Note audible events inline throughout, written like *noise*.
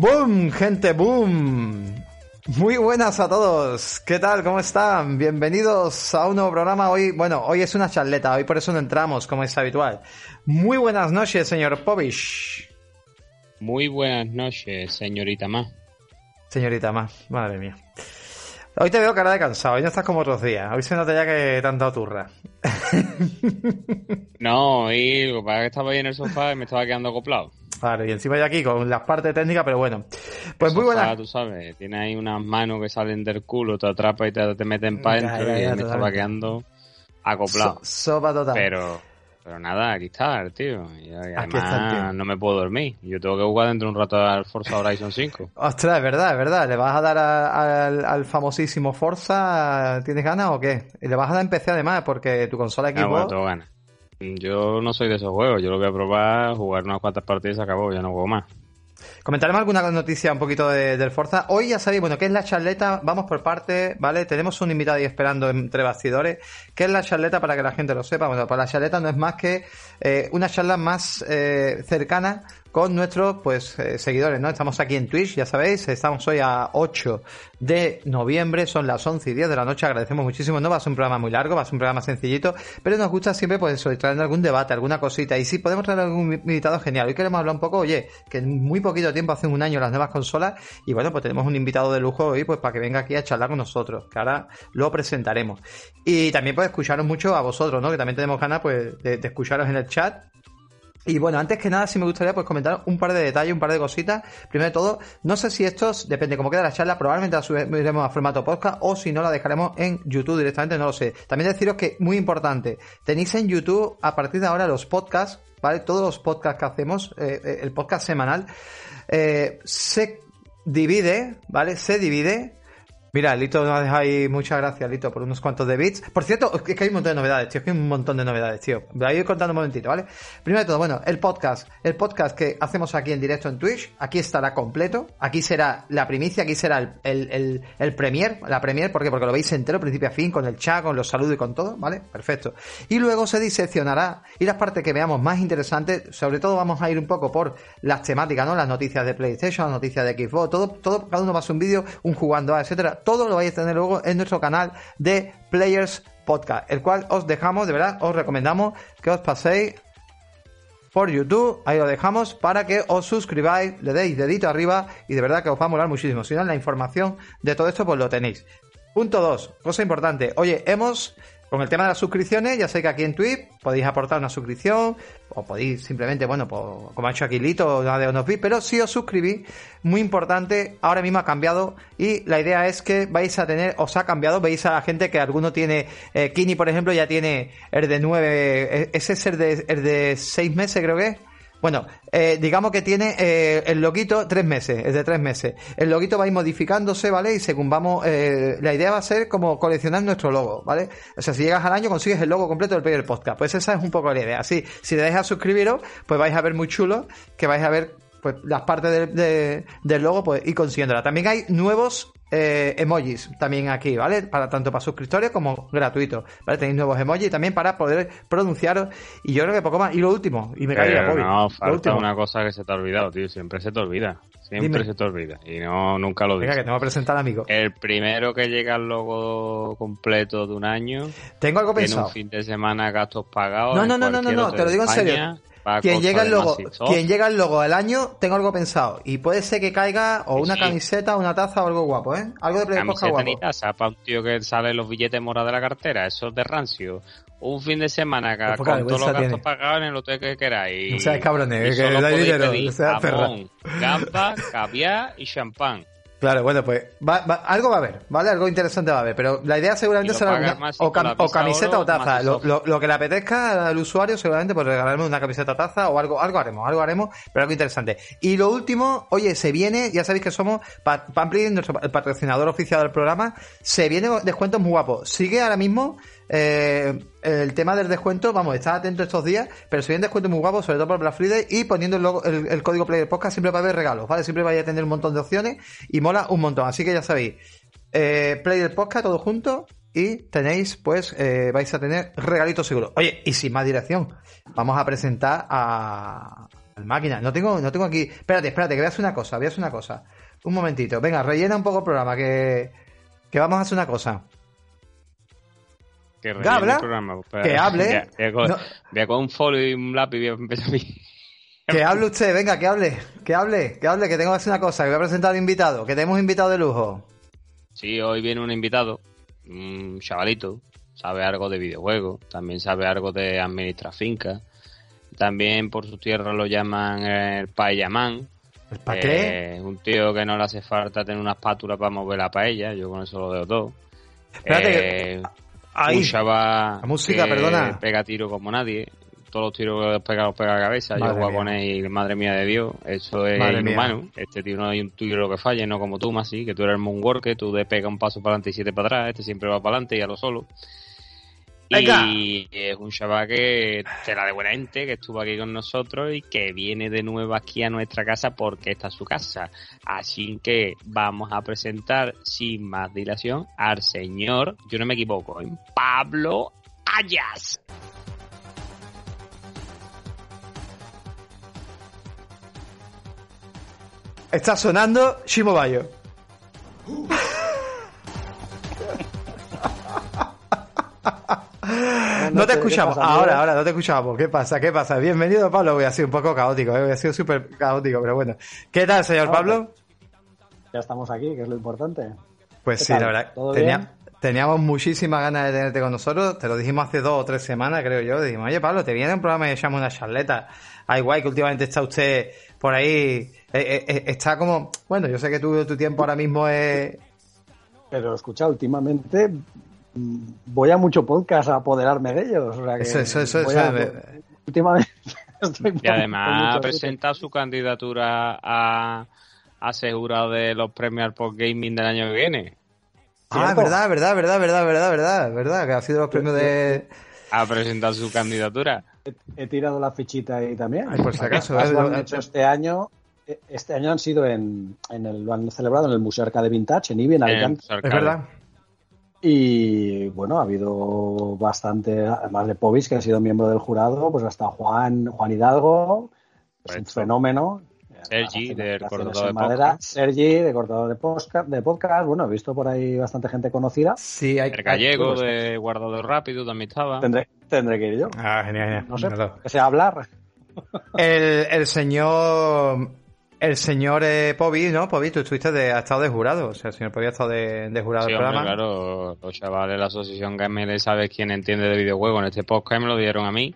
¡Boom, gente, boom! Muy buenas a todos. ¿Qué tal? ¿Cómo están? Bienvenidos a un nuevo programa. Hoy, bueno, hoy es una charleta, hoy por eso no entramos, como es habitual. Muy buenas noches, señor Povich. Muy buenas noches, señorita Ma. Señorita Ma, madre mía. Hoy te veo cara de cansado, hoy no estás como otros días. Hoy se nota ya que te han dado turra. *laughs* no, y lo que pasa es que estaba ahí en el sofá y me estaba quedando acoplado. Claro, y encima de aquí con las partes técnicas, pero bueno. Pues muy buena. Tú sabes, tiene ahí unas manos que salen del culo, te atrapa y te, meten para adentro y me estaba quedando acoplado. sopa total. Pero, pero nada, aquí está el tío. Y además no me puedo dormir. Yo tengo que jugar dentro de un rato al Forza Horizon 5. *laughs* Ostras, es verdad, es verdad. ¿Le vas a dar al, famosísimo Forza? ¿Tienes ganas o qué? Y le vas a dar en PC además, porque tu consola aquí. Ah, bueno, tengo ganas. Yo no soy de esos juegos, yo lo voy a probar, jugar unas cuantas partidas y se acabó, ya no juego más. Comentaremos alguna noticia un poquito de, del Forza. Hoy ya sabéis, bueno, ¿qué es la charleta? Vamos por parte, ¿vale? Tenemos un invitado ahí esperando entre bastidores. ¿Qué es la charleta para que la gente lo sepa? Bueno, pues la charleta no es más que eh, una charla más eh, cercana con nuestros pues eh, seguidores, ¿no? Estamos aquí en Twitch, ya sabéis, estamos hoy a 8 de noviembre, son las 11 y 10 de la noche, agradecemos muchísimo, no va a ser un programa muy largo, va a ser un programa sencillito, pero nos gusta siempre pues eso, traer algún debate, alguna cosita, y si podemos traer algún invitado genial, hoy queremos hablar un poco, oye, que en muy poquito tiempo, hace un año las nuevas consolas, y bueno, pues tenemos un invitado de lujo hoy, pues para que venga aquí a charlar con nosotros, que ahora lo presentaremos. Y también pues escucharos mucho a vosotros, ¿no? Que también tenemos ganas pues de escucharos en el chat, y bueno, antes que nada, sí me gustaría pues comentar un par de detalles, un par de cositas. Primero de todo, no sé si estos, depende cómo queda la charla, probablemente la subiremos a formato podcast o si no la dejaremos en YouTube directamente, no lo sé. También deciros que, muy importante, tenéis en YouTube a partir de ahora los podcasts, ¿vale? Todos los podcasts que hacemos, eh, eh, el podcast semanal, eh, se divide, ¿vale? Se divide Mira, Lito nos ha dejado ahí, muchas gracias, Lito, por unos cuantos de bits. Por cierto, es que hay un montón de novedades, tío, es que hay un montón de novedades, tío. Voy a ir contando un momentito, ¿vale? Primero de todo, bueno, el podcast, el podcast que hacemos aquí en directo en Twitch, aquí estará completo, aquí será la primicia, aquí será el, el, el, premier, la premier, ¿por qué? Porque lo veis entero, principio a fin, con el chat, con los saludos y con todo, ¿vale? Perfecto. Y luego se diseccionará, y las partes que veamos más interesantes, sobre todo vamos a ir un poco por las temáticas, ¿no? Las noticias de PlayStation, las noticias de Xbox, todo, todo, cada uno va a hacer un vídeo, un jugando a, etcétera todo lo vais a tener luego en nuestro canal de Players Podcast, el cual os dejamos, de verdad, os recomendamos que os paséis por YouTube, ahí lo dejamos para que os suscribáis, le deis dedito arriba y de verdad que os va a molar muchísimo. Si no, la información de todo esto pues lo tenéis. Punto 2, cosa importante. Oye, hemos con el tema de las suscripciones, ya sé que aquí en Twitch podéis aportar una suscripción o podéis simplemente, bueno, pues, como ha hecho Aquilito, una de bits, pero si os suscribís, muy importante, ahora mismo ha cambiado y la idea es que vais a tener, os ha cambiado, veis a la gente que alguno tiene, eh, Kini por ejemplo ya tiene el de 9, ese es el de, el de 6 meses creo que es, bueno, eh, digamos que tiene eh, el loguito tres meses, es de tres meses. El loguito va a ir modificándose, ¿vale? Y según vamos, eh, la idea va a ser como coleccionar nuestro logo, ¿vale? O sea, si llegas al año consigues el logo completo del Player Podcast. Pues esa es un poco la idea. Así, si le dejas suscribiros, pues vais a ver muy chulo, que vais a ver pues las partes del logo, pues ir consiguiéndola. También hay nuevos eh, emojis también aquí, ¿vale? Para tanto para suscriptores como gratuitos, ¿vale? Tenéis nuevos emojis también para poder pronunciaros y yo creo que poco más. Y lo último, y me caía, No, falta una cosa que se te ha olvidado, tío, siempre se te olvida. Siempre se te olvida y no nunca lo dices. Venga, que te voy a presentar, amigo. El primero que llega al logo completo de un año. Tengo algo pensado. un fin de semana gastos pagados. No, no, no, no, no, te lo digo en serio quien llega el logo, quien llega el logo del año, tengo algo pensado. Y puede ser que caiga o una camiseta, una taza o algo guapo, ¿eh? Algo de Camiseta guapo. Ni taza para un tío que sale los billetes morados de la cartera, eso es de rancio. Un fin de semana pues con todos los gastos pagados en el hotel que queráis. No seas cabrones, que da dinero. No seas gamba, caviar y champán. Claro, bueno, pues algo va a haber, ¿vale? Algo interesante va a haber, pero la idea seguramente será una, o, camiseta o taza. Lo, que le apetezca al usuario, seguramente, pues regalarme una camiseta o taza o algo, algo haremos, algo haremos, pero algo interesante. Y lo último, oye, se viene, ya sabéis que somos Pampli, nuestro patrocinador oficial del programa, se viene descuentos muy guapos. Sigue ahora mismo eh, el tema del descuento, vamos, está atento estos días, pero si bien descuento muy guapo, sobre todo por Black Friday, y poniendo el, código Player Podcast siempre va a haber regalos, ¿vale? Siempre vais a tener un montón de opciones y mola un montón. Así que ya sabéis, eh, Player Podcast todo junto y tenéis, pues, eh, vais a tener regalitos seguros. Oye, y sin más dirección, vamos a presentar a, máquina. No tengo, no tengo aquí. Espérate, espérate, que hacer una cosa, hacer una cosa. Un momentito. Venga, rellena un poco el programa, que, que vamos a hacer una cosa. Que habla, que *laughs* hable. Voy a, con, un folio y un lápiz y voy a empezar a mí. Que hable usted, venga, que hable, que hable, que hable, que tengo que hacer una cosa, que voy a presentar al invitado, que tenemos invitado de lujo. Sí, hoy viene un invitado, un chavalito, sabe algo de videojuegos, también sabe algo de administrar fincas, también por su tierra lo llaman el paellamán. ¿El pa qué? Eh, un tío que no le hace falta tener una espátula para mover la paella, yo con eso lo veo todo. Espérate, eh, un chaval la música, perdona. pega tiro como nadie, todos los tiros que pega los pega a la cabeza. yo juego con él, madre mía de Dios, eso es inhumano. Este tío no hay un tiro que falle, no como tú, más que tú eres el moonworker, tú de pega un paso para adelante y siete para atrás, este siempre va para adelante y a lo solo. Y es un chaval que será de buena gente, que estuvo aquí con nosotros y que viene de nuevo aquí a nuestra casa porque esta es su casa. Así que vamos a presentar sin más dilación al señor, yo no me equivoco, Pablo Ayas. Está sonando Shimo Bayo. *laughs* *laughs* No te escuchamos. Ahora, ahora, no te escuchamos. ¿Qué pasa? ¿Qué pasa? Bienvenido, Pablo. Voy a ser un poco caótico, ¿eh? voy a ser súper caótico, pero bueno. ¿Qué tal, señor Pablo? Ya estamos aquí, que es lo importante. Pues sí, la verdad. teníamos muchísimas ganas de tenerte con nosotros. Te lo dijimos hace dos o tres semanas, creo yo. Dijimos, oye, Pablo, te viene un programa y echamos una charleta. Ay, guay, que últimamente está usted por ahí eh, eh, eh, está como, bueno, yo sé que tu, tu tiempo ahora mismo es... Pero escucha, últimamente voy a mucho podcast a apoderarme de ellos. eso, eso, eso, Últimamente *laughs* Y además ha presentado su candidatura a asegurado de los premios Post Gaming del año que viene. Ah, verdad, verdad, verdad, verdad, verdad, verdad, verdad, que ha sido los premios de... Ha presentado su candidatura. He, tirado la fichita ahí también. por si acaso. este año este año han sido en, en el, lo han celebrado en el Museo Arcade Vintage, en Ibi, en Alicante. Es verdad. Y bueno, ha habido bastante, además de Povis, que ha sido miembro del jurado, pues hasta Juan, Juan Hidalgo, es un fenómeno. Sergi, de cortador de, podcast. Sergi, de cortador de podcast, de podcast. Bueno, he visto por ahí bastante gente conocida. Sí, hay El gallego de guardador rápido también estaba. Tendré, tendré que ir yo. Ah, genial, genial. No sé, que sea hablar. El, el señor el señor eh, Pobi, ¿no? Pobi, tú estuviste de, ha estado de jurado. O sea, el señor Pobi ha estado de, de jurado sí, del programa. claro, los chavales de la asociación GML, ¿sabes quién entiende de videojuegos? En este podcast me lo dieron a mí.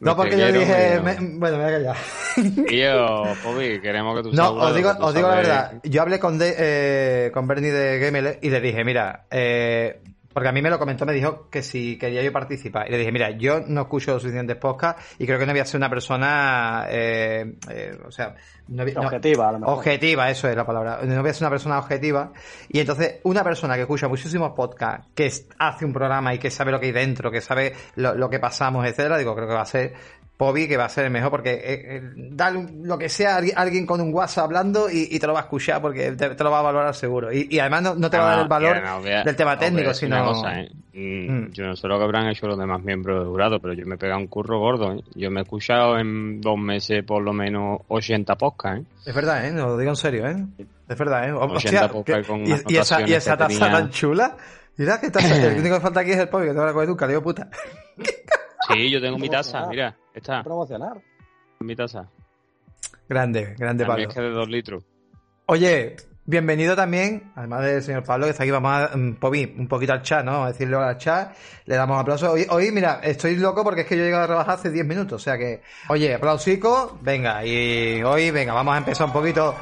No, porque yo dije, bueno, me voy a callar. *laughs* Yo, Pobi, queremos que tú No, os digo, os digo la verdad. Yo hablé con, de, eh, con Bernie de GML y le dije, mira, eh, porque a mí me lo comentó, me dijo que si quería yo participar. Y le dije, mira, yo no escucho suficientes podcasts y creo que no voy a ser una persona, eh, eh, o sea, no, objetiva, a lo mejor. Objetiva, eso es la palabra. No voy a ser una persona objetiva. Y entonces, una persona que escucha muchísimos podcasts, que hace un programa y que sabe lo que hay dentro, que sabe lo, lo que pasamos, etcétera, digo, creo que va a ser Bobby que va a ser el mejor porque eh, eh lo que sea alguien con un WhatsApp hablando y, te lo va a escuchar porque te, lo va a valorar seguro. Y, además no, te va a dar el valor del tema técnico, sino... ¿eh? Mm, mm. Yo no sé lo que habrán hecho los demás miembros de jurado, pero yo me he pegado un curro gordo. ¿eh? Yo me he escuchado en dos meses por lo menos 80 podcasts. Es verdad, ¿eh? No lo digo en serio, ¿eh? Es verdad, ¿eh? 80 podcasts con y, y, esa, y esa taza tan chula. Mira que taza. el *laughs* único que falta aquí es el pollo, que te va a comer tú, digo puta. *laughs* Sí, yo tengo mi taza, mira, está. Promocionar. Mi taza. Grande, grande Pablo. es que de dos litros. Oye, bienvenido también, además del señor Pablo, que está aquí, vamos a um, un poquito al chat, ¿no? A decirlo al chat. Le damos aplausos. Hoy, hoy, mira, estoy loco porque es que yo he llegado a trabajar hace 10 minutos, o sea que, oye, aplausico, venga, y hoy, venga, vamos a empezar un poquito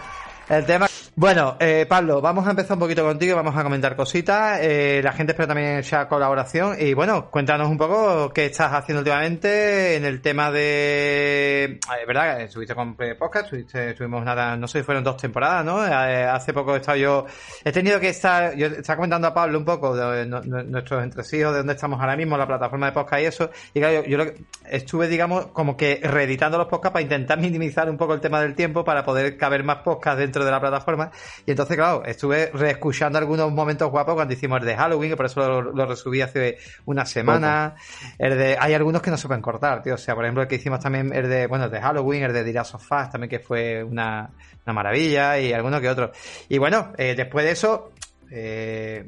el tema. Bueno, eh, Pablo, vamos a empezar un poquito contigo, vamos a comentar cositas. Eh, la gente espera también esa colaboración. Y bueno, cuéntanos un poco qué estás haciendo últimamente en el tema de. Eh, ¿Verdad? Estuviste con podcast, estuviste, estuvimos nada, no sé si fueron dos temporadas, ¿no? Eh, hace poco he estado yo. He tenido que estar. Yo estaba comentando a Pablo un poco de, nuestros entresijos, de dónde estamos ahora mismo, la plataforma de podcast y eso. Y claro, yo, estuve, digamos, como que reeditando los podcasts para intentar minimizar un poco el tema del tiempo para poder caber más podcasts dentro de la plataforma. Y entonces, claro, estuve reescuchando algunos momentos guapos cuando hicimos el de Halloween, que por eso lo, lo resubí hace una semana. El de, hay algunos que no se pueden cortar, tío. O sea, por ejemplo, el que hicimos también, el de, bueno, el de Halloween, el de Dirás of Fast, también que fue una, una maravilla, y algunos que otros. Y bueno, eh, después de eso, eh,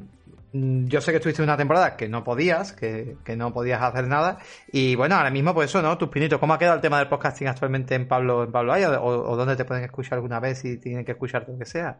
yo sé que estuviste una temporada que no podías, que, no podías hacer nada. Y bueno, ahora mismo, pues eso, ¿no? Tus pinitos, ¿cómo ha quedado el tema del podcasting actualmente en Pablo, en Pablo? O, dónde te pueden escuchar alguna vez si tienen que escuchar lo que sea?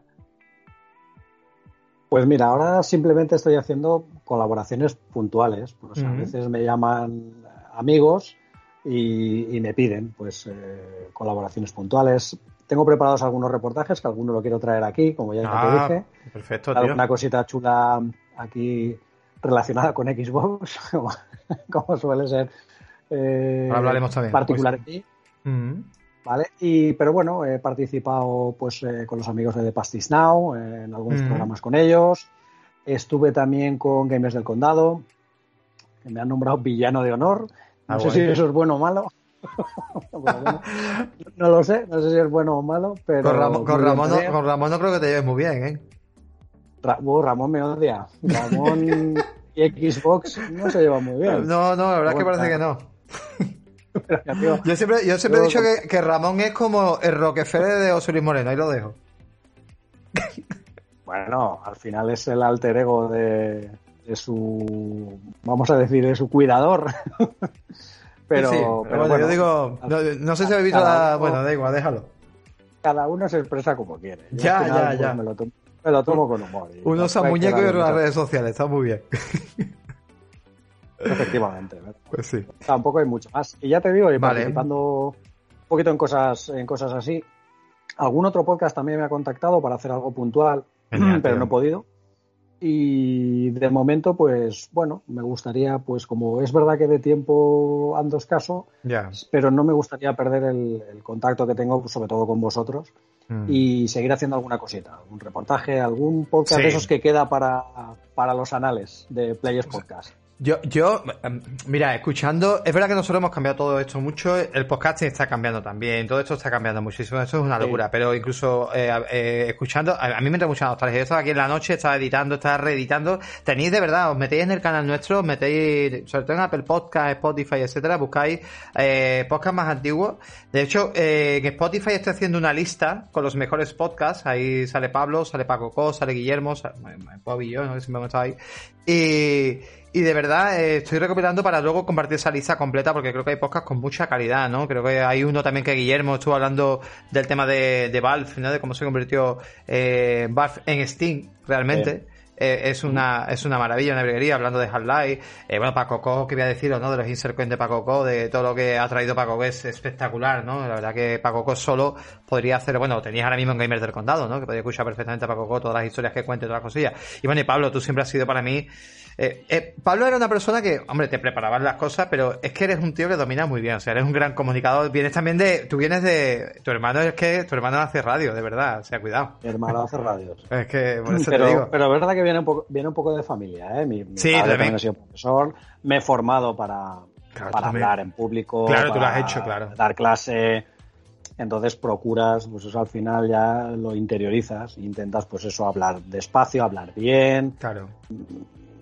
Pues mira, ahora simplemente estoy haciendo colaboraciones puntuales. Pues A veces me llaman amigos y, me piden pues eh, colaboraciones puntuales. Tengo preparados algunos reportajes que alguno lo quiero traer aquí, como ya te ah, dije. Perfecto, tío. Una cosita chula aquí relacionada con Xbox, *laughs* como, suele ser eh, hablaremos también, particular aquí. ¿Vale? Y, pero bueno, he participado pues eh, con los amigos de The Pastis Now, en algunos programas con ellos. Estuve también con Gamers del Condado, que me han nombrado villano de honor. No ah, sé si eso es bueno o malo. *laughs* no lo sé, no sé si es bueno o malo, pero... Con Ramón, con Ramón, no, con Ramón no creo que te lleves muy bien, ¿eh? Ramón me odia. Ramón y Xbox no se llevan muy bien. No, no, la verdad es que parece que no. yo siempre, yo siempre he dicho que, Ramón es como el Rockefeller de José Luis Moreno, ahí lo dejo. Bueno, al final es el alter ego de, su, vamos a decir, de su cuidador. pero, bueno, yo digo, no, sé si habéis visto la... Bueno, da igual, déjalo. Cada uno se expresa como quiere. ya, ya, pues, ya. Me lo tomo me lo tomo con humor. Uno usa muñecos en las redes sociales, está muy bien. Efectivamente. Pues sí. Tampoco hay mucho más. Y ya te digo, y participando un poquito en cosas, en cosas así. Algún otro podcast también me ha contactado para hacer algo puntual, pero no he podido. Y de momento, pues bueno, me gustaría, pues como es verdad que de tiempo ando escaso, pero no me gustaría perder el, el contacto que tengo, sobre todo con vosotros, Mm. y seguir haciendo alguna cosita, algún reportaje, algún podcast de esos que queda para, para los anales de Players Podcast. Yo, yo, em, mira, escuchando, es verdad que nosotros hemos cambiado todo esto mucho, el podcasting está cambiando también, todo esto está cambiando muchísimo, eso es una locura, pero incluso eh, eh, escuchando, a, mí me entra mucha nostalgia, yo estaba aquí en la noche, estaba editando, estaba reeditando, tenéis de verdad, os metéis en el canal nuestro, os metéis, sobre todo en Apple Podcast, Spotify, etcétera, buscáis eh, podcasts más antiguos, de hecho, eh, en Spotify estoy haciendo una lista con los mejores podcasts, ahí sale Pablo, sale Paco Co, sale Guillermo, sale, Bobby y yo, no sé si me ahí, y y de verdad eh, estoy recopilando para luego compartir esa lista completa porque creo que hay podcasts con mucha calidad, ¿no? Creo que hay uno también que Guillermo estuvo hablando del tema de, de Valve, ¿no? De cómo se convirtió eh, Valve en Steam realmente. Eh, es una es una maravilla, una librería, hablando de Half-Life. Eh, bueno, Paco Co, que voy a deciros, ¿no? De los insert de Paco Co, de todo lo que ha traído Paco Co es espectacular, ¿no? La verdad que Paco Co solo podría hacer, bueno, lo tenías ahora mismo en Gamers del Condado, ¿no? Que podía escuchar perfectamente a Paco Co, todas las historias que cuente, todas las cosillas. Y bueno, y Pablo, tú siempre has sido para mí eh, eh, Pablo era una persona que, hombre, te preparabas las cosas, pero es que eres un tío que domina muy bien, o sea, eres un gran comunicador. Vienes también de, tú vienes de, tu hermano es que, tu hermano hace radio, de verdad, o sea, cuidado. Mi hermano hace radio. Es que, pero, pero es verdad que viene un poco, viene un poco de familia, ¿eh? Mi, sí, padre también ha sido profesor, me he formado para, para hablar en público. Claro, tú lo has hecho, claro. Dar clase. Entonces procuras, pues eso al final ya lo interiorizas, intentas pues eso, hablar despacio, hablar bien. Claro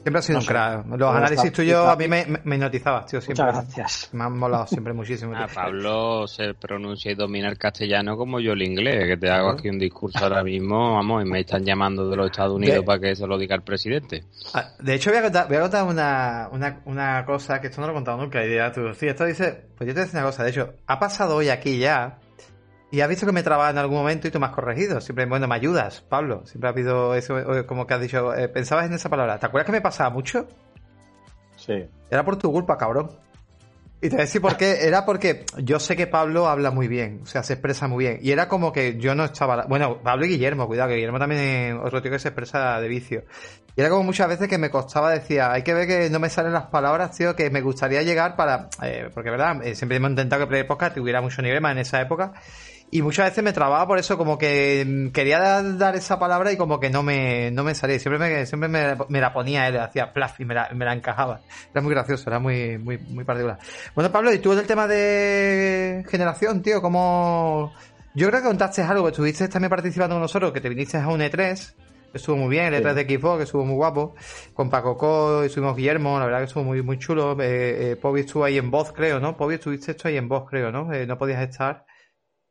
Siempre ha sido un crack. Los análisis tuyos a mí me, me hipnotizabas, tío. Siempre. Muchas gracias. Me han molado siempre muchísimo. Ah, Pablo se pronuncia y domina el castellano como yo el inglés. Que te hago aquí un discurso ahora mismo, vamos, y me están llamando de los Estados Unidos para que se lo diga el presidente. Ah, de hecho, voy a contar, voy a contar una, una, una cosa que esto no lo he contado nunca. Y tú, sí, esto dice, pues yo te voy a decir una cosa. De hecho, ha pasado hoy aquí ya y has visto que me trababa en algún momento y tú me has corregido. Siempre, bueno, me ayudas, Pablo. Siempre ha habido eso, eh, como que has dicho, eh, pensabas en esa palabra. ¿Te acuerdas que me pasaba mucho? Sí. Era por tu culpa, cabrón. Y te voy a decir por qué. Era porque yo sé que Pablo habla muy bien, o sea, se expresa muy bien. Y era como que yo no estaba. Bueno, Pablo y Guillermo, cuidado, que Guillermo también es otro tío que se expresa de vicio. Y era como muchas veces que me costaba, decía, hay que ver que no me salen las palabras, tío, que me gustaría llegar para. Eh, porque, verdad, siempre hemos intentado que Play Podcast tuviera mucho nivel más en esa época. Y muchas veces me trababa por eso, como que mm, quería dar, esa palabra y como que no me, no me salía. Siempre me, siempre me, la ponía él, hacía plaf y me la, me la encajaba. Era muy gracioso, era muy, muy, muy particular. Bueno, Pablo, ¿y tú del tema de generación, tío? ¿Cómo, Yo creo que contaste algo, que estuviste también participando con nosotros, que te viniste a un E3, estuvo muy bien, el E3 de Xbox, que estuvo muy guapo, con Paco Co, estuvimos Guillermo, la verdad que estuvo muy muy chulo, eh, eh Pobi estuvo ahí en voz, creo, ¿no? Pobi estuviste esto ahí en voz, creo, ¿no? Eh, no podías estar.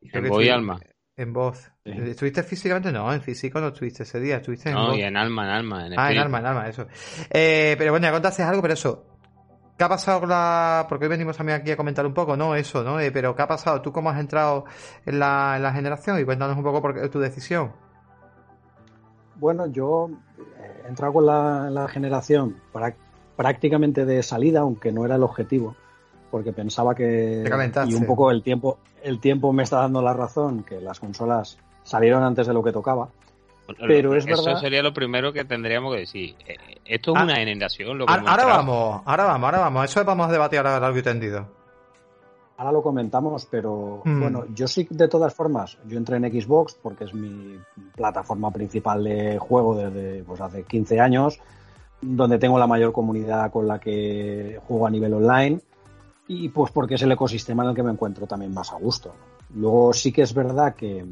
En voz y alma. En voz. ¿Estuviste físicamente? No, en físico no estuviste ese día, estuviste en No, y en alma, en alma. En ah, en alma, en alma, eso. Eh, pero bueno, ya contaste algo, pero eso, ¿Qué ha pasado con la.? Porque hoy venimos también aquí a comentar un poco, ¿no? Eso, ¿no? Eh, pero ¿qué ha pasado? ¿Tú cómo has entrado en la, en la generación? Y cuéntanos un poco por tu decisión. Bueno, yo he entrado con la, la generación prácticamente de salida, aunque no era el objetivo, porque pensaba que. y un poco el tiempo, el tiempo me está dando la razón, que las consolas salieron antes de lo que tocaba. Pero es Eso verdad. sería lo primero que tendríamos que decir. Eh, esto es ah, una generación. Lo ahora vamos, ahora vamos, ahora vamos. Eso vamos a debatir ahora largo y tendido. Ahora lo comentamos, pero hmm. bueno, yo sí, de todas formas, yo entré en Xbox porque es mi plataforma principal de juego desde pues, hace 15 años, donde tengo la mayor comunidad con la que juego a nivel online y pues porque es el ecosistema en el que me encuentro también más a gusto. Luego sí que es verdad que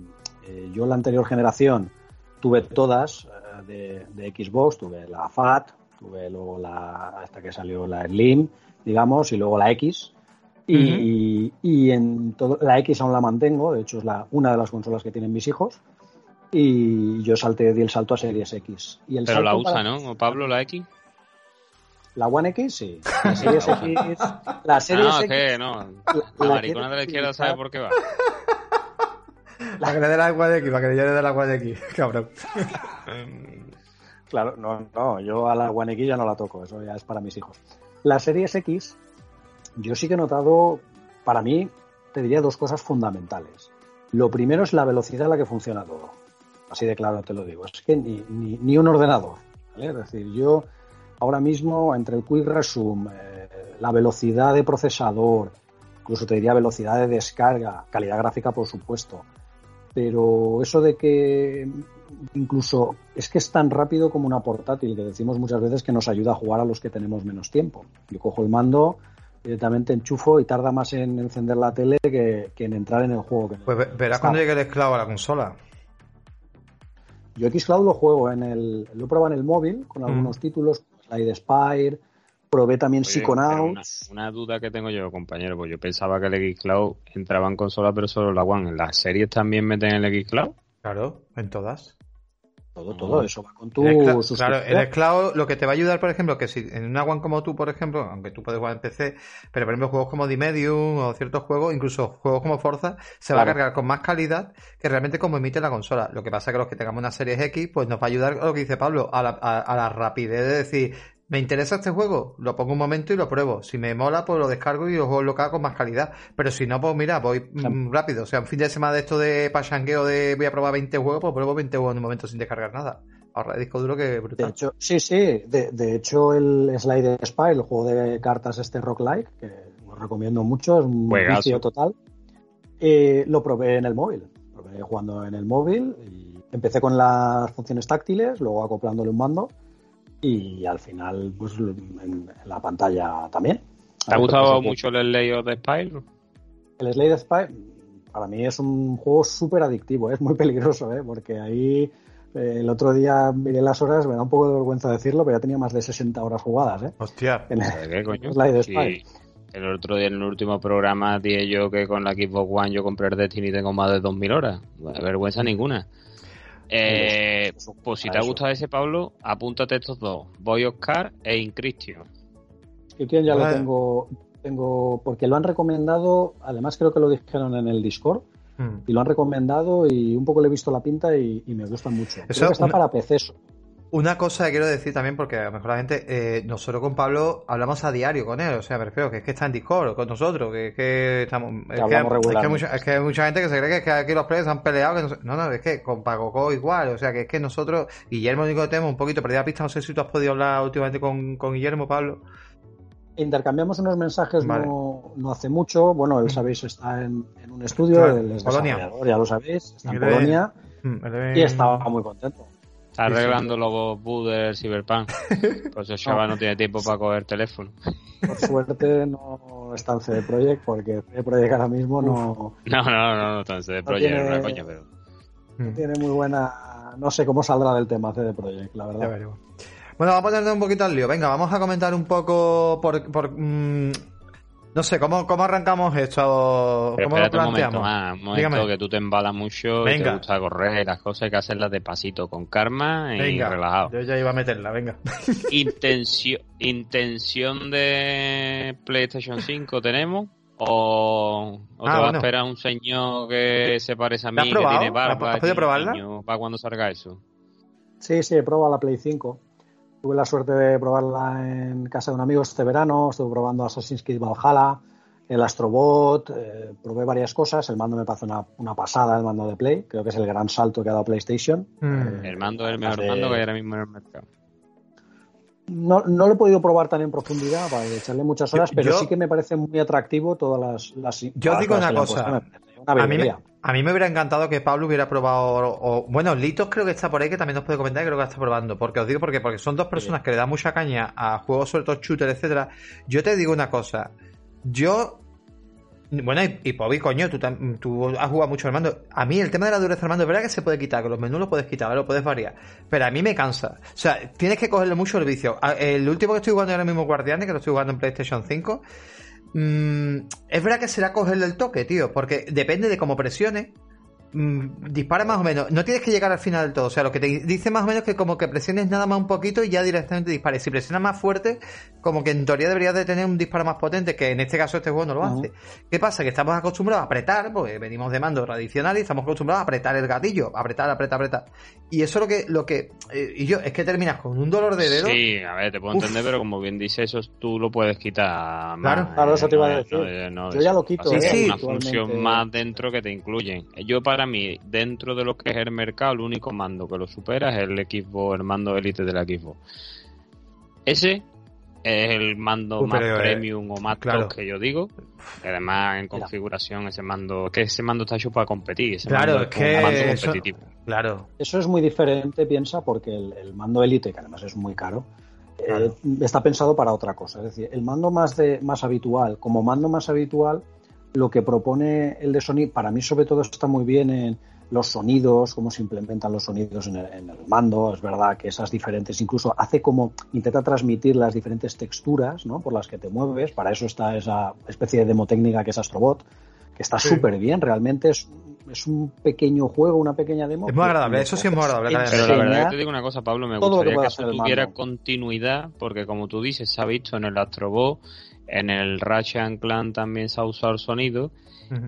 eh, yo la anterior generación tuve todas eh, de, Xbox, tuve la FAT, tuve luego la hasta que salió la Slim, digamos, y luego la X. Y, en todo, la X aún la mantengo, de hecho es la, una de las consolas que tienen mis hijos. Y yo salté, di el salto a Series X. Y el Pero la usa, ¿no? Pablo, la X. La One X, sí. *laughs* La Series X. La Series no, X. ¿qué? No. La, maricona de la izquierda sabe por qué va. *laughs* La que le dé la de aquí, para que yo le dé la de aquí, *laughs* cabrón. Claro, no, no, yo a la One X ya no la toco, eso ya es para mis hijos. La Series X, yo sí que he notado, para mí, te diría dos cosas fundamentales. Lo primero es la velocidad a la que funciona todo. Así de claro te lo digo. Es que ni, ni, un ordenador. Es decir, yo ahora mismo, entre el Quick Resume, eh, la velocidad de procesador, incluso te diría velocidad de descarga, calidad gráfica, por supuesto, pero eso de que incluso es que es tan rápido como una portátil, que decimos muchas veces que nos ayuda a jugar a los que tenemos menos tiempo. Yo cojo el mando, directamente enchufo y tarda más en encender la tele que, en entrar en el juego. pues verás cuando llegue el esclavo a la consola. Yo Xcloud lo juego en el, lo he probado en el móvil con algunos mm. títulos, Slide Spire, probé también Psychonauts. Una, una, duda que tengo yo, compañero, pues yo pensaba que el Xcloud entraba en consola, pero solo la One. ¿En las series también meten el Xcloud? Claro, en todas. Todo, todo, eso va con tu Claro, el Cloud lo que te va a ayudar, por ejemplo, que si en una One como tú, por ejemplo, aunque tú puedes jugar en PC, pero por ejemplo juegos como The Medium o ciertos juegos, incluso juegos como Forza, se va a cargar con más calidad que realmente como emite la consola. Lo que pasa es que los que tengamos una serie X, pues nos va a ayudar, lo que dice Pablo, a la, a la rapidez de decir, ¿Me interesa este juego? Lo pongo un momento y lo pruebo. Si me mola, pues lo descargo y lo juego local con más calidad. Pero si no, pues mira, voy mm, rápido. O sea, un fin de semana de esto de pachangueo de voy a probar 20 juegos, pues pruebo 20 juegos en un momento sin descargar nada. Ahorra de disco duro que brutal. De hecho, sí, sí. De, hecho, el Slide Spy, el juego de cartas este Rock Like, que lo recomiendo mucho, es un vicio total. Eh, lo probé en el móvil. Lo probé jugando en el móvil y empecé con las funciones táctiles, luego acoplándole un mando y al final pues en, la pantalla también. ¿Te ha gustado mucho el Slay of the Spire? El Slay of Spire para mí es un juego súper adictivo, es muy *laughs* peligroso, ¿eh? porque ahí eh, el otro día miré las horas, me da un poco de vergüenza decirlo, pero ya tenía más de 60 horas jugadas. ¿eh? Hostia, ¿qué coño? Spire. El otro día en el último programa dije yo que con la Xbox One yo compré el Destiny tengo más de 2.000 horas. vergüenza ninguna. Eh, pues si te ha gustado ese, Pablo, apúntate estos dos: Boy Oscar e Incristio. Cristian ya lo tengo, tengo, porque lo han recomendado, además creo que lo dijeron en el Discord, hmm. y lo han recomendado y un poco le he visto la pinta y, me gusta mucho. Eso, está para PC una cosa que quiero decir también, porque a lo mejor la gente, eh, nosotros con Pablo hablamos a diario con él, o sea, me refiero que es que está en Discord con nosotros, que es que estamos. Es que, hay mucha, gente que se cree que, es que aquí los players han peleado. no, no, es que con Pagoco igual, o sea, que es que nosotros, Guillermo, único que tenemos un poquito perdida pista, no sé si tú has podido hablar últimamente con, con Guillermo, Pablo. Intercambiamos unos mensajes no, no, hace mucho, bueno, él mm. sabéis, está en, un estudio, él es Polonia. ya lo sabéis, está en Polonia, mm, y estaba muy contento arreglando los bugs del Cyberpunk. *laughs* Pues el chaval no. tiene tiempo para coger teléfono. Por suerte no, no está en CD Projekt porque CD Projekt ahora mismo no. No, no, no, no está en CD Projekt, tiene, una coña, pero. No tiene muy buena. No sé cómo saldrá del tema CD Projekt, la verdad. Bueno, vamos a ponerle un poquito al lío. Venga, vamos a comentar un poco por. por mm, no sé, ¿cómo, cómo arrancamos esto? ¿Cómo lo planteamos? Un momento, más, un momento que tú te embalas mucho y te gusta correr y las cosas hay que hacerlas despacito, con karma y venga, relajado. Yo ya iba a meterla, venga. *laughs* Intención, intención de PlayStation 5 tenemos o, o ah, te va a esperar un señor que se parece a mí, que tiene barba. ¿Has podido probarla? ¿Para cuando salga eso? Sí, sí, he probado la Play 5. Tuve la suerte de probarla en casa de un amigo este verano, estuve probando Assassin's Creed Valhalla, el Astrobot, eh, probé varias cosas, el mando me parece una, pasada, el mando de Play, creo que es el gran salto que ha dado PlayStation. Hmm. el mando es el mejor mando que hay ahora mismo en el mercado. No, no lo he podido probar tan en profundidad para echarle muchas horas, pero sí que me parece muy atractivo todas las... yo digo una cosa, a mí, me, a mí me hubiera encantado que Pablo hubiera probado. O, bueno, Litos creo que está por ahí, que también nos puede comentar, creo que está probando. Porque os digo porque, porque son dos personas que le dan mucha caña a juegos, sobre todo shooter, etcétera. Yo te digo una cosa. Yo. Bueno, y, y Pobi, coño, tú, tú, has jugado mucho al mando. A mí el tema de la dureza del mando es verdad que se puede quitar, que los menús los puedes quitar, lo puedes variar. Pero a mí me cansa. O sea, tienes que cogerle mucho el vicio. El último que estoy jugando ahora mismo Guardianes, que lo estoy jugando en PlayStation 5 Mm, es verdad que será cogerle el toque, tío, porque depende de cómo presione. Mm, dispara más o menos. No tienes que llegar al final del todo. O sea, lo que te dice más o menos que como que presiones nada más un poquito y ya directamente dispares. Si presionas más fuerte, como que en teoría deberías de tener un disparo más potente, que en este caso este juego no lo hace. ¿Qué pasa? Que estamos acostumbrados a apretar, porque venimos de mando tradicional y estamos acostumbrados a apretar el gatillo, apretar, apretar, apretar. Y eso es lo que, lo que, eh, y yo, es que terminas con un dolor de dedo. Sí, a ver, te puedo entender, pero como bien dices, eso tú lo puedes quitar. Claro, claro, eso te iba a decir. yo ya lo quito. Sí, sí. una función más dentro que te incluyen. Yo para mí, dentro de lo que es el mercado, el único mando que lo supera es el Xbox, el mando Elite de la Xbox. Ese es el mando más eh, premium o más claro. top que yo digo. Además, en configuración, ese mando, que ese mando está hecho para competir. Ese claro, mando es que mando competitivo. claro. Eso es muy diferente, piensa, porque el, mando Elite, que además es muy caro, eh, está pensado para otra cosa. Es decir, el mando más, de, más habitual, como mando más habitual, lo que propone el de Sony, para mí sobre todo está muy bien en los sonidos, cómo se implementan los sonidos en el, mando, es verdad que esas diferentes, incluso hace como, intenta transmitir las diferentes texturas ¿no? por las que te mueves, para eso está esa especie de demo técnica que es Astrobot, que está súper bien, realmente es, es un pequeño juego, una pequeña demo. Es muy agradable, eso sí es muy agradable. Pero la verdad te digo una cosa, Pablo, me gustaría que, eso tuviera continuidad, porque como tú dices, se ha visto en el Astrobot, en el Ratchet Clan también se ha usado el sonido,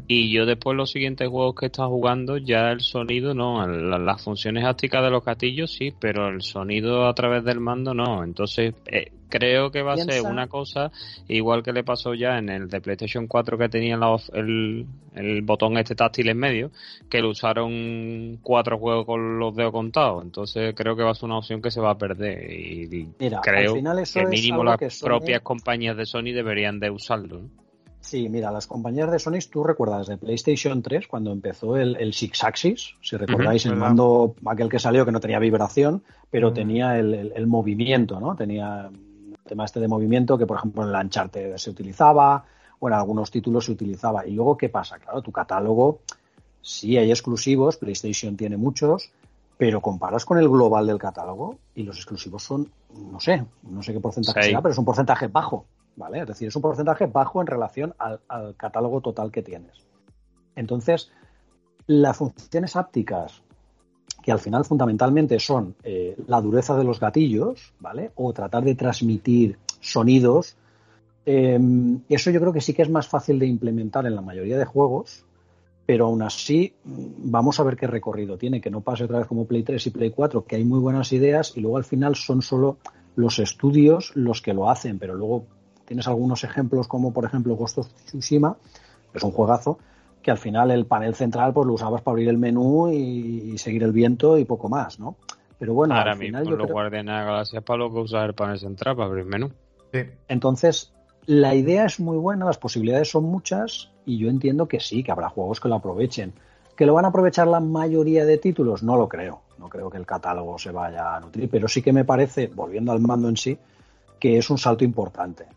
y yo después los siguientes juegos que he estado jugando, ya el sonido no, las funciones ápticas de los gatillos sí, pero el sonido a través del mando no. Entonces eh, creo que va a ser una cosa igual que le pasó ya en el de PlayStation 4 que tenía el, el botón este táctil en medio, que lo usaron cuatro juegos con los dedos contados. Entonces creo que va a ser una opción que se va a perder y creo que mínimo las propias compañías de Sony deberían de usarlo. Sí, mira, las compañías de Sony, tú recuerdas de PlayStation 3 cuando empezó el, el Six Axis, si recordáis el mando aquel que salió que no tenía vibración, pero tenía el, movimiento, ¿no? Tenía el tema este de movimiento que, por ejemplo, en el Uncharted se utilizaba, o en algunos títulos se utilizaba. Y luego, ¿qué pasa? Claro, tu catálogo, sí hay exclusivos, PlayStation tiene muchos, pero comparas con el global del catálogo y los exclusivos son, no sé, no sé qué porcentaje será, pero es un porcentaje bajo. ¿Vale? Es decir, es un porcentaje bajo en relación al, catálogo total que tienes. Entonces, las funciones ápticas, que al final fundamentalmente son eh, la dureza de los gatillos, ¿vale? O tratar de transmitir sonidos, em, eso yo creo que sí que es más fácil de implementar en la mayoría de juegos, pero aún así vamos a ver qué recorrido tiene, que no pase otra vez como Play 3 y Play 4, que hay muy buenas ideas y luego al final son solo los estudios los que lo hacen, pero luego Tienes algunos ejemplos como, por ejemplo, Ghost of Tsushima, que es un juegazo, que al final el panel central pues lo usabas para abrir el menú y, seguir el viento y poco más, ¿no? Pero bueno, Ahora al final mismo yo los Guardianes de la Galaxia para lo que usar el panel central para abrir el menú. Entonces, la idea es muy buena, las posibilidades son muchas y yo entiendo que sí, que habrá juegos que lo aprovechen. ¿Que lo van a aprovechar la mayoría de títulos? No lo creo. No creo que el catálogo se vaya a nutrir, pero sí que me parece, volviendo al mando en sí, que es un salto importante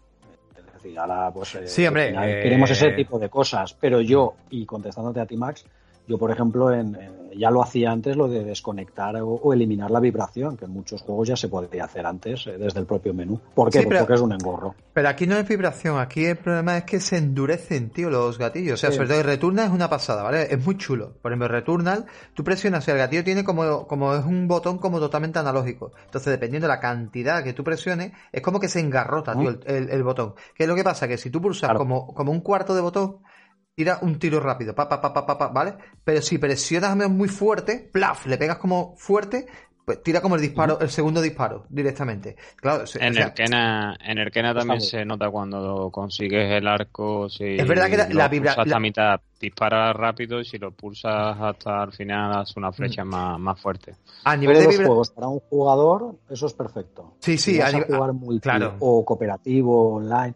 decir, ahora pues eh, sí, hombre, queremos ese tipo de cosas, pero yo, y contestándote a ti Max, yo, por ejemplo, en, ya lo hacía antes lo de desconectar o, eliminar la vibración, que en muchos juegos ya se podía hacer antes eh, desde el propio menú. ¿Por qué? Porque es un engorro. Pero aquí no es vibración, aquí el problema es que se endurecen, tío, los gatillos. O sea, sobre todo el Returnal es una pasada, ¿vale? Es muy chulo. Por ejemplo, el Returnal, tú presionas y el gatillo tiene como, como es un botón como totalmente analógico. Entonces, dependiendo de la cantidad que tú presiones, es como que se engarrota, tío, el, botón. ¿Qué es lo que pasa? Que si tú pulsas como, como un cuarto de botón, tira un tiro rápido, pa, pa, pa, pa, pa, ¿vale? Pero si presionas muy fuerte, plaf, le pegas como fuerte, pues tira como el disparo, el segundo disparo directamente. Claro, en, Erkena, en Erkena también se nota cuando consigues el arco. Si es verdad que la, vibración. Hasta mitad dispara rápido y si lo pulsas hasta el final hace una flecha mm. más, más, fuerte. A nivel de, juegos, para un jugador, eso es perfecto. Sí, sí, a, jugar muy claro. o cooperativo, online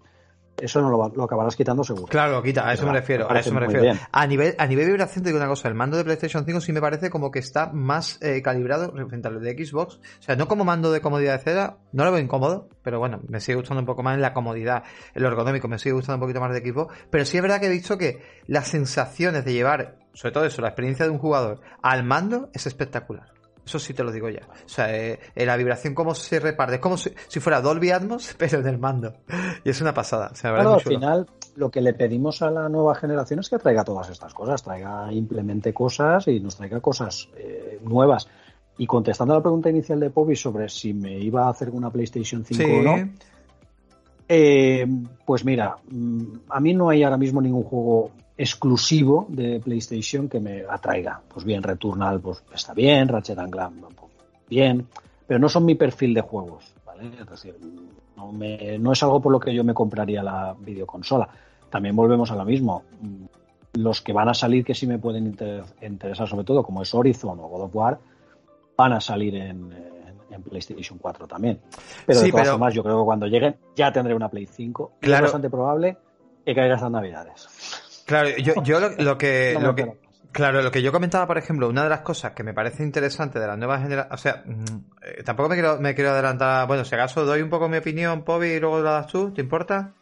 eso no lo, lo, acabarás quitando seguro. Claro, lo quita, a eso me refiero. A eso me refiero. A nivel, a nivel de vibración te digo una cosa, el mando de PlayStation 5 sí me parece como que está más eh, calibrado frente al de Xbox. O sea, no como mando de comodidad de cera, no lo veo incómodo, pero bueno, me sigue gustando un poco más en la comodidad, en lo ergonómico, me sigue gustando un poquito más de Xbox. Pero sí es verdad que he visto que las sensaciones de llevar, sobre todo eso, la experiencia de un jugador al mando es espectacular. Eso sí te lo digo ya. O sea, eh, eh, la vibración cómo se reparte. Es como si, fuera Dolby Atmos, *laughs* pero en el mando. Y es una pasada. claro, al final lo que le pedimos a la nueva generación es que traiga todas estas cosas, traiga, implemente cosas y nos traiga cosas eh, nuevas. Y contestando a la pregunta inicial de Pobi sobre si me iba a hacer una PlayStation 5 o no, pues mira, mm, a mí no hay ahora mismo ningún juego exclusivo de PlayStation que me atraiga. Pues bien, Returnal pues está bien, Ratchet Clank pues, bien, pero no son mi perfil de juegos, ¿vale? Es decir, no, me, no es algo por lo que yo me compraría la videoconsola. También volvemos a lo mismo. Los que van a salir que sí me pueden interesar, sobre todo, como es Horizon o God of War, van a salir en, PlayStation 4 también. Pero de todas formas, yo creo que cuando lleguen ya tendré una Play 5. es bastante probable que caiga estas navidades. Claro, yo, yo lo, que, lo que *laughs* claro, lo que yo comentaba, por ejemplo, una de las cosas que me parece interesante de las nuevas generaciones, o sea, mm, eh, tampoco me quiero, me quiero adelantar, bueno, si acaso doy un poco mi opinión, Pobi, y luego la das tú, ¿te importa?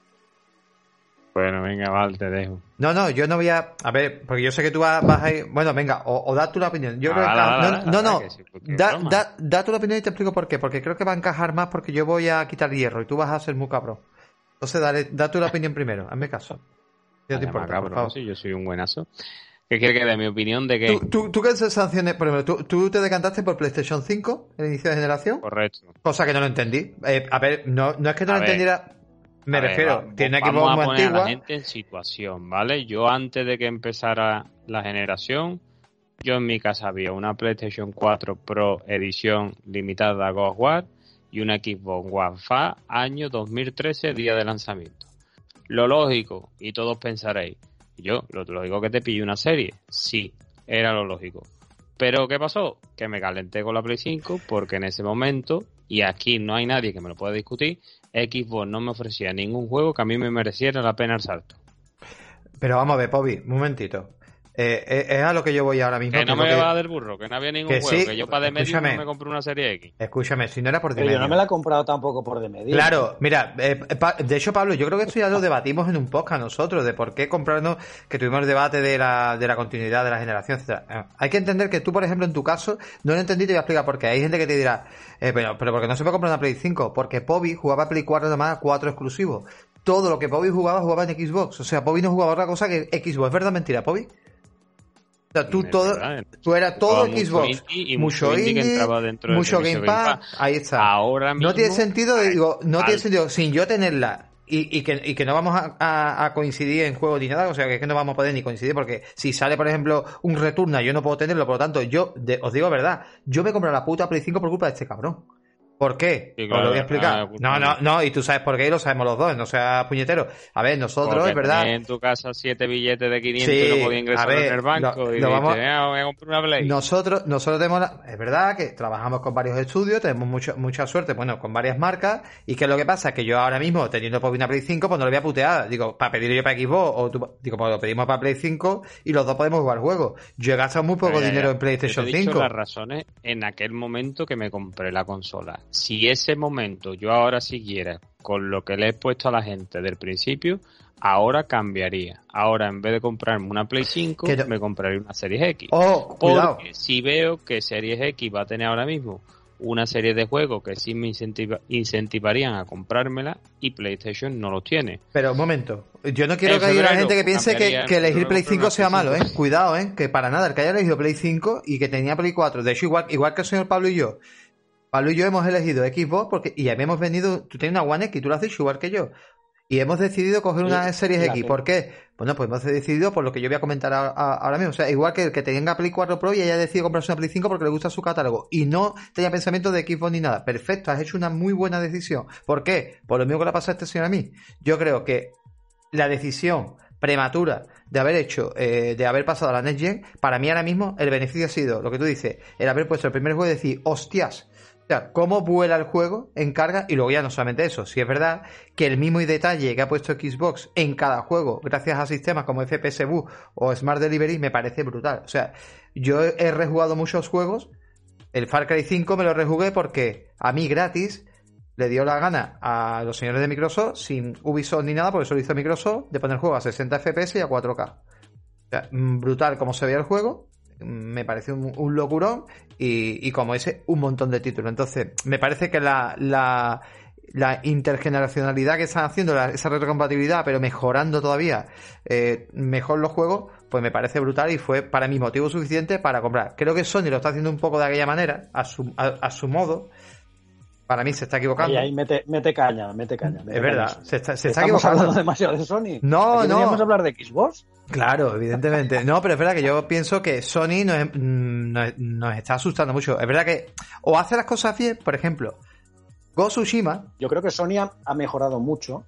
Bueno, venga, vale, te dejo. No, no, yo no voy a. A ver, porque yo sé que tú vas, a ir. Bueno, venga, o, da tú la opinión. Yo creo que. no, no, no. Da, da, da, tu opinión y te explico por qué. Porque creo que va a encajar más porque yo voy a quitar hierro y tú vas a ser muy cabrón. Entonces, dale, da tu la opinión primero, hazme caso. Yo, yo soy un buenazo. ¿Qué quiere que dé mi opinión de que... ¿Tú, tú, qué sensaciones? Por ejemplo, ¿tú, te decantaste por PlayStation 5 el inicio de generación? Correcto. Cosa que no lo entendí. Eh, a ver, no, no es que no lo entendiera... Me refiero, tiene que vamos a poner a la gente en situación, ¿vale? Yo antes de que empezara la generación, yo en mi casa había una PlayStation 4 Pro edición limitada a God War y una Xbox One Fa año 2013, día de lanzamiento. Lo lógico, y todos pensaréis, yo, lo lógico que te pille una serie, sí, era lo lógico. Pero ¿qué pasó? Que me calenté con la Play 5 porque en ese momento, y aquí no hay nadie que me lo pueda discutir, Xbox no me ofrecía ningún juego que a mí me mereciera la pena el salto. Pero vamos a ver, Pobi, un momentito. Eh, eh, es a lo que yo voy ahora mismo. Que no me va del burro, que no había ningún juego, que yo para de medio no me compré una serie X. Escúchame, si no era por de medio. yo no me la he comprado tampoco por de medio. Claro, mira, eh, de hecho, Pablo, yo creo que esto ya lo debatimos en un podcast nosotros, de por qué comprarnos, que tuvimos el debate de la, de la continuidad de la generación, etcétera. Hay que entender que tú, por ejemplo, en tu caso, no lo entendí, te voy a explicar por qué. Hay gente que te dirá, pero, pero porque no se puede comprar una Play 5, porque Pobi jugaba Play 4 nomás, 4 exclusivos. Todo lo que Pobi jugaba, jugaba en Xbox. O sea, Pobi no jugaba otra cosa que Xbox. ¿Es verdad mentira, Pobi? Tú todo, tú era todo Xbox, mucho indie, mucho Game Pass, ahí está. Ahora no tiene sentido, digo, no tiene sentido sin yo tenerla y, y, que, y que no vamos a, coincidir en juego ni nada, o sea que es que no vamos a poder ni coincidir porque si sale por ejemplo un Returna yo no puedo tenerlo, por lo tanto yo os digo verdad, yo me compro la puta Play 5 por culpa de este cabrón. ¿Por qué? Os lo voy a explicar. Ah, no, no, no, y tú sabes por qué y lo sabemos los dos, no sea puñetero. A ver, nosotros, es verdad. en tu casa siete billetes de 500 y no podía ingresar en el banco y vamos... Ah, voy a comprar una Play. Nosotros, nosotros tenemos, es verdad que trabajamos con varios estudios, tenemos mucho, mucha suerte, bueno, con varias marcas, y que lo que pasa es que yo ahora mismo, teniendo por una Play 5, pues no lo voy a putear. Digo, para pedir yo para Xbox, o tú, digo, pues lo pedimos para Play 5 y los dos podemos jugar juegos. Yo he gastado muy poco dinero en PlayStation yo te he dicho 5. las razones en aquel momento que me compré la consola si ese momento yo ahora siguiera con lo que le he puesto a la gente del principio, ahora cambiaría. Ahora, en vez de comprarme una Play 5, me compraría una Series X. Oh, Porque si veo que Series X va a tener ahora mismo una serie de juegos que sí me incentivarían a comprármela y PlayStation no los tiene. Pero un momento, yo no quiero que haya gente que piense que, elegir Play 5 sea malo, ¿eh? Cuidado, ¿eh? Que para nada, el que haya elegido Play 5 y que tenía Play 4, de hecho igual, igual que el señor Pablo y yo, Pablo y yo hemos elegido Xbox porque y hemos venido, tú tienes una One X, tú lo haces igual que yo. Y hemos decidido coger una Series X. ¿Por qué? Bueno, pues hemos decidido por lo que yo voy a comentar ahora mismo. O sea, igual que el que tenga Play 4 Pro y haya decidido comprarse una Play 5 porque le gusta su catálogo. Y no tenía pensamiento de Xbox ni nada. Perfecto, has hecho una muy buena decisión. ¿Por qué? Por lo mismo que le ha pasado a este señor a mí. Yo creo que la decisión prematura de haber hecho, eh, de haber pasado a la Next Gen, para mí ahora mismo el beneficio ha sido, lo que tú dices, el haber puesto el primer juego y decir, hostias, o sea, cómo vuela el juego en carga y luego ya no solamente eso, si es verdad que el mismo detalle que ha puesto Xbox en cada juego, gracias a sistemas como FPS o Smart Delivery, me parece brutal. O sea, yo he rejugado muchos juegos, el Far Cry 5 me lo rejugué porque a mí gratis le dio la gana a los señores de Microsoft, sin Ubisoft ni nada, porque eso lo hizo Microsoft, de poner el juego a 60 FPS y a 4K. O sea, mm, brutal como se veía el juego, me parece un, locurón y, como ese, un montón de títulos. Entonces, me parece que la, la, intergeneracionalidad que están haciendo, esa retrocompatibilidad, pero mejorando todavía eh, mejor los juegos, pues me parece brutal y fue para mí motivo suficiente para comprar. Creo que Sony lo está haciendo un poco de aquella manera, a su, a su modo, para mí se está equivocando. Y ahí mete, mete caña, mete caña. es verdad, se está, se está equivocando. hablando demasiado de Sony. *laughs* No, no. ¿Podríamos hablar de Xbox? Claro, evidentemente. No, pero es verdad que yo pienso que Sony nos, nos, está asustando mucho. Es verdad que o hace las cosas bien, por ejemplo, Go Tsushima. Yo creo que Sony ha, mejorado mucho.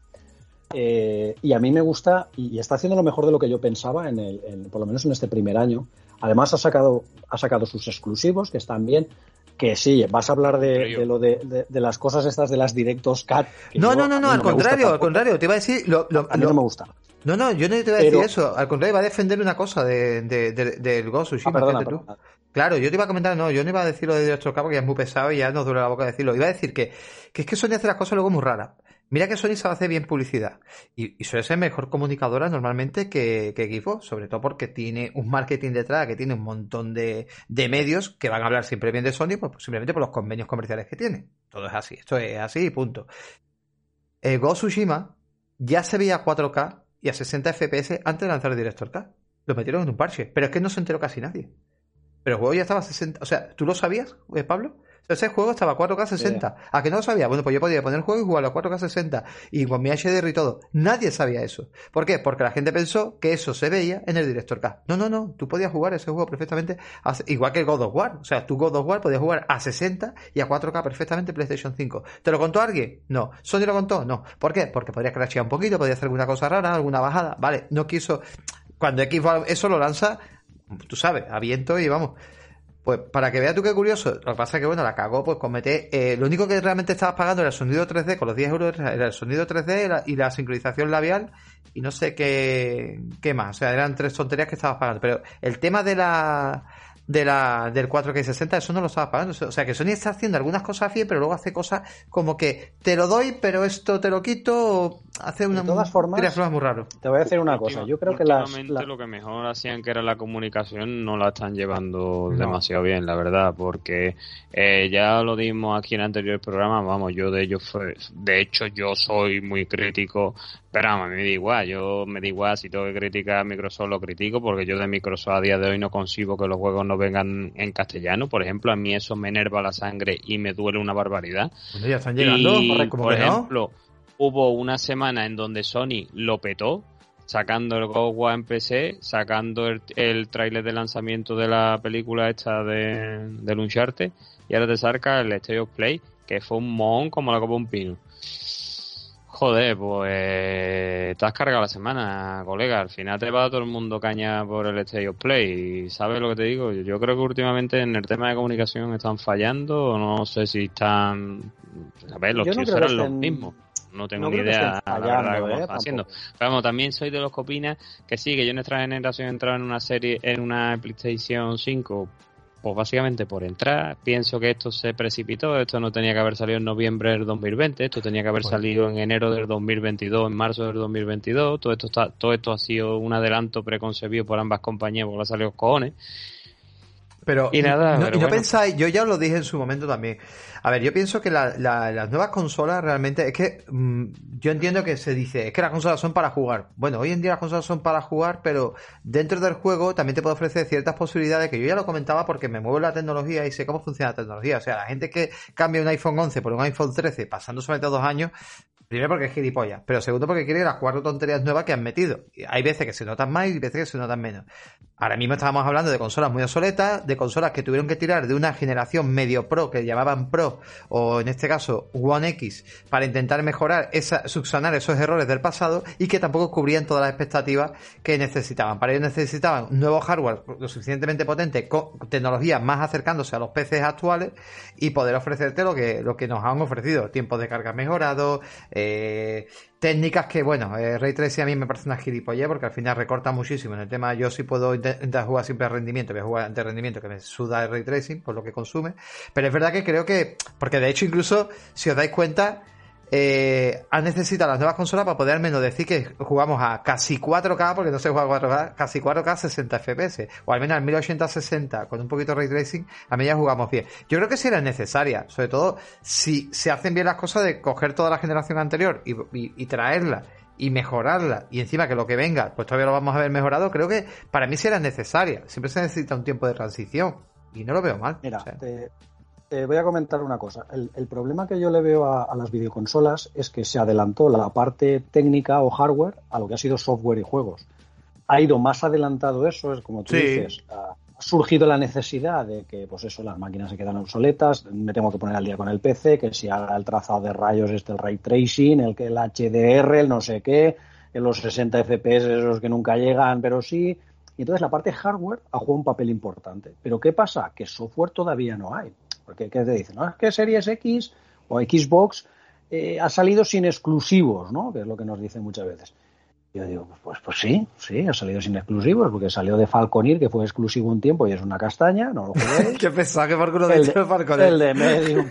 Eh, y a mí me gusta y, está haciendo lo mejor de lo que yo pensaba en el, por lo menos en este primer año. Además ha sacado ha sacado sus exclusivos que están bien que sí, vas a hablar de, lo de, las cosas estas de las directos cat. No, no, no, no, al contrario, al contrario, te iba a decir. Lo, a mí no me gusta. No, no, yo no te iba a decir eso. Al contrario, iba a defender una cosa de, del Ghost Tsushima. Ah, claro, yo te iba a comentar, no, yo no iba a decir lo de directos cat porque ya es muy pesado y ya nos duele la boca decirlo. Iba a decir que, que es que Sony hace las cosas luego muy raras. Mira que Sony sabe hacer bien publicidad y, suele ser mejor comunicadora normalmente que, que sobre todo porque tiene un marketing detrás, que tiene un montón de, medios que van a hablar siempre bien de Sony, pues, simplemente por los convenios comerciales que tiene. Todo es así, esto es así y punto. Eh, Go Tsushima ya se veía a 4K y a 60 FPS antes de lanzar el Director K. Lo metieron en un parche, pero es que no se enteró casi nadie. Pero el juego ya estaba a 60. O sea, ¿tú lo sabías, eh, Pablo? Ese juego estaba a 4K 60. ¿A que no lo sabía? Bueno, pues yo podía poner el juego y jugarlo a 4K 60 y con mi HDR y todo. Nadie sabía eso. ¿Por qué? Porque la gente pensó que eso se veía en el Director K. No, no, no. Tú podías jugar ese juego perfectamente, igual que el God of War. O sea, tú God of War podías jugar a 60 y a 4K perfectamente PlayStation 5. ¿Te lo contó alguien? No. ¿Sony lo contó? No. ¿Por qué? Porque podría crashear un poquito, podía hacer alguna cosa rara, alguna bajada. Vale, no quiso. Cuando Xbox eso lo lanza, tú sabes, a viento y vamos. Pues para que veas tú qué curioso, lo que pasa es que bueno, la cagó pues con meter, eh, lo único que realmente estabas pagando era el sonido 3D, con los 10 euros era el sonido 3D y la sincronización labial y no sé qué, qué más, o sea, eran tres tonterías que estabas pagando, pero el tema de la de la, del 4K60, eso no lo estaba pagando. O sea que Sony está haciendo algunas cosas bien, pero luego hace cosas como que te lo doy, pero esto te lo quito. Hace una. De todas formas, muy raro. Te voy a decir una cosa. Yo creo que las. lo que mejor hacían que era la comunicación no la están llevando demasiado bien, la verdad, porque eh, ya lo dimos aquí en anteriores programas. Vamos, yo de ellos, de hecho, yo soy muy crítico pero a mí me da igual, yo me da igual si tengo que criticar a Microsoft, lo critico, porque yo de Microsoft a día de hoy no consigo que los juegos no vengan en castellano. Por ejemplo, a mí eso me enerva la sangre y me duele una barbaridad. ya están llegando, y, por ejemplo, hubo una semana en donde Sony lo petó, sacando el Go en PC, sacando el, el tráiler de lanzamiento de la película esta de, de Uncharted, y ahora te saca el State of Play, que fue un mohón como la copa un pino. Joder, pues te has cargado la semana, colega. Al final te va todo el mundo caña por el State of Play. ¿Y sabes lo que te digo? Yo creo que últimamente en el tema de comunicación están fallando. No sé si están. A ver, los tíos eran los mismos. No tengo ni idea la verdad cómo ¿eh? están haciendo. Pero vamos, también soy de los que opinan que sí, que yo en nuestra generación he entrado en una serie, en una PlayStation 5 Pues básicamente por entrar, pienso que esto se precipitó, esto no tenía que haber salido en noviembre del 2020, esto tenía que haber pues salido en enero del 2022, en marzo del 2022, todo esto está, todo esto ha sido un adelanto preconcebido por ambas compañías, porque ha salido cojones. Pero, y nada, no, no pensáis, yo ya lo dije en su momento también. A ver, yo pienso que las nuevas consolas realmente es que mm, yo entiendo que se dice, es que las consolas son para jugar. Bueno, hoy en día las consolas son para jugar, pero dentro del juego también te puede ofrecer ciertas posibilidades que yo ya lo comentaba porque me muevo la tecnología y sé cómo funciona la tecnología. O sea, la gente que cambia un iPhone 11 por un iPhone 13 pasando solamente dos años, Primero porque es gilipollas, pero segundo porque quiere las cuatro tonterías nuevas que han metido. hay veces que se notan más y veces que se notan menos. Ahora mismo estábamos hablando de consolas muy obsoletas, de consolas que tuvieron que tirar de una generación medio pro, que llamaban pro, o en este caso One X, para intentar mejorar, esa, subsanar esos errores del pasado y que tampoco cubrían todas las expectativas que necesitaban. Para ello necesitaban nuevo hardware lo suficientemente potente, con tecnologías más acercándose a los PCs actuales y poder ofrecerte lo que, lo que nos han ofrecido. Tiempos de carga mejorados, eh, técnicas que, bueno, eh, Ray Tracing a mí me parece una gilipollez porque al final recorta muchísimo en el tema. Yo sí puedo intentar jugar siempre a rendimiento, voy a jugar ante rendimiento que me suda el Ray Tracing por lo que consume. Pero es verdad que creo que, porque de hecho, incluso, si os dais cuenta, eh, han necesitado las nuevas consolas para poder al menos decir que jugamos a casi 4K, porque no se juega a 4K, casi 4K 60 FPS, o al menos al 1080-60 con un poquito de ray tracing, a medida jugamos bien. Yo creo que sí era necesaria, sobre todo si se hacen bien las cosas de coger toda la generación anterior y, traerla y mejorarla. Y encima que lo que venga pues todavía lo vamos a ver mejorado creo que para mí sí era necesaria siempre se necesita un tiempo de transición y no lo veo mal. Mira te voy a comentar una cosa. El, problema que yo le veo a, las videoconsolas es que se adelantó la parte técnica o hardware a lo que ha sido software y juegos. Ha ido más adelantado eso, es como tú dices, ha, surgido la necesidad de que, pues eso, las máquinas se quedan obsoletas, me tengo que poner al día con el PC, que si haga el trazado de rayos, este el ray tracing, el que el HDR, el no sé qué, en los 60 FPS esos que nunca llegan, pero sí. Y entonces la parte hardware ha jugado un papel importante. Pero ¿qué pasa? Que software todavía no hay. Porque ¿qué te dicen? No, es que Series X o Xbox eh, ha salido sin exclusivos, ¿no? Que es lo que nos dicen muchas veces. Yo digo, pues, pues, pues sí, sí, ha salido sin exclusivos, porque salió de Falconir, que fue exclusivo un tiempo y es una castaña, no lo juguéis. *laughs* Qué pesado que el, de, Falconir. El de Medium,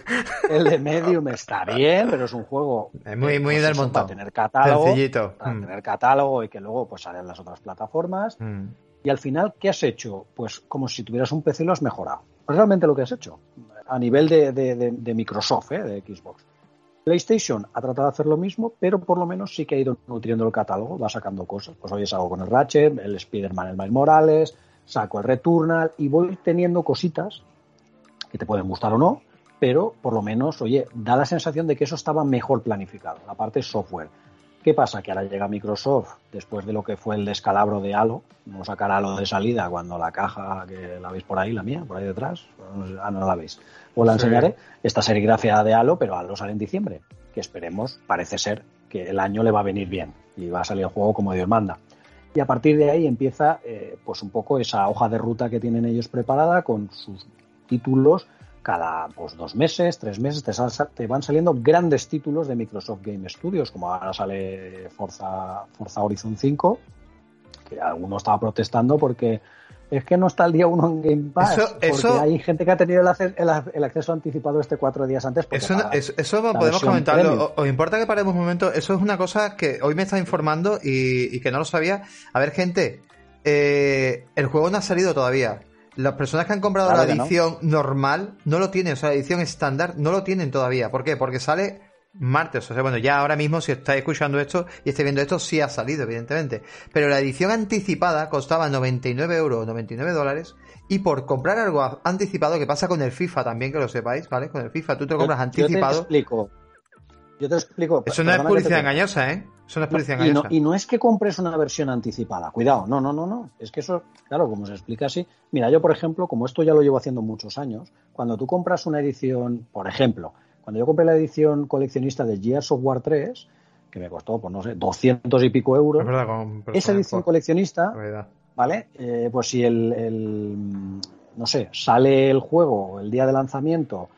el de Medium está bien, pero es un juego es muy, muy del montón. Para tener catálogo, Sencillito. para mm. tener catálogo y que luego pues salen las otras plataformas. Mm. Y al final, ¿qué has hecho? Pues como si tuvieras un PC lo has mejorado. Pues realmente lo que has hecho a nivel de, Microsoft, ¿eh? de Xbox. PlayStation ha tratado de hacer lo mismo, pero por lo menos sí que ha ido nutriendo el catálogo, va sacando cosas. Pues hoy salgo con el Ratchet, el Spider-Man, el Miles Morales, saco el Returnal y voy teniendo cositas que te pueden gustar o no, pero por lo menos, oye, da la sensación de que eso estaba mejor planificado, la parte software. ¿Qué pasa? Que ahora llega Microsoft, después de lo que fue el descalabro de Halo, no sacar Halo de salida cuando la caja, que la veis por ahí, la mía, por ahí detrás, ah, no la veis, os la enseñaré, esta serigrafía de Halo, pero Halo sale en diciembre, que esperemos, parece ser que el año le va a venir bien y va a salir el juego como Dios manda. Y a partir de ahí empieza eh, pues un poco esa hoja de ruta que tienen ellos preparada con sus títulos cada pues, dos meses, tres meses, te, van saliendo grandes títulos de Microsoft Game Studios, como ahora sale Forza, Forza Horizon 5, que alguno estaba protestando porque es que no está el día uno en Game Pass. porque hay gente que ha tenido el, acceso anticipado este cuatro días antes. Eso, eso, podemos comentarlo. ¿Os importa que paremos un momento? Eso es una cosa que hoy me está informando y, que no lo sabía. A ver, gente, eh, el juego no ha salido todavía. Las personas que han comprado la edición normal no lo tienen, o sea, la edición estándar no lo tienen todavía. ¿Por qué? Porque sale martes. O sea, bueno, ya ahora mismo, si estáis escuchando esto y estáis viendo esto, sí ha salido, evidentemente. Pero la edición anticipada costaba 99 euros, 99 dólares. Y por comprar algo anticipado, que pasa con el FIFA también, que lo sepáis, ¿vale? Con el FIFA, tú te compras anticipado. Yo te explico. Yo te explico. Eso no es publicidad engañosa, ¿eh? Eso no es. Y no, es que compres una versión anticipada. Cuidado, no, no, no, no. Es que eso, claro, como se explica así. Mira, yo, por ejemplo, como esto ya lo llevo haciendo muchos años, cuando tú compras una edición, por ejemplo, cuando yo compré la edición coleccionista de Gears of War 3, que me costó, pues no sé, 200 y pico euros, esa edición coleccionista, ¿vale? Eh, pues si el, el, no sé, sale el juego el día de lanzamiento,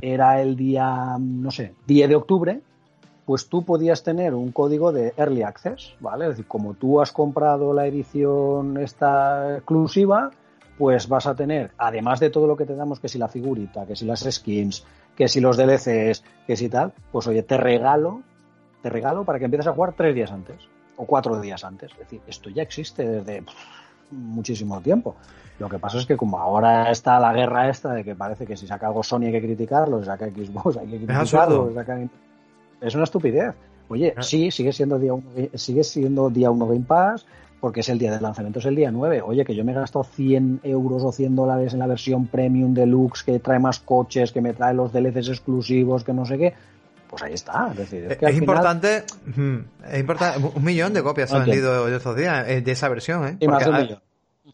era el día, no sé, 10 de octubre, pues tú podías tener un código de Early Access, ¿vale? Es decir, como tú has comprado la edición esta exclusiva, pues vas a tener, además de todo lo que te damos, que si la figurita, que si las skins, que si los DLCs, que si tal, pues oye, te regalo, te regalo para que empieces a jugar tres días antes o cuatro días antes. Es decir, esto ya existe desde muchísimo tiempo. Lo que pasa es que como ahora está la guerra esta de que parece que si saca algo Sony hay que criticarlo, si saca Xbox hay que criticarlo, es una estupidez. Oye, ah. sí, sigue siendo día uno, sigue siendo día uno Game Pass, porque es el día del lanzamiento, es el día 9. Oye, que yo me he gastado 100 euros o 100 dólares en la versión Premium Deluxe, que trae más coches, que me trae los DLCs exclusivos, que no sé qué. Pues ahí está. Es, decir, es, importante, es importante. Un millón de copias se han vendido estos días eh, de esa versión, ¿eh? Y más de un millón.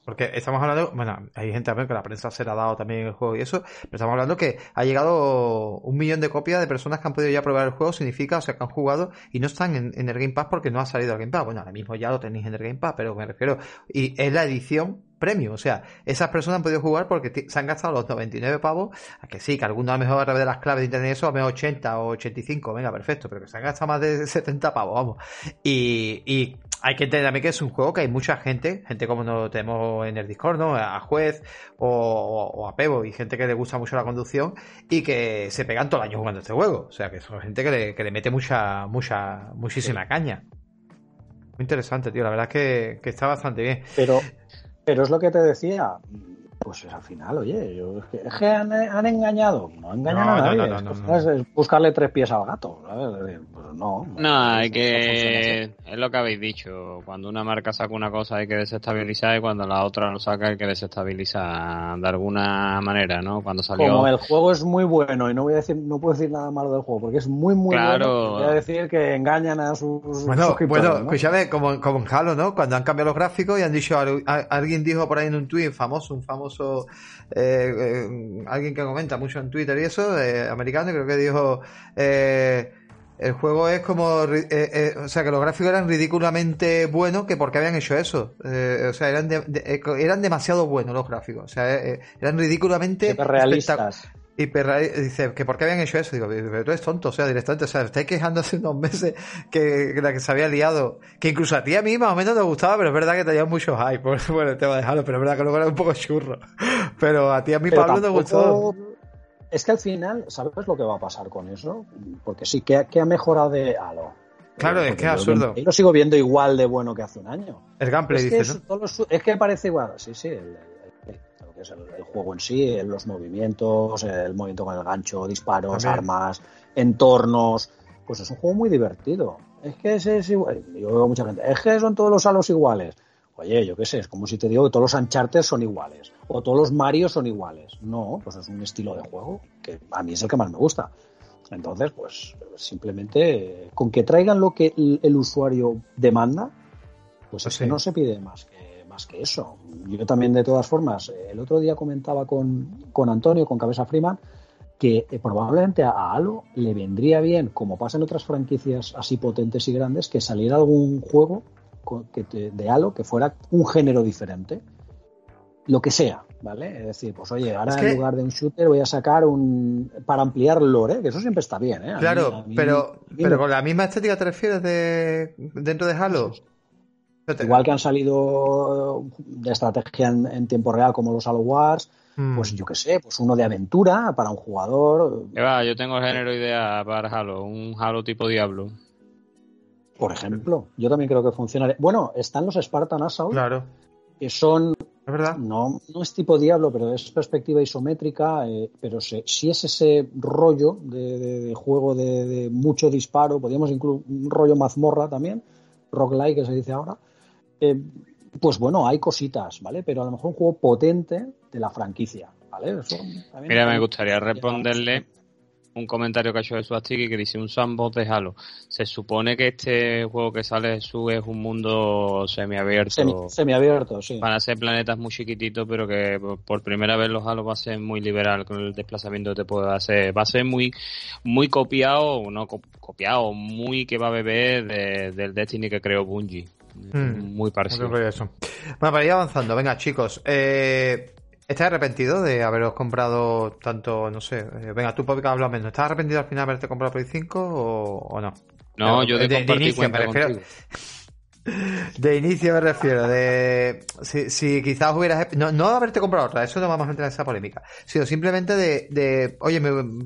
Porque estamos hablando, bueno, hay gente también que la prensa se la ha dado también el juego y eso, pero estamos hablando que ha llegado un millón de copias de personas que han podido ya probar el juego, significa, o sea, que han jugado y no están en, el Game Pass porque no ha salido el Game Pass. Bueno, ahora mismo ya lo tenéis en el Game Pass, pero me refiero, y es la edición premium, o sea, esas personas han podido jugar porque se han gastado los 99 pavos, a que sí, que algunos a lo mejor a través de las claves de internet eso, a lo mejor 80 o 85, venga, perfecto, pero que se han gastado más de 70 pavos, vamos. Y hay que entender también que es un juego que hay mucha gente, gente como nos tenemos en el Discord, ¿no? A Juez o, a Pebo y gente que le gusta mucho la conducción y que se pegan todo el año jugando este juego. O sea, que son gente que le, mete mucha, mucha, muchísima caña. Muy interesante, tío. La verdad es que, que está bastante bien. Pero, pero es lo que te decía pues al final, oye, yo, es que han, engañado, no engañan a nadie, no, es, buscarle tres pies al gato, ¿sabes? Pues no. No, hay que, es lo que habéis dicho, cuando una marca saca una cosa hay que desestabilizar y cuando la otra lo saca hay que desestabilizar de alguna manera, ¿no? Cuando salió... Como el juego es muy bueno y no voy a decir, no puedo decir nada malo del juego porque es muy muy bueno, voy a decir que engañan a sus Bueno, bueno, escúchame, como, como en Halo, ¿no? Cuando han cambiado los gráficos y han dicho, alguien dijo por ahí en un tweet famoso, un famoso eh, eh, alguien que comenta mucho en Twitter y eso, eh, americano, creo que dijo, el juego es como, o sea, que los gráficos eran ridículamente buenos, que porque habían hecho eso, o sea, eran, eran demasiado buenos los gráficos, o sea, eran ridículamente realistas. Y Perra dice que por qué habían hecho eso. Digo, pero tú eres tonto, o sea, directamente, o sea, estáis quejando hace unos meses que, la que se había liado. Que incluso a ti a mí más o menos te gustaba, pero es verdad que tenía mucho hype por, *laughs* bueno, el tema de Halo, pero es verdad que luego era un poco churro. Pero a ti a mí Pablo te gustó. Es que al final, ¿sabes lo que va a pasar con eso? Porque sí, que, ha mejorado de Halo. Claro, es que es absurdo. Yo lo sigo viendo igual de bueno que hace un año. El gameplay, es que Es que parece igual, sí, sí, el, es el, juego en sí, los movimientos, el movimiento con el gancho, disparos, armas, entornos. Pues es un juego muy divertido. Es que ese es igual. Yo veo mucha gente. Es que son todos los halos iguales. Oye, yo qué sé, es como si te digo que todos los Uncharted son iguales. O todos los Mario son iguales. No, pues es un estilo de juego que a mí es el que más me gusta. Entonces, pues simplemente con que traigan lo que el, usuario demanda, pues es que no se pide más que eso. Yo también, de todas formas, el otro día comentaba con, con Antonio, con Cabeza Freeman, que eh, probablemente a Halo le vendría bien, como pasa en otras franquicias así potentes y grandes, que saliera algún juego de Halo que fuera un género diferente. Lo que sea, ¿vale? Es decir, pues oye, ahora en lugar de un shooter voy a sacar un. para ampliar lore, que eso siempre está bien, ¿eh? claro, pero, pero con la misma estética te refieres de dentro de Halo. Igual que han salido de estrategia en, tiempo real como los Halo Wars, hmm. pues yo qué sé, pues uno de aventura para un jugador. yo tengo el género idea para Halo, un Halo tipo Diablo. Por ejemplo, yo también creo que funcionaría. Bueno, están los Spartan Assault, claro. que son ¿Es verdad? No, no es tipo Diablo, pero es perspectiva isométrica, eh, pero si es ese rollo de, juego de, mucho disparo, podríamos incluir un rollo mazmorra también, roguelike que se dice ahora, eh, pues bueno, hay cositas, ¿vale? Pero a lo mejor un juego potente de la franquicia, ¿vale? Mira, me gustaría responderle un comentario que ha hecho de Suastiki que dice un sandbox de Halo. Se supone que este juego que sale de su es un mundo semiabierto. semiabierto, sí. Van a ser planetas muy chiquititos, pero que por primera vez los Halo va a ser muy liberal con el desplazamiento que te puede hacer. Va a ser muy, muy copiado, no copiado, muy que va a beber del Destiny que creó Bungie. Hmm. Muy parecido. Eso. Bueno, para ir avanzando, venga chicos, eh, ¿estás arrepentido de haberos comprado tanto, no sé, eh, venga, tú podcast habla menos, ¿estás arrepentido al final de haberte comprado Play 5 o, o no? No, yo de, de, inicio, me refiero... *laughs* De inicio me refiero, de si, si quizás hubieras no, no haberte comprado otra, eso no vamos a entrar en esa polémica, sino simplemente de, de oye,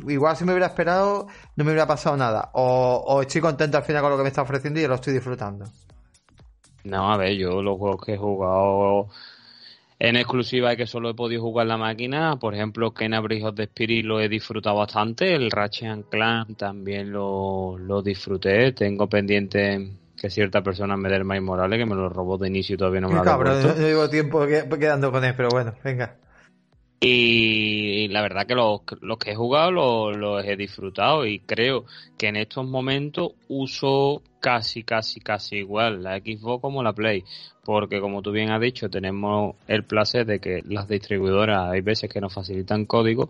igual si me hubiera esperado no me hubiera pasado nada, o, o estoy contento al final con lo que me está ofreciendo y yo lo estoy disfrutando. No, a ver, yo los juegos que he jugado en exclusiva y que solo he podido jugar en la máquina, por ejemplo, Kena Bridge of the Spirit lo he disfrutado bastante, el Ratchet Clank también lo, lo disfruté, tengo pendiente que cierta persona me dé el Miles Morales, que me lo robó de inicio y todavía no me lo ha Cabrón, no llevo tiempo quedando con él, pero bueno, venga. Y la verdad que los, los que he jugado los, los, he disfrutado y creo que en estos momentos uso casi, casi, casi igual la Xbox como la Play. Porque como tú bien has dicho, tenemos el placer de que las distribuidoras hay veces que nos facilitan códigos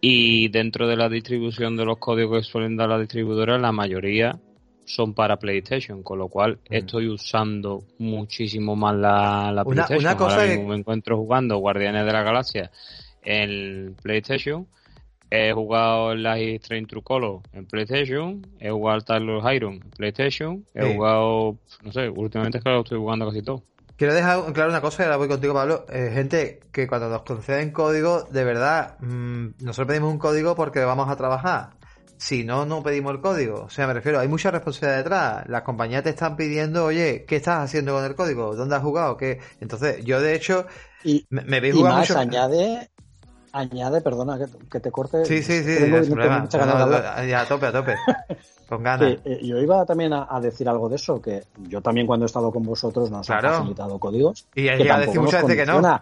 y dentro de la distribución de los códigos que suelen dar las distribuidoras, la mayoría son para PlayStation, con lo cual mm. estoy usando muchísimo más la, la PlayStation. Una cosa Ahora me encuentro jugando Guardianes de la Galaxia en PlayStation. He jugado el Life Train True Color en PlayStation. He jugado el Tyler Iron en PlayStation. He jugado, no sé, últimamente es que estoy jugando casi todo. Quiero dejar claro una cosa y ahora voy contigo, Pablo. Eh, gente, que cuando nos conceden código, de verdad, mmm, nosotros pedimos un código porque vamos a trabajar si no, no pedimos el código. O sea, me refiero, hay mucha responsabilidad detrás. Las compañías te están pidiendo, oye, ¿qué estás haciendo con el código? ¿Dónde has jugado? ¿Qué? Entonces, yo de hecho, y, me, me veis jugar más, añade, añade, perdona que, te corte. Sí, sí, sí, tengo, problema. ya, a tope, a tope. *laughs* Con ganas. Eh, yo iba también a, decir algo de eso, que yo también cuando he estado con vosotros nos claro. han facilitado códigos. Y ya decir muchas veces que no.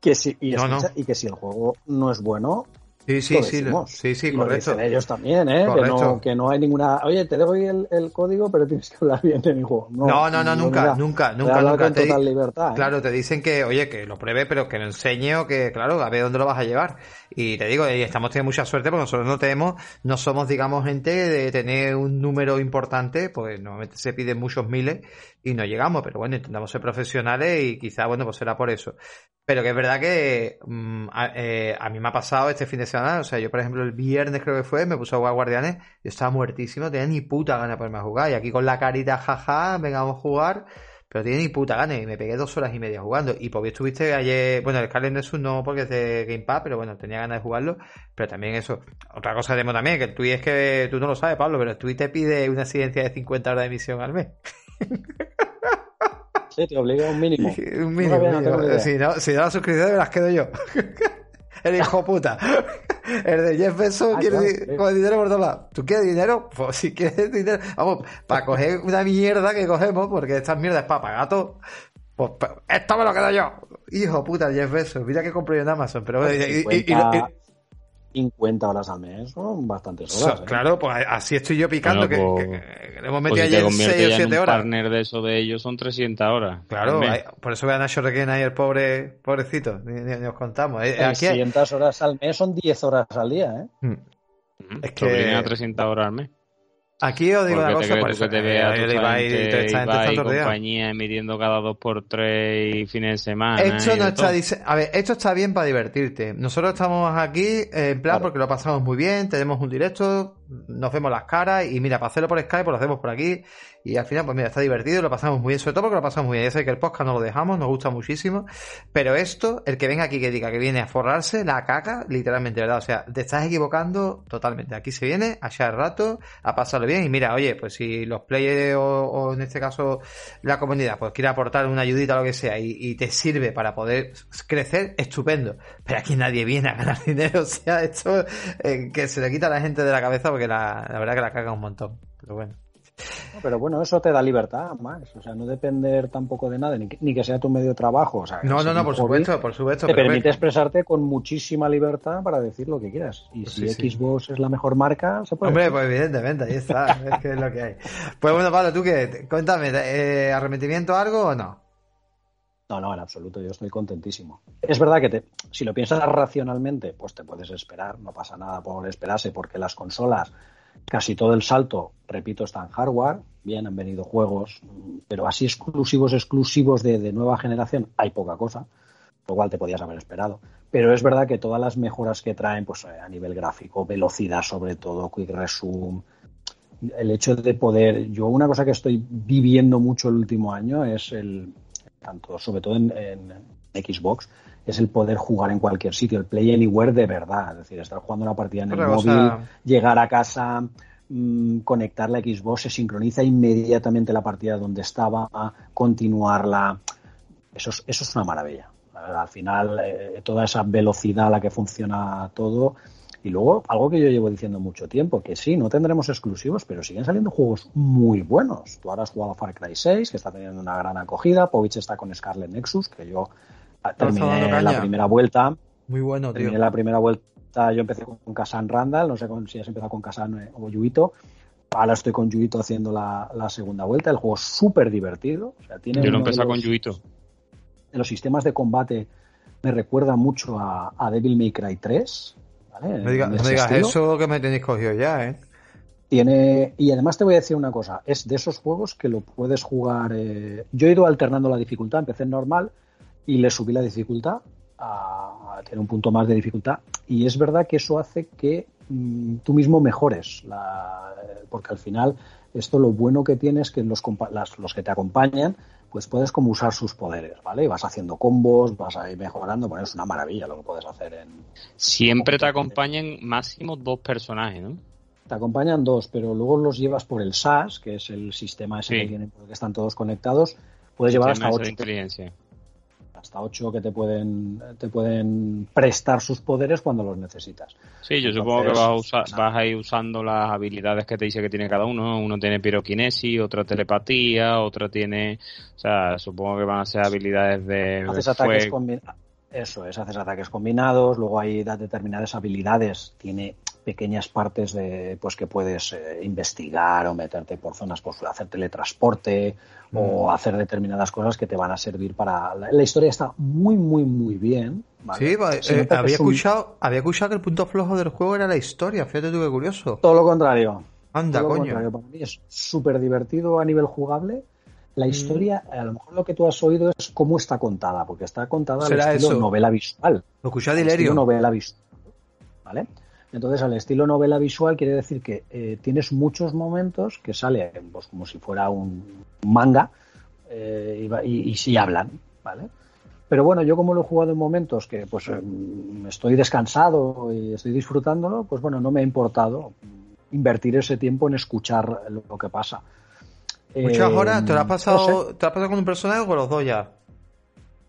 Que si, y, y que si el juego no es bueno, Sí, sí, sí, sí, sí, correcto. ellos también, ¿eh? Que no, que no, hay ninguna. Oye, te doy el, el, código, pero tienes que hablar bien de mi juego. No, no, no, nunca, nunca, nunca, nunca. Te, total libertad, ¿eh? Claro, te dicen que, oye, que lo pruebe, pero que lo enseñe o que, claro, a ver dónde lo vas a llevar. Y te digo, y estamos teniendo mucha suerte porque nosotros no tenemos, no somos, digamos, gente de tener un número importante, pues normalmente se piden muchos miles y no llegamos, pero bueno, intentamos ser profesionales y quizá, bueno, pues será por eso. Pero que es verdad que mm, eh, a, mí me ha pasado este fin de semana, o sea, yo por ejemplo el viernes creo que fue, me puse a jugar Guardianes, yo estaba muertísimo, tenía ni puta gana de ponerme a jugar, y aquí con la carita jaja, vengamos a jugar, pero tenía ni puta gana, y me pegué dos horas y media jugando, y porque estuviste ayer, bueno, el Scarlet Nexus no porque es de Game Pass, pero bueno, tenía ganas de jugarlo, pero también eso, otra cosa tenemos también, que el Twitch es que tú no lo sabes, Pablo, pero el Twitch te pide una exigencia de 50 horas de emisión al mes. Sí, te obliga a un mínimo. *laughs* Un mínimo. si, no, si no las suscripciones me las quedo yo. *laughs* El hijo puta. El de Jeff Bezos ah, quiere dinero por todos lados. ¿Tú quieres dinero? Pues si quieres dinero. Vamos, para coger una mierda que cogemos, porque estas mierdas es para pagar todo. Pues esto me lo quedo yo. Hijo puta, Jeff Bezos. Mira que compré yo en Amazon. Pero pues y, 50 horas al mes son bastantes horas. ¿eh? Claro, pues así estoy yo picando, que, pues, le hemos metido pues ayer 6 o 7 horas. partner de eso de ellos son 300 horas. Claro, por eso vean a Shoreken ahí el pobre, pobrecito, ni, os contamos. 300 eh, horas al mes son 10 horas al día, ¿eh? Mm. Es que... a 300 horas al mes. Aquí os digo una cosa, por eso que te vea eh, Ibai, y compañía emitiendo cada dos por tres fines de semana. Esto no está, a ver, esto está bien para divertirte. Nosotros estamos aquí eh, en plan porque lo pasamos muy bien, tenemos un directo, nos vemos las caras y mira, para hacerlo por Skype pues lo hacemos por aquí y al final, pues mira, está divertido, lo pasamos muy bien, sobre todo porque lo pasamos muy bien. Ya sé que el podcast no lo dejamos, nos gusta muchísimo. Pero esto, el que venga aquí que diga que viene a forrarse, la caca, literalmente, ¿verdad? O sea, te estás equivocando totalmente. Aquí se viene a echar rato, a pasarlo bien. Y mira, oye, pues si los players o, en este caso la comunidad, pues quiere aportar una ayudita o lo que sea y, te sirve para poder crecer, estupendo. Pero aquí nadie viene a ganar *laughs* dinero. O sea, esto eh, que se le quita a la gente de la cabeza porque la, la verdad que la caga un montón. Pero bueno pero bueno, eso te da libertad más. O sea, no depender tampoco de nada, ni que, sea tu medio de trabajo. O sea, no, no, no, por supuesto, por supuesto. Te permite expresarte con muchísima libertad para decir lo que quieras. Y si Xbox es la mejor marca, se puede. Hombre, pues evidentemente, ahí está. es que es lo que hay. Pues bueno, Pablo, tú qué, cuéntame, eh, ¿arrepentimiento algo o no? No, no, en absoluto, yo estoy contentísimo. Es verdad que te, si lo piensas racionalmente, pues te puedes esperar, no pasa nada por esperarse, porque las consolas Casi todo el salto, repito, está en hardware. Bien, han venido juegos, pero así exclusivos, exclusivos de, nueva generación, hay poca cosa, lo cual te podías haber esperado. Pero es verdad que todas las mejoras que traen, pues eh, a nivel gráfico, velocidad sobre todo, quick resume, el hecho de poder. Yo, una cosa que estoy viviendo mucho el último año es el. Tanto, sobre todo en, Xbox, es el poder jugar en cualquier sitio, el Play Anywhere de verdad. Es decir, estar jugando una partida en el móvil, llegar a casa, mm, conectar la Xbox, se sincroniza inmediatamente la partida donde estaba, continuarla. Eso es, eso es una maravilla. Al final, eh, toda esa velocidad a la que funciona todo y luego, algo que yo llevo diciendo mucho tiempo, que sí, no tendremos exclusivos, pero siguen saliendo juegos muy buenos. Tú ahora has jugado Far Cry 6, que está teniendo una gran acogida. Povich está con Scarlet Nexus, que yo ah, terminé la primera vuelta. Muy bueno, tío. Terminé la primera vuelta, yo empecé con Kasan Randall, no sé si has empezado con Kasan eh, o Yuito. Ahora estoy con Yuito haciendo la, segunda vuelta. El juego es súper divertido. yo lo empecé con Yuito. En los sistemas de combate me recuerda mucho a, a Devil May Cry 3 no, digas eso que me tenéis cogido ya, ¿eh? Tiene, y además te voy a decir una cosa, es de esos juegos que lo puedes jugar. Eh, yo he ido alternando la dificultad, empecé en normal y le subí la dificultad a, tener un punto más de dificultad. Y es verdad que eso hace que mm, tú mismo mejores, porque al final esto lo bueno que tiene es que los, los que te acompañan pues puedes como usar sus poderes, ¿vale? Y vas haciendo combos, vas a ir mejorando, bueno, es una maravilla lo que puedes hacer en... Siempre te acompañan máximo dos personajes, ¿no? Te acompañan dos, pero luego los llevas por el SAS, que es el sistema ese que tienen, porque están todos conectados, puedes llevar hasta ocho hasta ocho que te pueden, te pueden prestar sus poderes cuando los necesitas. Sí, yo supongo que vas a, vas a ir usando las habilidades que te dice que tiene cada uno. Uno tiene piroquinesis, otro telepatía, otro tiene... O sea, supongo que van a ser habilidades de... Haces ataques Eso es, haces ataques combinados, luego hay determinadas habilidades, tiene pequeñas partes de pues que puedes eh, investigar o meterte por zonas, por pues, hacer teletransporte o mm. hacer determinadas cosas que te van a servir para la, historia está muy muy muy bien. Sí, eh, había escuchado había escuchado que el punto flojo del juego era la historia. Fíjate tú qué curioso. Todo lo contrario. Anda, coño. Para mí es súper divertido a nivel jugable. La mm. historia, a lo mejor lo que tú has oído es cómo está contada, porque está contada al estilo novela visual. Lo escuché Dilerio. novela visual. ¿Vale? Entonces, al estilo novela visual quiere decir que eh, tienes muchos momentos que sale pues, como si fuera un manga eh, y, si hablan, ¿vale? Pero bueno, yo como lo he jugado en momentos que pues em, estoy descansado y estoy disfrutándolo, pues bueno, no me ha importado invertir ese tiempo en escuchar lo que pasa. Muchas horas, ¿te lo has pasado, ¿te has pasado con un personaje o con los dos ya?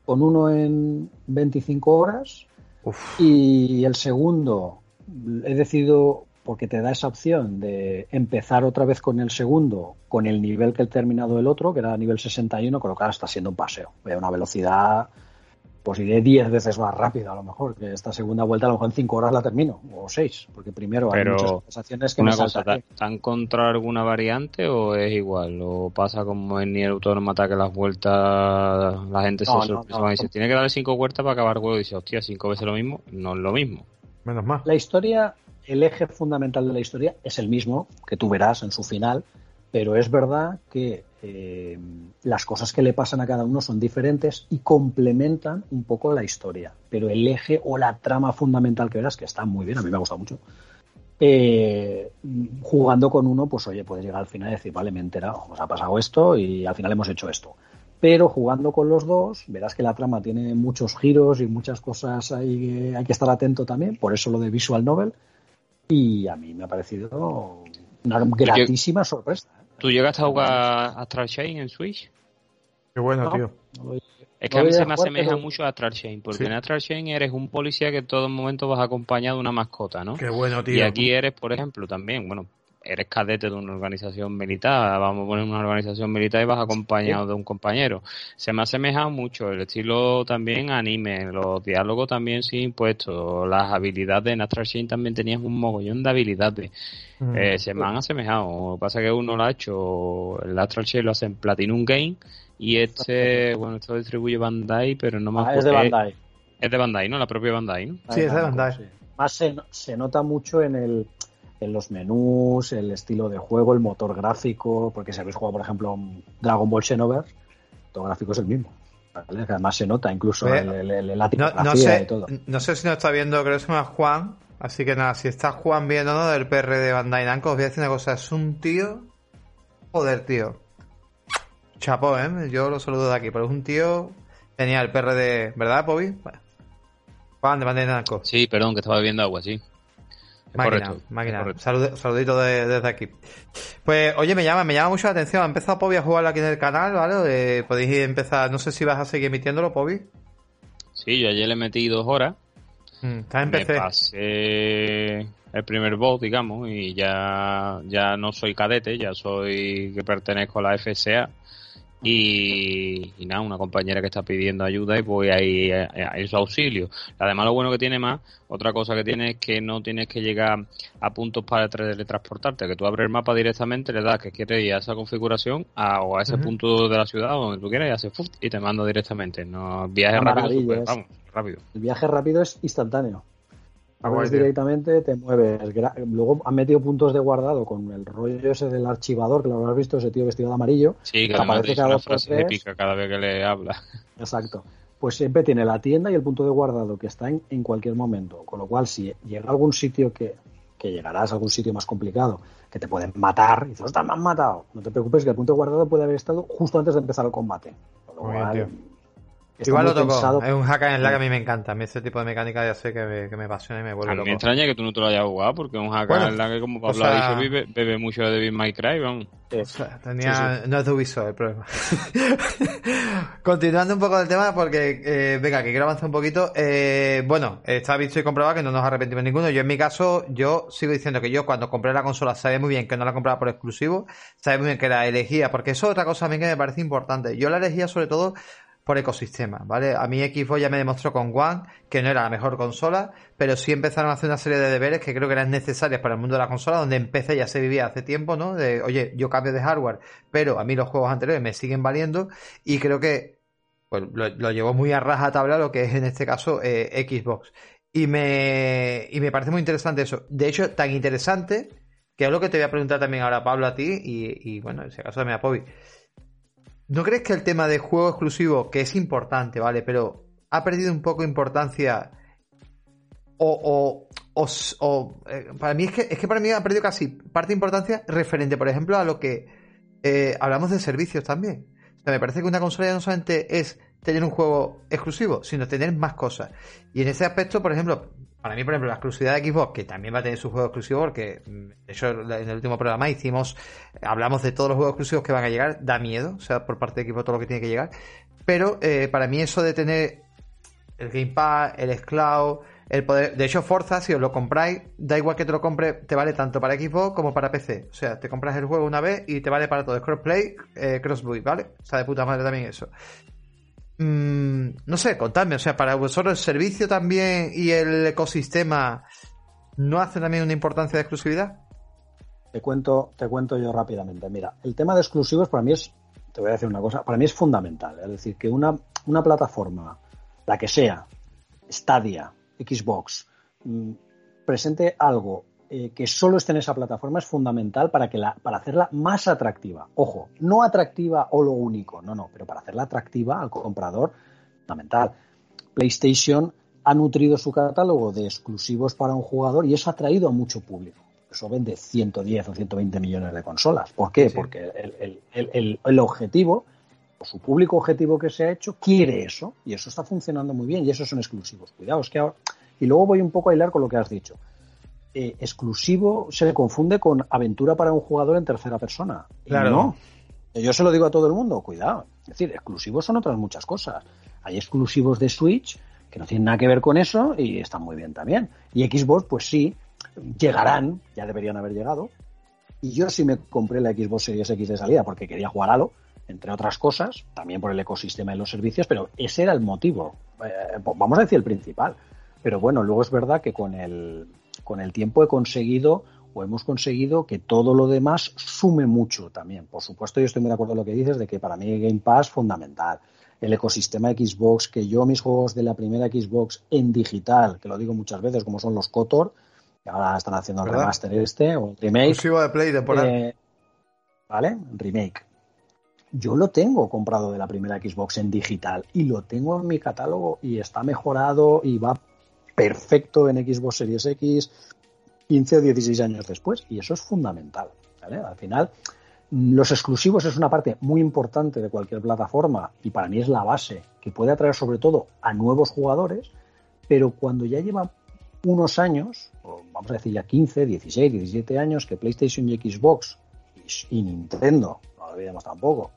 Con uno en 25 horas y el segundo he decidido, porque te da esa opción de empezar otra vez con el segundo, con el nivel que he terminado el otro, que era nivel 61, con lo que ahora está siendo un paseo. Voy a una velocidad, pues iré 10 veces más rápido a lo mejor, que esta segunda vuelta a lo mejor en 5 horas la termino, o 6, porque primero hay muchas sensaciones que una me cosa, ¿te, han encontrado alguna variante o es igual? ¿O pasa como en Nier Automata que las vueltas la gente se sorprende y dice, tiene que darle 5 vueltas para acabar el juego y dice, hostia, 5 veces lo mismo? No es lo mismo. La historia, el eje fundamental de la historia es el mismo que tú verás en su final, pero es verdad que eh, las cosas que le pasan a cada uno son diferentes y complementan un poco la historia. Pero el eje o la trama fundamental que verás, que está muy bien, a mí me ha gustado mucho, eh, jugando con uno, pues oye, puedes llegar al final y decir, vale, me he enterado, nos ha pasado esto y al final hemos hecho esto pero jugando con los dos, verás que la trama tiene muchos giros y muchas cosas ahí que hay que estar atento también, por eso lo de Visual Novel, y a mí me ha parecido una gratísima sorpresa. ¿eh? ¿Tú llegaste a jugar Astral Chain en Switch? Qué bueno, tío. es que a mí se me asemeja mucho a Astral Chain, porque en Astral Chain eres un policía que en todo momento vas acompañado de una mascota, ¿no? Qué bueno, tío. Y aquí eres, por ejemplo, también, bueno, eres cadete de una organización militar, vamos a poner una organización militar y vas acompañado de un compañero. Se me asemeja mucho el estilo también anime, los diálogos también sin impuestos, las habilidades en Astral Chain también tenías un mogollón de habilidades. Mm. Eh, se me han asemejado. Lo que pasa es que uno lo ha hecho, el Astral Chain lo hace en Platinum Game y este, bueno, esto lo distribuye Bandai, pero no más. Ah, es de Bandai. Es de Bandai, ¿no? La propia Bandai, ¿no? Sí, es de Bandai. Más se, se nota mucho en el en los menús, el estilo de juego, el motor gráfico, porque si habéis jugado, por ejemplo, Dragon Ball Xenoverse, todo gráfico es el mismo. además se nota incluso el, el, la tipografía no, sé, y todo. No sé si nos está viendo, creo que se llama Juan, Así que nada, si está Juan viendo ¿no? del PR de Bandai Namco, os voy a decir una cosa, es un tío... Joder, tío. Chapo, ¿eh? Yo lo saludo de aquí, pero es un tío Tenía el PR de... ¿Verdad, Bobby? Juan de Bandai Namco. Sí, perdón, que estaba bebiendo agua, sí. Máquina, máquina. saludito desde aquí. Pues, oye, me llama, me llama mucho la atención. Ha empezado Pobi a jugar aquí en el canal, ¿vale? podéis empezar, no sé si vas a seguir emitiéndolo, Pobi. Sí, yo ayer le metí dos horas. Mm, está en PC. Me pasé el primer bot, digamos, y ya, ya no soy cadete, ya soy que pertenezco a la FSA. Y, nada, una compañera que está pidiendo ayuda y voy ahí a, a, su auxilio. Además, lo bueno que tiene más, otra cosa que tiene es que no tienes que llegar a puntos para teletransportarte, que tú abres el mapa directamente, le das que quieres ir a esa configuración o a ese punto de la ciudad donde tú quieras y hace y te mando directamente. No viaje rápido, vamos, rápido. El viaje rápido es instantáneo. Abres directamente, te mueves. Luego han metido puntos de guardado con el rollo ese del archivador, que lo habrás visto, ese tío vestido de amarillo. Sí, que, aparece cada una frase épica cada vez que le habla. *laughs* Exacto. Pues siempre tiene la tienda y el punto de guardado que está en, en cualquier momento. Con lo cual, si llega a algún sitio que, que llegarás a algún sitio más complicado, que te pueden matar, y dices, ostras, me han matado. No te preocupes, que el punto de guardado puede haber estado justo antes de empezar el combate. Con lo cual, Igual lo tocó. Es un hack and slash que a mí me encanta. A mí ese tipo de mecánica ya sé que me, que me apasiona y me vuelve a loco. Me extraña que tú no te lo hayas jugado porque un hack and slash que como Pablo ha dicho bebe mucho de Devil May Cry, vamos. tenía, No es de Ubisoft el problema. *laughs* Continuando un poco del tema porque, eh, venga, que quiero avanzar un poquito. Eh, bueno, está visto y comprobado que no nos arrepentimos ninguno. Yo en mi caso, yo sigo diciendo que yo cuando compré la consola sabía muy bien que no la compraba por exclusivo, sabía muy bien que la elegía, porque eso es otra cosa a mí que me parece importante. Yo la elegía sobre todo por ecosistema, ¿vale? A mí Xbox ya me demostró con One que no era la mejor consola, pero sí empezaron a hacer una serie de deberes que creo que eran necesarios para el mundo de la consola, donde empecé ya se vivía hace tiempo, ¿no? De, oye, yo cambio de hardware, pero a mí los juegos anteriores me siguen valiendo y creo que pues, lo, llevó muy a raja tabla lo que es en este caso eh, Xbox. Y me, y me parece muy interesante eso. De hecho, tan interesante que es lo que te voy a preguntar también ahora, Pablo, a ti y, y bueno, en ese caso también a Pobi. ¿No crees que el tema de juego exclusivo, que es importante, ¿vale? Pero ha perdido un poco importancia o, o, o, eh, para mí es que, es que para mí ha perdido casi parte de importancia referente, por ejemplo, a lo que eh, hablamos de servicios también. O sea, me parece que una consola ya no solamente es tener un juego exclusivo, sino tener más cosas. Y en ese aspecto, por ejemplo, para mí, por ejemplo, la exclusividad de Xbox, que también va a tener su juego exclusivo, porque mm, de hecho en el último programa hicimos, hablamos de todos los juegos exclusivos que van a llegar, da miedo, o sea, por parte de Xbox todo lo que tiene que llegar. Pero eh, para mí eso de tener el Game Pass, el Xcloud, el poder. De hecho, Forza, si os lo compráis, da igual que te lo compre, te vale tanto para Xbox como para PC. O sea, te compras el juego una vez y te vale para todo. Es crossplay, eh, crossboot, ¿vale? O sea, de puta madre también eso. Mm, no sé, contadme, o sea, para vosotros el servicio también y el ecosistema no hace también una importancia de exclusividad. Te cuento, te cuento yo rápidamente. Mira, el tema de exclusivos para mí es, te voy a decir una cosa, para mí es fundamental. Es decir, que una, una plataforma, la que sea, Stadia, Xbox, mm, presente algo eh, que solo esté en esa plataforma es fundamental para, que la, para hacerla más atractiva. Ojo, no atractiva o lo único, no, no, pero para hacerla atractiva al comprador, fundamental. PlayStation ha nutrido su catálogo de exclusivos para un jugador y eso ha traído a mucho público. Eso vende 110 o 120 millones de consolas. ¿Por qué? Porque el, el, el, objetivo, o su público objetivo que se ha hecho, quiere eso y eso está funcionando muy bien y esos son exclusivos. Cuidado, es que ahora... Y luego voy un poco a hilar con lo que has dicho. Eh, exclusivo se le confunde con aventura para un jugador en tercera persona. Claro. no. Yo se lo digo a todo el mundo, cuidado. Es decir, exclusivos son otras muchas cosas. Hay exclusivos de Switch que no tienen nada que ver con eso y están muy bien también. Y Xbox, pues sí, llegarán, ya deberían haber llegado. Y yo sí me compré la Xbox Series X de salida porque quería jugar Halo, entre otras cosas, también por el ecosistema de los servicios, pero ese era el motivo, eh, vamos a decir el principal. Pero bueno, luego es verdad que con el, con el tiempo he conseguido o hemos conseguido que todo lo demás sume mucho también. Por supuesto, yo estoy muy de acuerdo con lo que dices de que para mí Game Pass es fundamental. El ecosistema Xbox, que yo mis juegos de la primera Xbox en digital, que lo digo muchas veces, como son los KOTOR, que ahora están haciendo el remaster este, o el remake. Exclusivo de Play, eh, ¿Vale? Remake. Yo lo tengo comprado de la primera Xbox en digital y lo tengo en mi catálogo y está mejorado y va perfecto en Xbox Series X 15 o 16 años después. Y eso es fundamental. Al final, los exclusivos es una parte muy importante de cualquier plataforma y para mí es la base que puede atraer sobre todo a nuevos jugadores, pero cuando ya lleva unos años, vamos a decir ya 15, 16, 17 años, que PlayStation y Xbox y, Nintendo, no lo olvidemos tampoco,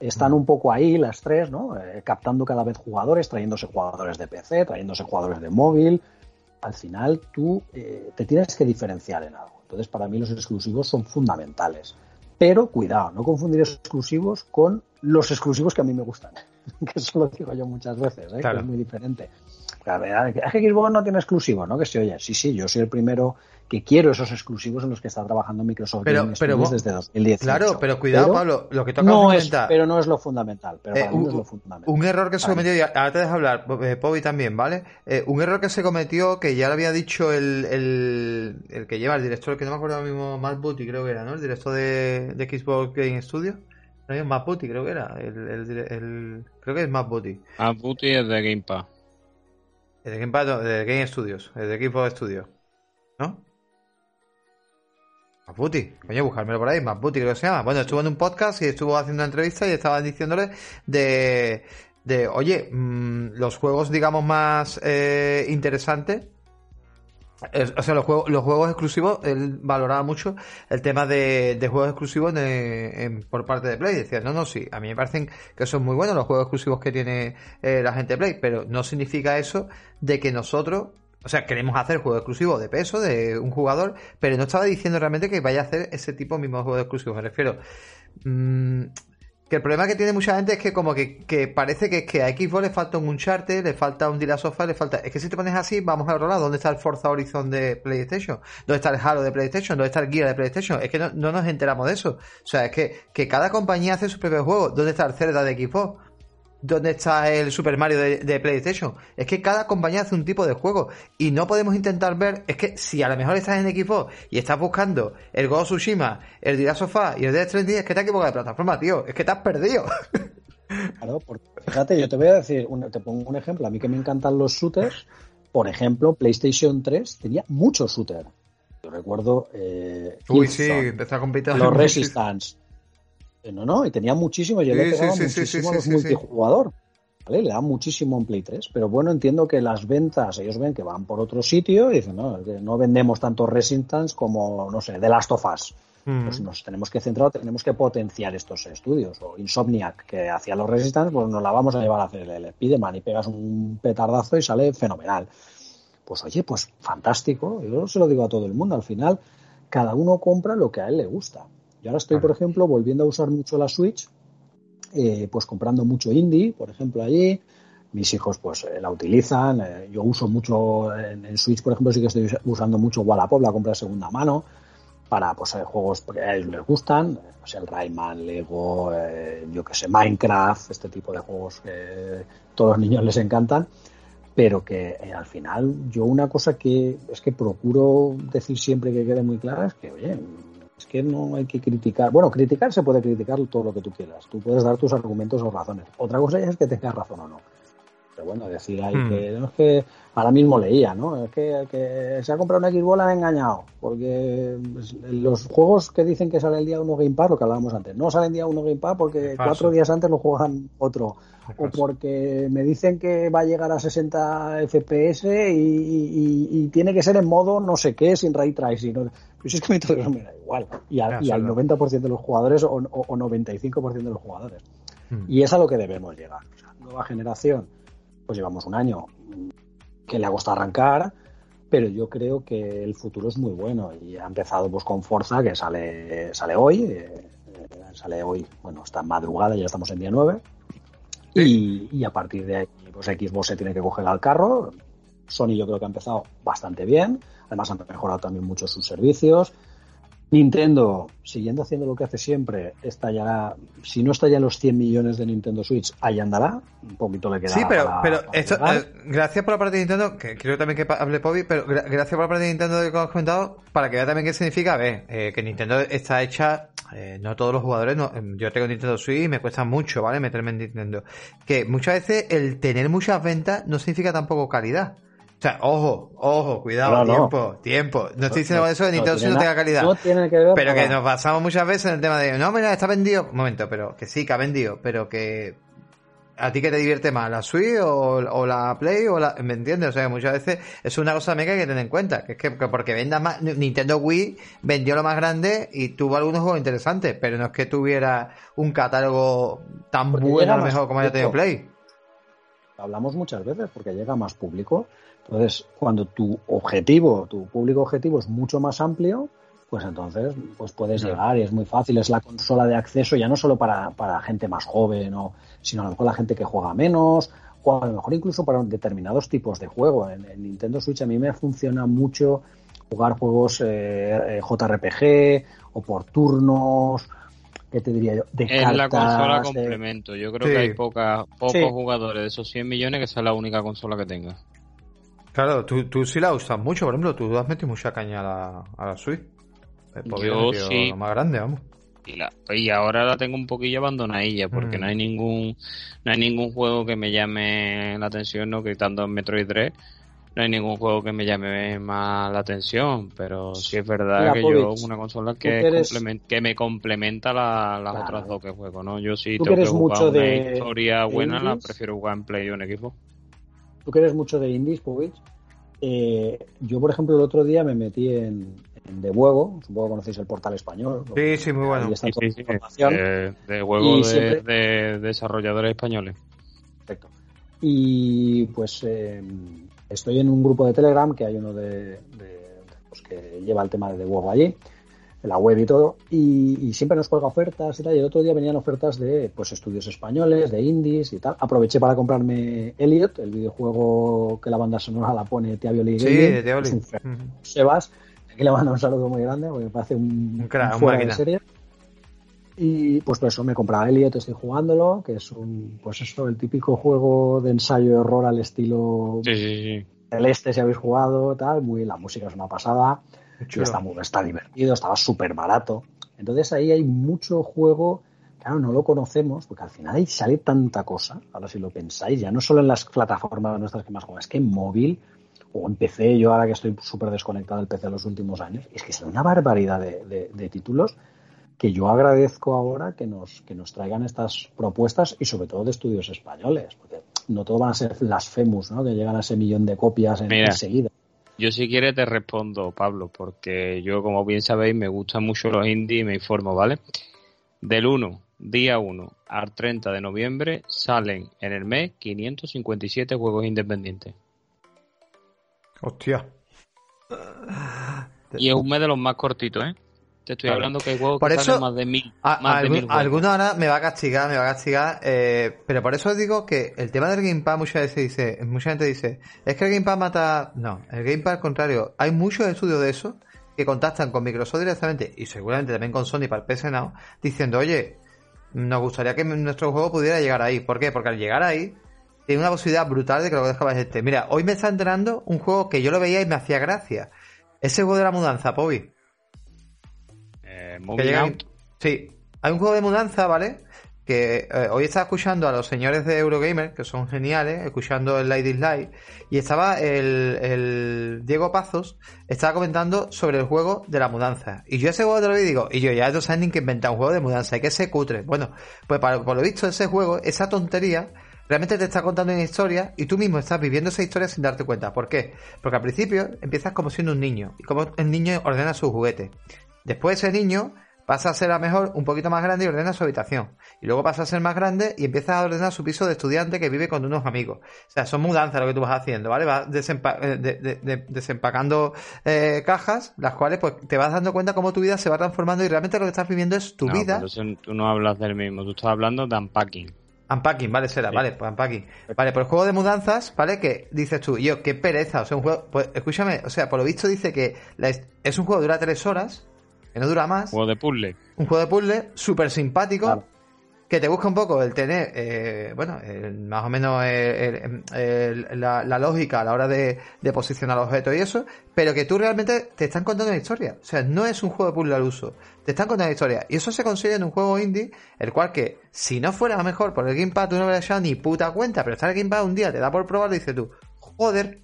están un poco ahí las tres, ¿no? Eh, captando cada vez jugadores, trayéndose jugadores de PC, trayéndose jugadores de móvil. Al final tú eh, te tienes que diferenciar en algo. Entonces para mí los exclusivos son fundamentales. Pero cuidado, no confundir exclusivos con los exclusivos que a mí me gustan. *laughs* que eso lo digo yo muchas veces, ¿eh? que es muy diferente. Es que Xbox no tiene exclusivos, ¿no? Que se oye. Sí, sí, yo soy el primero que quiero esos exclusivos en los que está trabajando Microsoft pero, pero desde 2018. Claro, pero cuidado, Pablo, lo que toca no es, Pero no es lo fundamental. Pero eh, un, es lo fundamental. Un error que se cometió, y ahora te dejo hablar, eh, Pobi también, ¿vale? Eh, un error que se cometió, que ya lo había dicho el, el, el que lleva, el director, que no me acuerdo ahora mismo, Matt Booty creo que era, ¿no? El director de, de Xbox Game Studio. No, Matt Booty creo que era. El, el, creo que es. Matt Booty es de Game Pass. De Game Pass, de Game Studios, de Xbox Studios. ¿No? Maputi, coño, buscármelo por ahí, Maputi creo que se llama. Bueno, estuvo en un podcast y estuvo haciendo una entrevista y estaban diciéndole de, de oye, mmm, los juegos, digamos, más eh, interesantes. O sea, los juegos, los juegos exclusivos, él valoraba mucho el tema de, de juegos exclusivos por parte de Play. Decía, no, no, sí, a mí me parecen que son muy buenos los juegos exclusivos que tiene eh, la gente de Play, pero no significa eso de que nosotros o sea, queremos hacer juego exclusivo de peso de un jugador, pero no estaba diciendo realmente que vaya a hacer ese tipo mismo de juego exclusivo. Me refiero. Mmm, que el problema que tiene mucha gente es que como que, parece que, que a Xbox le falta un Uncharted, le falta un Dila Sofa, le falta... Es que si te pones así, vamos a otro lado. ¿Dónde está el Forza Horizon de PlayStation? ¿Dónde está el Halo de PlayStation? ¿Dónde está el Gear de PlayStation? Es que no, no nos enteramos de eso. O sea, es que, que cada compañía hace su propio juego. ¿Dónde está el Zelda de Xbox? Dónde está el Super Mario de, PlayStation. Es que cada compañía hace un tipo de juego y no podemos intentar ver, es que si a lo mejor estás en equipo y estás buscando el Go Tsushima, el Dira Sofá y el Death Stranding, es que te has equivocado de plataforma, tío, es que te has perdido. *laughs* Claro, porque fíjate, yo te voy a decir, te pongo un ejemplo, a mí que me encantan los shooters, por ejemplo, PlayStation 3 tenía muchos shooters. Yo recuerdo... Eh, Uy, sí, empezó a competir. Los *laughs* Resistance. No, no, y tenía muchísimo, yo le pegaba muchísimo a los multijugador. ¿vale? Le da muchísimo en Play 3, pero bueno, entiendo que las ventas, ellos ven que van por otro sitio y dicen, no, no vendemos tanto Resistance como, no sé, The Last of Us. Pues nos tenemos que centrar, tenemos que potenciar estos estudios. O Insomniac, que hacía los Resistance, pues nos la vamos a llevar a hacer el Spiderman y pegas un petardazo y sale fenomenal. Pues oye, pues fantástico. Yo se lo digo a todo el mundo. Al final, cada uno compra lo que a él le gusta. Y ahora estoy, por ejemplo, volviendo a usar mucho la Switch, eh, pues comprando mucho indie, por ejemplo, allí. Mis hijos pues eh, la utilizan. Eh, yo uso mucho en, Switch, por ejemplo, sí que estoy usando mucho Wallapop, la compra de segunda mano, para pues juegos que a ellos les gustan. Pues el Rayman, Lego, yo que sé, Minecraft, este tipo de juegos que todos los niños les encantan pero que al final yo una cosa que es que procuro decir siempre que quede muy clara es que, oye, es que no hay que criticar. Bueno, criticar se puede criticar todo lo que tú quieras. Tú puedes dar tus argumentos o razones. Otra cosa es que tengas razón o no. Pero bueno, decir ahí hmm. que no es que ahora mismo leía, ¿no? Es que, que se ha comprado una Xbox la han engañado. Porque los juegos que dicen que sale el día 1 Game Pass, lo que hablábamos antes, no salen día 1 Game Pass porque cuatro días antes lo juegan otro. O porque me dicen que va a llegar a 60 FPS y, tiene que ser en modo no sé qué, sin ray tracing. Pues es que a mí me da igual. Y, al 90% de los jugadores o, 95% de los jugadores. Hmm. Y es a lo que debemos llegar. nueva generación pues llevamos un año que le ha costado arrancar, pero yo creo que el futuro es muy bueno y ha empezado pues con Forza que sale sale hoy, eh, sale hoy, bueno, está madrugada, ya estamos en día 9 y, a partir de ahí pues Xbox se tiene que coger al carro. Sony yo creo que ha empezado bastante bien, además han mejorado también mucho sus servicios, Nintendo, siguiendo haciendo lo que hace siempre, estallará, si no está ya los 100 millones de Nintendo Switch, ahí andará, un poquito le queda. Sí, pero, pero esto, eh, gracias por la parte de Nintendo, que creo también que hable Pobi, pero gracias por la parte de Nintendo que has comentado, para que vea también qué significa, ver, eh, que Nintendo está hecha, eh, no todos los jugadores, no, em, yo tengo Nintendo Switch y me cuesta mucho, ¿vale? Meterme en Nintendo. Que muchas veces el tener muchas ventas no significa tampoco calidad. Sea, ojo, ojo, cuidado, tiempo, tiempo. No estoy diciendo eso de Nintendo si no tenga calidad. pero que nos pasamos muchas veces en el tema de, no, mira, está vendido. Un momento, pero que sí, que ha vendido, pero que ¿A ti qué te divierte más? ¿La Switch o, la Play? o la ¿Me entiendes? O sea, muchas veces es una cosa mega que hay que tener en cuenta. Que es que, porque vendas más. Nintendo Wii vendió lo más grande y tuvo algunos juegos interesantes, pero no es que tuviera un catálogo tan bueno a lo mejor como haya tenido Play. Hablamos muchas veces porque llega más público. Entonces, cuando tu objetivo, tu público objetivo es mucho más amplio, pues entonces pues puedes llegar y es muy fácil, es la consola de acceso ya no solo para, para gente más joven, o, sino a lo mejor la gente que juega menos, o a lo mejor incluso para determinados tipos de juego. En, Nintendo Switch a mí me funciona mucho jugar juegos eh, eh JRPG o por turnos, ¿qué te diría yo? De es la consola complemento. Yo creo que hay poca, pocos jugadores de esos 100 millones que sea la única consola que tenga. Claro, tú, tú sí la usas mucho, por ejemplo, tú has metido mucha caña a la, a la Switch. Yo sí. más grande, vamos. Y, ahora la tengo un poquillo abandonadilla porque mm. no hay ningún no hay ningún juego que me llame la atención, no quitando en Metroid 3 no hay ningún juego que me llame más la atención, pero sí es verdad que yo una consola que, que me complementa las otras dos que juego, ¿no? Yo sí tengo que jugar mucho una de historia buena, la prefiero jugar en Play o en equipo. Tú que eres mucho de indies, Povich, eh, yo por ejemplo el otro día me metí en, de Huevo, supongo que conocéis el portal español. Sí, sí, muy bueno. Sí, sí, De, Huevo de, desarrolladores españoles. Perfecto. Y pues eh, estoy en un grupo de Telegram que hay uno de, pues, que lleva el tema de Huevo allí, la web y todo, y, siempre nos cuelga ofertas y tal. Y el otro día venían ofertas de pues estudios españoles, de indies y tal. Aproveché para comprarme Elliot, el videojuego que la banda sonora la pone Tia Violi Sí, Tia Sebas Aquí le mando un saludo muy grande porque me parece un, un, crack, fuera de serie. Y pues por eso me he comprado Elliot, estoy jugándolo, que es un, pues eso, el típico juego de ensayo error al estilo celeste si habéis jugado, tal, muy, la música es una pasada, está, muy, está divertido, estaba súper barato. Entonces ahí hay mucho juego, claro, no lo conocemos, porque al final ahí sale tanta cosa, ahora si lo pensáis, ya no solo en las plataformas nuestras que más juegan, es que en móvil o empecé yo ahora que estoy súper desconectado del PC en los últimos años, es que es una barbaridad de, títulos que yo agradezco ahora que nos, que nos traigan estas propuestas y sobre todo de estudios españoles, porque no todo van a ser las FEMUS, ¿no? que llegan a ese millón de copias en, enseguida. Yo si quieres te respondo, Pablo, porque yo, como bien sabéis, me gustan mucho los indie y me informo, ¿vale? Del 1, día 1 al 30 de noviembre salen en el mes 557 juegos independientes. Hostia. Y es un mes de los más cortitos, ¿eh? Te estoy hablando que hay juegos que salen más de mil. alguno ahora me va a castigar, me va a castigar. Eh, pero por eso digo que el tema del Game Pass muchas veces dice, mucha gente dice, es que el Game Pass mata. No, el Game Pass al contrario. Hay muchos estudios de eso que contactan con Microsoft directamente y seguramente también con Sony para el PS Now diciendo, oye, nos gustaría que nuestro juego pudiera llegar ahí. ¿Por qué? Porque al llegar ahí tiene una posibilidad brutal de que lo dejabas este. Mira, hoy me está enterando un juego que yo lo veía y me hacía gracia. Ese juego de la mudanza, Pobi. Eh, Sí, hay un juego de mudanza, ¿vale? Que eh, hoy estaba escuchando a los señores de Eurogamer, que son geniales, escuchando el Light is Light, y estaba el, el, Diego Pazos, estaba comentando sobre el juego de la mudanza. Y yo ese juego te lo vi y digo, y yo ya no ni que inventar un juego de mudanza, hay que ser cutre. Bueno, pues por lo visto ese juego, esa tontería, realmente te está contando una historia y tú mismo estás viviendo esa historia sin darte cuenta. ¿Por qué? Porque al principio empiezas como siendo un niño y como el niño ordena su juguete. Después ese niño pasa a ser a mejor un poquito más grande y ordena su habitación. Y luego pasa a ser más grande y empieza a ordenar su piso de estudiante que vive con unos amigos. O sea, son mudanzas lo que tú vas haciendo, ¿vale? Vas eh, desempacando eh, cajas, las cuales pues te vas dando cuenta cómo tu vida se va transformando y realmente lo que estás viviendo es tu vida. tú no hablas del mismo, tú estás hablando de unpacking. Unpacking, vale, será, vale, pues unpacking. Vale, por el juego de mudanzas, ¿vale? Que dices tú, yo, qué pereza, o sea, un juego, pues escúchame, o sea, por lo visto dice que es un juego que dura tres horas, que no dura más. Juego de puzzle. Un juego de puzzle, súper simpático, que te busca un poco el tener, eh, bueno, más o menos la, lógica a la hora de, posicionar los objetos y eso, pero que tú realmente te están contando una historia. O sea, no es un juego de puzzle al uso, te están contando una historia. Y eso se consigue en un juego indie, el cual que, si no fuera mejor por el Gamepad, tú no hubieras echado ni puta cuenta, pero estar el Gamepad un día te da por probarlo y dices tú, joder,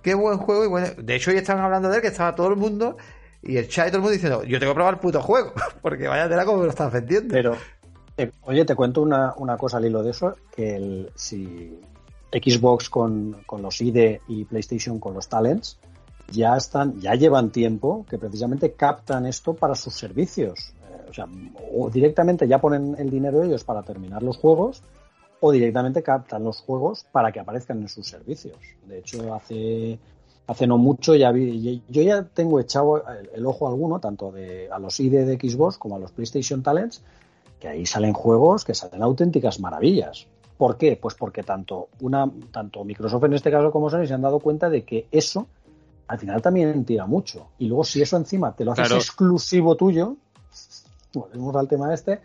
qué buen juego. Y bueno, de hecho, hoy estaban hablando de él, que estaba todo el mundo y el chat y todo el mundo diciendo, yo tengo que probar el puto juego, *laughs* porque vaya tela como me lo estás vendiendo. Pero, eh, oye, te cuento una, una, cosa al hilo de eso, que el, si Xbox con, con los ID y PlayStation con los Talents, ya están, ya llevan tiempo que precisamente captan esto para sus servicios. Eh, o sea, o directamente ya ponen el dinero ellos para terminar los juegos, o directamente captan los juegos para que aparezcan en sus servicios. De hecho, hace hace no mucho ya vi, yo ya tengo echado el, ojo alguno, tanto de, a los ID de Xbox como a los PlayStation Talents, que ahí salen juegos que salen auténticas maravillas. ¿Por qué? Pues porque tanto, una, tanto Microsoft en este caso como Sony se han dado cuenta de que eso al final también tira mucho. Y luego si eso encima te lo haces exclusivo tuyo, volvemos al tema este,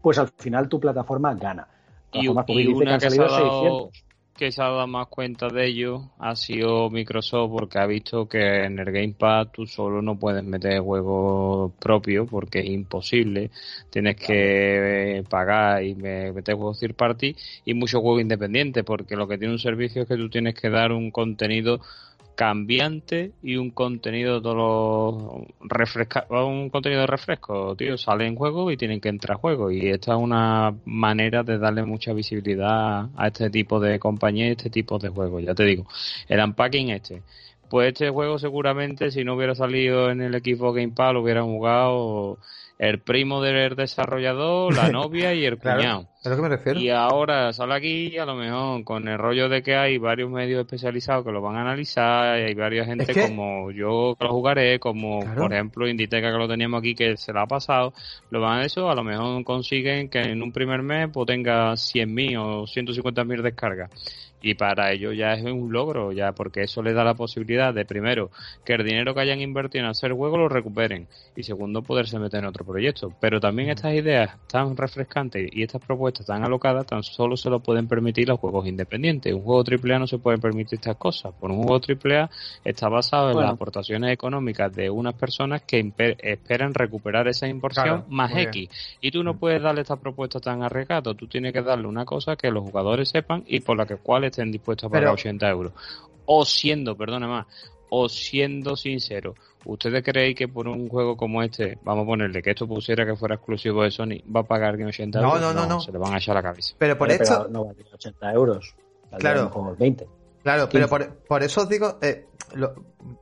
pues al final tu plataforma gana. Y, una que, ha salido que se ha dado más cuenta de ello ha sido Microsoft porque ha visto que en el Gamepad tú solo no puedes meter juegos propios porque es imposible. Tienes que pagar y meter juegos third party y muchos juegos independientes porque lo que tiene un servicio es que tú tienes que dar un contenido cambiante y un contenido todo refresca un contenido de refresco, tío, sale en juego y tienen que entrar a juego. Y esta es una manera de darle mucha visibilidad a este tipo de compañía y este tipo de juegos, ya te digo, el unpacking este. Pues este juego seguramente si no hubiera salido en el equipo Game Pass lo hubieran jugado el primo del desarrollador, la *laughs* novia y el cuñado. lo que me refiero. Y ahora sale aquí a lo mejor con el rollo de que hay varios medios especializados que lo van a analizar, y hay varias gente como yo que lo jugaré, como por ejemplo Inditeca que lo teníamos aquí que se la ha pasado, lo van a eso, a lo mejor consiguen que en un primer mes pues tenga 100.000 o 150.000 descargas y para ello ya es un logro, ya porque eso les da la posibilidad de primero que el dinero que hayan invertido en hacer juego lo recuperen y segundo poderse meter en otro proyecto. Pero también estas ideas tan refrescantes y estas propuestas tan alocadas tan solo se lo pueden permitir los juegos independientes. Un juego AAA no se puede permitir estas cosas. Por un juego AAA está basado en las aportaciones económicas de unas personas que esperan recuperar esa inversión más X. Y tú no puedes darle esta propuesta tan arriesgada. Tú tienes que darle una cosa que los jugadores sepan y por la que cual estén dispuestos a pagar 80 euros. O siendo, perdona más, o siendo sincero, ¿ustedes creen que por un juego como este, vamos a ponerle que esto pusiera que fuera exclusivo de Sony, va a pagar 80 euros? No, no, no, Se le van a echar la cabeza. Pero por esto. No, 80 euros. Claro. 20. Claro, pero por, eso os digo, eh,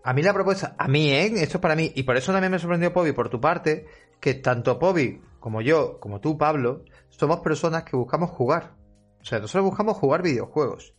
a mí la propuesta, a mí, ¿eh? Esto es para mí, y por eso también me sorprendió Pobi por tu parte, que tanto Pobi como yo, como tú, Pablo, somos personas que buscamos jugar. O sea, nosotros buscamos jugar videojuegos.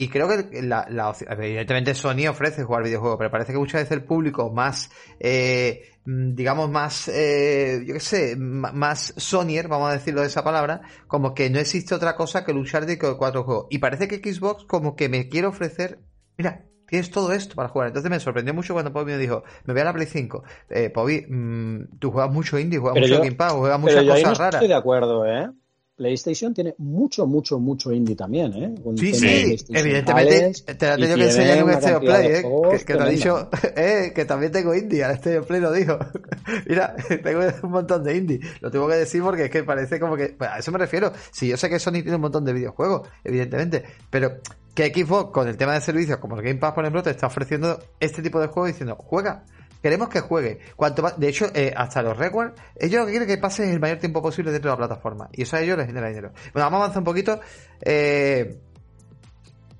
Y creo que la, la, evidentemente Sony ofrece jugar videojuegos, pero parece que muchas veces el público más, eh, digamos, más, eh, yo qué sé, más Sonyer, vamos a decirlo de esa palabra, como que no existe otra cosa que luchar de cuatro juegos. Y parece que Xbox como que me quiere ofrecer, mira, tienes todo esto para jugar. Entonces me sorprendió mucho cuando Pobi me dijo, me voy a la Play 5. Eh, Pobi, mm, tú juegas mucho indie, juegas mucho Game Pass, juegas muchas cosas raras. Estoy de acuerdo, ¿eh? PlayStation tiene mucho, mucho, mucho indie también, ¿eh? sí, sí, evidentemente te lo tengo que enseñar en un Stereo Play, ¿eh? Que, que te ha dicho, *laughs* eh, que también tengo indie, al Stereo Play lo dijo. *laughs* Mira, tengo un montón de indie. Lo tengo que decir porque es que parece como que, pues a eso me refiero. Si yo sé que Sony tiene un montón de videojuegos, evidentemente, pero que Xbox con el tema de servicios como el Game Pass, por ejemplo, te está ofreciendo este tipo de juegos diciendo, juega, Queremos que juegue. Cuanto de hecho, eh, hasta los records, ellos lo que quieren que pase el mayor tiempo posible dentro de la plataforma. Y eso a ellos les genera dinero. Bueno, vamos a avanzar un poquito. Eh,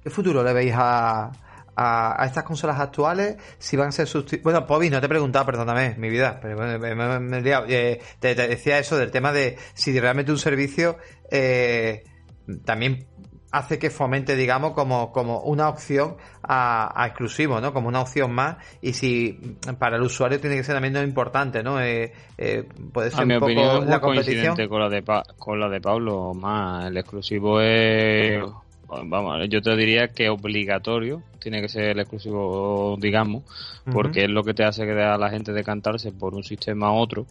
¿Qué futuro le veis a, a, estas consolas actuales? Si van a ser sustituidas. Bueno, Pobi, no te he preguntado, perdóname, mi vida. Pero me, eh, te, decía eso del tema de si realmente un servicio también hace que fomente, digamos, como, como una opción a, exclusivo, ¿no? Como una opción más. Y si para el usuario tiene que ser también importante, ¿no? Eh, eh, puede ser un poco la competición. Con la, de con la de Pablo, más. El exclusivo es. Vamos, yo te diría que obligatorio tiene que ser el exclusivo, digamos, porque es lo que te hace que a la gente decantarse por un sistema a otro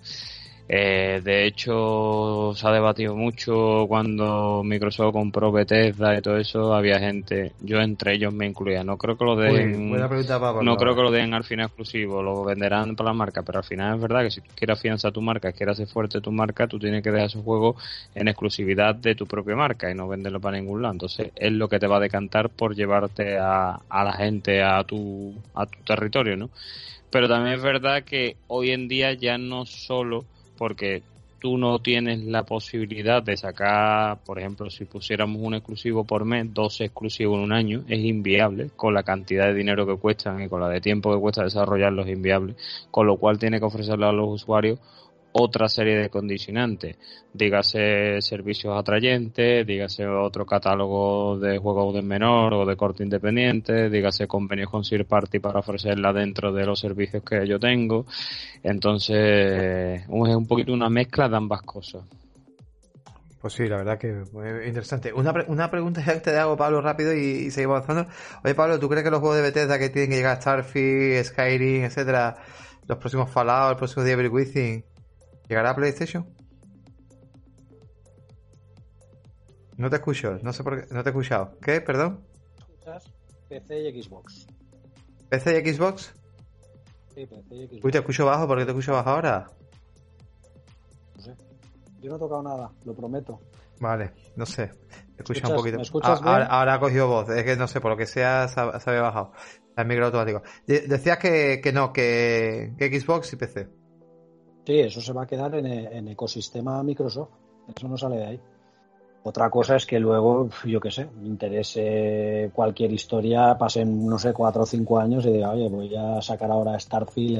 Eh, de hecho, se ha debatido mucho cuando Microsoft compró Bethesda y todo eso. Había gente, yo entre ellos me incluía. No creo que lo den, no creo que lo den al final exclusivo. Lo venderán para la marca, pero al final es verdad que si tú quieres afianzar tu marca, quieres hacer fuerte tu marca, tú tienes que dejar su juego en exclusividad de tu propia marca y no venderlo para ningún lado. Entonces es lo que te va a decantar por llevarte a, a la gente a tu a tu territorio, ¿no? Pero también es verdad que hoy en día ya no solo porque tú no tienes la posibilidad de sacar, por ejemplo, si pusiéramos un exclusivo por mes, dos exclusivos en un año, es inviable con la cantidad de dinero que cuestan y con la de tiempo que cuesta desarrollarlos es inviable, con lo cual tiene que ofrecerle a los usuarios otra serie de condicionantes, dígase servicios atrayentes, dígase otro catálogo de juegos de menor o de corte independiente, dígase convenios con Sir Party para ofrecerla dentro de los servicios que yo tengo. Entonces, es un poquito una mezcla de ambas cosas. Pues sí, la verdad que es interesante. Una, una pregunta que te hago, Pablo, rápido y, seguimos avanzando. Oye, Pablo, ¿tú crees que los juegos de Bethesda que tienen que llegar a Starfield, Skyrim, etcétera, los próximos Fallout, el próximo Devil Within, ¿Llegará a PlayStation? No te escucho, no sé por qué, no te he escuchado. ¿Qué? Perdón. PC y Xbox. ¿PC y Xbox? Sí, PC y Xbox. Uy, te escucho bajo, ¿por qué te escucho bajo ahora? No sé. Yo no he tocado nada, lo prometo. Vale, no sé. Te escucha un poquito. ¿me escuchas ah, ahora, ha cogido voz, es que no sé, por lo que sea se, había bajado. El micro automático. decías que, que no, que Xbox y PC. Sí, eso se va a quedar en, el ecosistema Microsoft. Eso no sale de ahí. Otra cosa es que luego, yo qué sé, me interese cualquier historia, pasen, no sé, cuatro o cinco años y diga, oye, voy a sacar ahora Starfield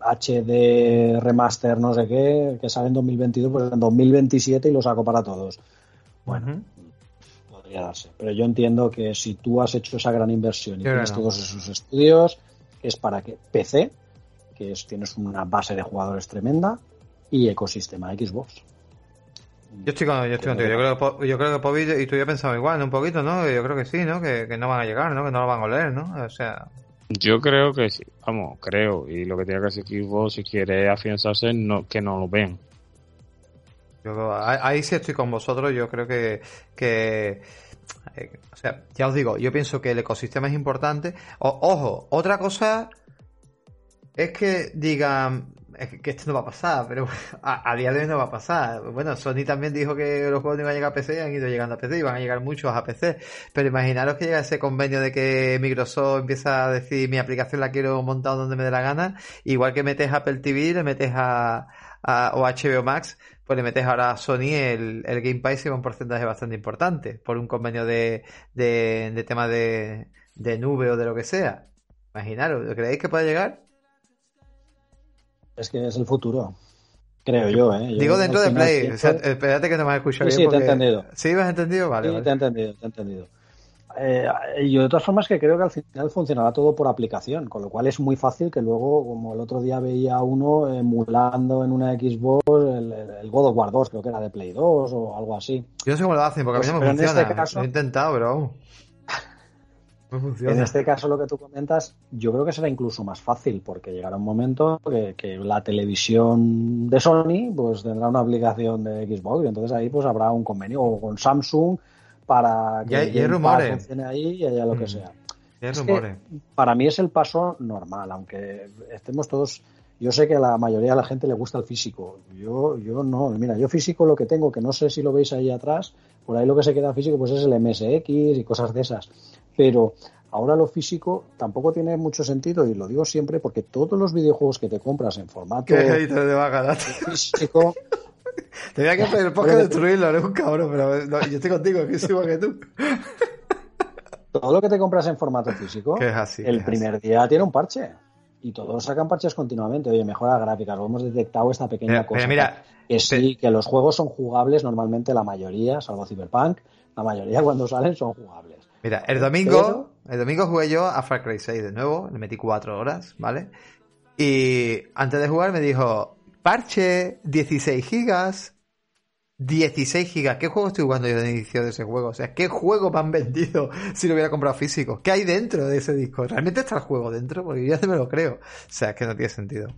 HD eh, remaster, no sé qué, que sale en 2022, pues en 2027 y lo saco para todos. Bueno, podría darse. Pero yo entiendo que si tú has hecho esa gran inversión y tienes todos esos estudios, es para que PC que tienes una base de jugadores tremenda y ecosistema Xbox. Yo estoy, con, yo estoy contigo. Yo creo, yo creo que Pobi y tú ya pensamos igual, Un poquito, ¿no? Yo creo que sí, ¿no? Que, no van a llegar, ¿no? Que no lo van a oler, ¿no? O sea... Yo creo que sí. Vamos, creo. Y lo que tiene que hacer Xbox, si quiere afianzarse, no, que no lo vean. Yo, ahí sí estoy con vosotros. Yo creo que, que eh, o sea, ya os digo, yo pienso que el ecosistema es importante. ojo, otra cosa es que digan que esto no va a pasar, pero *laughs* a, día de hoy no va a pasar. Bueno, Sony también dijo que los juegos no iban a llegar a PC y han ido llegando a PC y van a llegar muchos a PC. Pero imaginaros que llega ese convenio de que Microsoft empieza a decir mi aplicación la quiero montar donde me dé la gana, igual que metes Apple TV, le metes a, o HBO Max, pues le metes ahora a Sony el, el Game Pass y un porcentaje bastante importante por un convenio de, de, de tema de, de nube o de lo que sea. Imaginaros, ¿creéis que puede llegar? Es que es el futuro. Creo yo, ¿eh? Digo dentro de Play. espérate que no me has escuchado sí, bien. Sí, te he entendido. ¿Sí me has entendido? Vale. Sí, te he entendido, te he entendido. Eh, y de todas formas que creo que al final funcionará todo por aplicación, con lo cual es muy fácil que luego, como el otro día veía uno emulando en una Xbox el, God of War 2, creo que era de Play 2 o algo así. Yo no sé cómo lo hacen, porque a mí no me pues, funciona. Este lo he intentado, pero *laughs* en este caso, lo que tú comentas, yo creo que será incluso más fácil, porque llegará un momento que, la televisión de Sony pues tendrá una aplicación de Xbox y entonces ahí pues habrá un convenio con Samsung para que ya, funcione ahí y haya lo que mm. sea. para mí es el paso normal, aunque estemos todos. Yo sé que a la mayoría de la gente le gusta el físico. Yo, yo no. Mira, yo físico lo que tengo, que no sé si lo veis ahí atrás, por ahí lo que se queda físico pues es el MSX y cosas de esas pero ahora lo físico tampoco tiene mucho sentido y lo digo siempre porque todos los videojuegos que te compras en formato ¿Qué de físico *laughs* Tenía que el podcast destruirlo, eres un cabrón, pero yo estoy contigo, que igual que tú. *laughs* Todo lo que te compras en formato físico, es así, el primer día tiene un parche. Y todos sacan parches continuamente. Oye, mejora gráficas, lo hemos detectado esta pequeña cosa. Mira, que sí, que los juegos son jugables normalmente la mayoría, salvo Cyberpunk, la mayoría cuando salen son jugables. Mira, el domingo, el domingo jugué yo a Far Cry 6 de nuevo, le metí cuatro horas, ¿vale? Y antes de jugar me dijo, parche, 16 gigas, 16 gigas. ¿Qué juego estoy jugando yo de inicio de ese juego? O sea, ¿qué juego me han vendido *laughs* si lo hubiera comprado físico? ¿Qué hay dentro de ese disco? ¿Realmente está el juego dentro? Porque yo ya se me lo creo. O sea, es que no tiene sentido.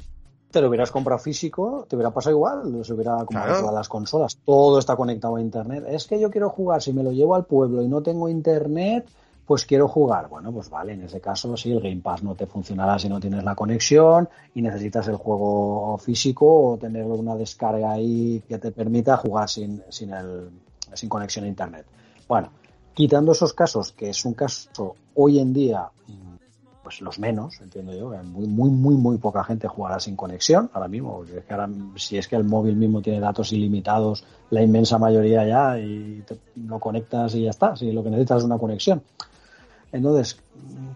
Te lo hubieras comprado físico, te hubiera pasado igual, se hubiera comprado todas las consolas, todo está conectado a internet. Es que yo quiero jugar, si me lo llevo al pueblo y no tengo internet, pues quiero jugar. Bueno, pues vale, en ese caso sí, el Game Pass no te funcionará si no tienes la conexión y necesitas el juego físico o tener una descarga ahí que te permita jugar sin, sin, el, sin conexión a internet. Bueno, quitando esos casos, que es un caso hoy en día pues los menos, entiendo yo, muy, muy, muy, muy poca gente jugará sin conexión ahora mismo, es que ahora, si es que el móvil mismo tiene datos ilimitados, la inmensa mayoría ya, y lo conectas y ya está, si lo que necesitas es una conexión. Entonces,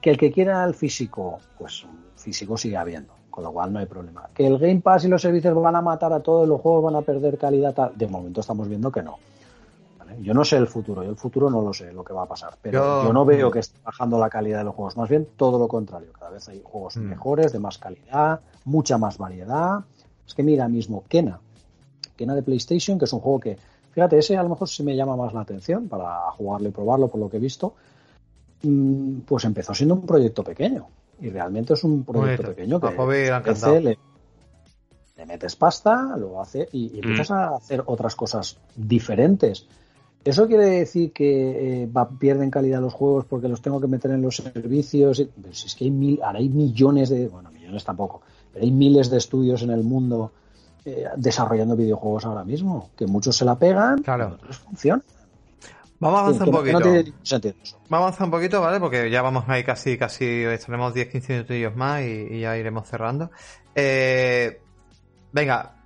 que el que quiera el físico, pues físico sigue habiendo, con lo cual no hay problema. Que el Game Pass y los servicios van a matar a todos, los juegos van a perder calidad, de momento estamos viendo que no. Yo no sé el futuro, yo el futuro no lo sé lo que va a pasar, pero yo, no veo que esté bajando la calidad de los juegos, más bien todo lo contrario, cada vez hay juegos mm. mejores, de más calidad, mucha más variedad. Es que mira mismo Kena, Kena de PlayStation, que es un juego que, fíjate, ese a lo mejor sí me llama más la atención para jugarlo y probarlo por lo que he visto, mm, pues empezó siendo un proyecto pequeño y realmente es un proyecto pequeño que le, le, metes pasta, lo hace y, y empiezas mm. a hacer otras cosas diferentes ¿Eso quiere decir que eh, pierden calidad los juegos porque los tengo que meter en los servicios? Pero si es que hay, mil, hay millones de, bueno, millones tampoco, pero hay miles de estudios en el mundo eh, desarrollando videojuegos ahora mismo, que muchos se la pegan, claro. otros funcionan. Vamos a avanzar un poquito. Vamos a avanzar un poquito, ¿vale? Porque ya vamos ahí casi, casi, estaremos 10-15 minutillos más y, ya iremos cerrando. Eh, venga,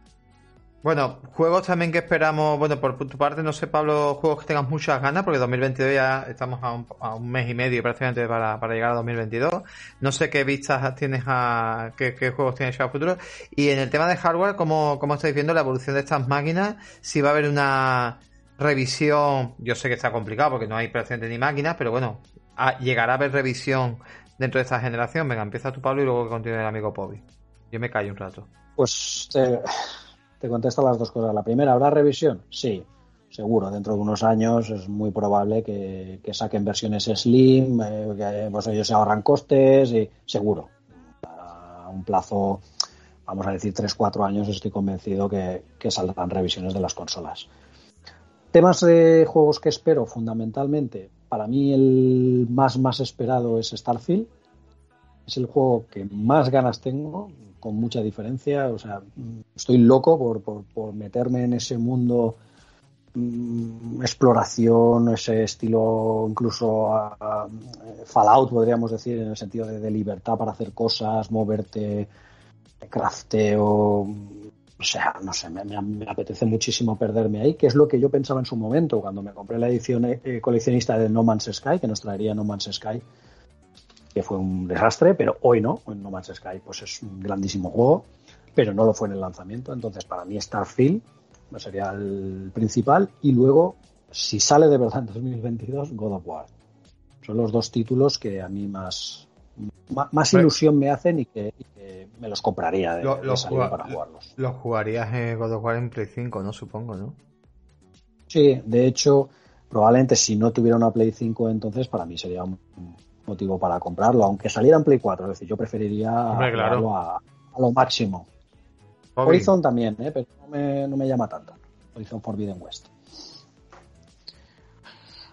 bueno, juegos también que esperamos, bueno, por tu parte, no sé, Pablo, juegos que tengas muchas ganas, porque 2022 ya estamos a un, mes y medio prácticamente para, llegar a 2022. No sé qué vistas tienes a, qué, juegos tienes ya a futuro. Y en el tema de hardware, ¿cómo, ¿cómo estáis viendo la evolución de estas máquinas? Si va a haber una revisión, yo sé que está complicado porque no hay prácticamente ni máquinas, pero bueno, llegará a haber revisión dentro de esta generación. Venga, empieza tu Pablo y luego que continúe el amigo Pobi. Yo me callo un rato. Pues eh, te contesto las dos cosas. La primera, ¿habrá revisión? Sí, seguro. Dentro de unos años es muy probable que, saquen versiones Slim, eh, que pues ellos se ahorran costes y seguro. A un plazo, vamos a decir, 3-4 años estoy convencido que, que saldrán revisiones de las consolas. Temas de juegos que espero fundamentalmente. Para mí el más más esperado es Starfield. Es el juego que más ganas tengo con mucha diferencia. O sea, estoy loco por, por, meterme en ese mundo mm, exploración, ese estilo incluso Fallout, podríamos decir, en el sentido de, libertad para hacer cosas, moverte, crafteo. O sea, no sé, me, apetece muchísimo perderme ahí, que es lo que yo pensaba en su momento cuando me compré la edición eh, coleccionista de No Man's Sky, que nos traería No Man's Sky que fue un desastre, pero hoy no. En No Man's Sky pues es un grandísimo juego, pero no lo fue en el lanzamiento. Entonces, para mí Starfield sería el principal. Y luego, si sale de verdad en 2022, God of War. Son los dos títulos que a mí más, más, ilusión me hacen y que, me los compraría de, para jugarlos. Los jugarías en God of War en Play 5, ¿no? Supongo, ¿no? Sí, de hecho, probablemente si no tuviera una Play 5 entonces para mí sería un, motivo para comprarlo, aunque saliera en Play 4. Es decir, yo preferiría a, lo máximo. Horizon también, ¿eh? pero no me, no me llama tanto. Horizon Forbidden West.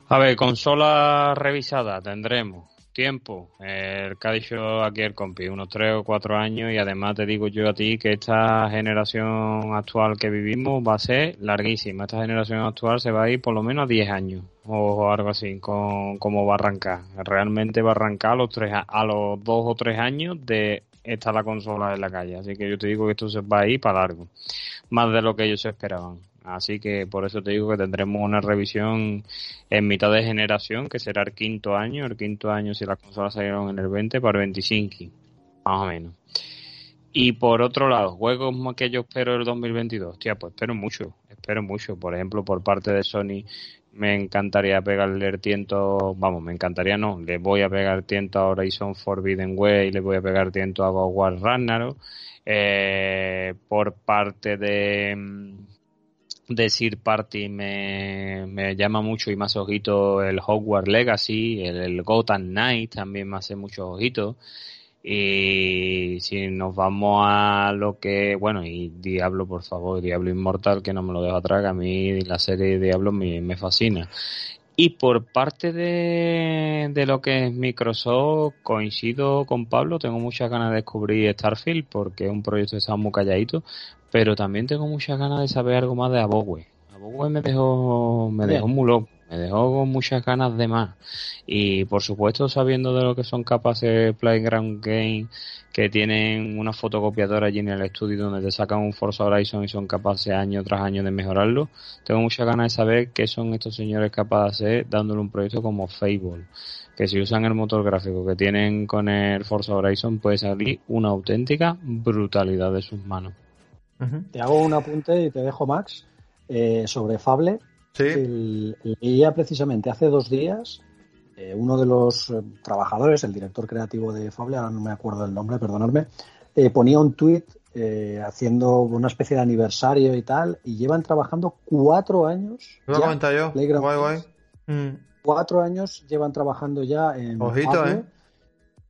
A ver, consola revisada tendremos tiempo. El que ha dicho aquí el compi, unos 3 o 4 años y además te digo yo a ti que esta generación actual que vivimos va a ser larguísima. Esta generación actual se va a ir por lo menos a 10 años o algo así, con, como va a arrancar. Realmente va a arrancar a los, tres, a los 2 o 3 años de estar la consola en la calle. Así que yo te digo que esto se va a ir para largo. Más de lo que ellos esperaban. Así que por eso te digo que tendremos una revisión en mitad de generación, que será el quinto año. El quinto año si las consolas salieron en el 20 para el 25, más o menos. Y por otro lado, juegos que yo espero el 2022. Tía, pues espero mucho, espero mucho. Por ejemplo, por parte de Sony me encantaría pegarle el tiento, vamos, me encantaría no, le voy a pegar tiento a Horizon Forbidden Way, le voy a pegar tiento a God War Ragnarok. Eh, por parte de decir Party me, me, llama mucho y más ojito el Hogwarts Legacy, el, Gotham Knight también me hace mucho ojito. Y si nos vamos a lo que, bueno, y Diablo, por favor, Diablo Inmortal, que no me lo dejo atrás, que a mí la serie de Diablo me, me fascina. Y por parte de, de, lo que es Microsoft, coincido con Pablo, tengo muchas ganas de descubrir Starfield porque es un proyecto que está muy calladito, pero también tengo muchas ganas de saber algo más de Abogwe. Abogwe me dejó, me dejó muy loco me dejó con muchas ganas de más. Y por supuesto, sabiendo de lo que son capaces Playground Game, que tienen una fotocopiadora allí en el estudio donde te sacan un Forza Horizon y son capaces año tras año de mejorarlo, tengo muchas ganas de saber qué son estos señores capaces de hacer dándole un proyecto como Fable. Que si usan el motor gráfico que tienen con el Forza Horizon puede salir una auténtica brutalidad de sus manos. Te hago un apunte y te dejo, Max, eh, sobre Fable Sí. leía precisamente hace dos días eh, uno de los eh, trabajadores, el director creativo de Fable, ahora no me acuerdo del nombre, perdonadme, eh, ponía un tuit haciendo una especie de aniversario y tal, y llevan trabajando cuatro años. Lo yo. Guay, guay. Mm. Cuatro años llevan trabajando ya en Ojito, ¿eh?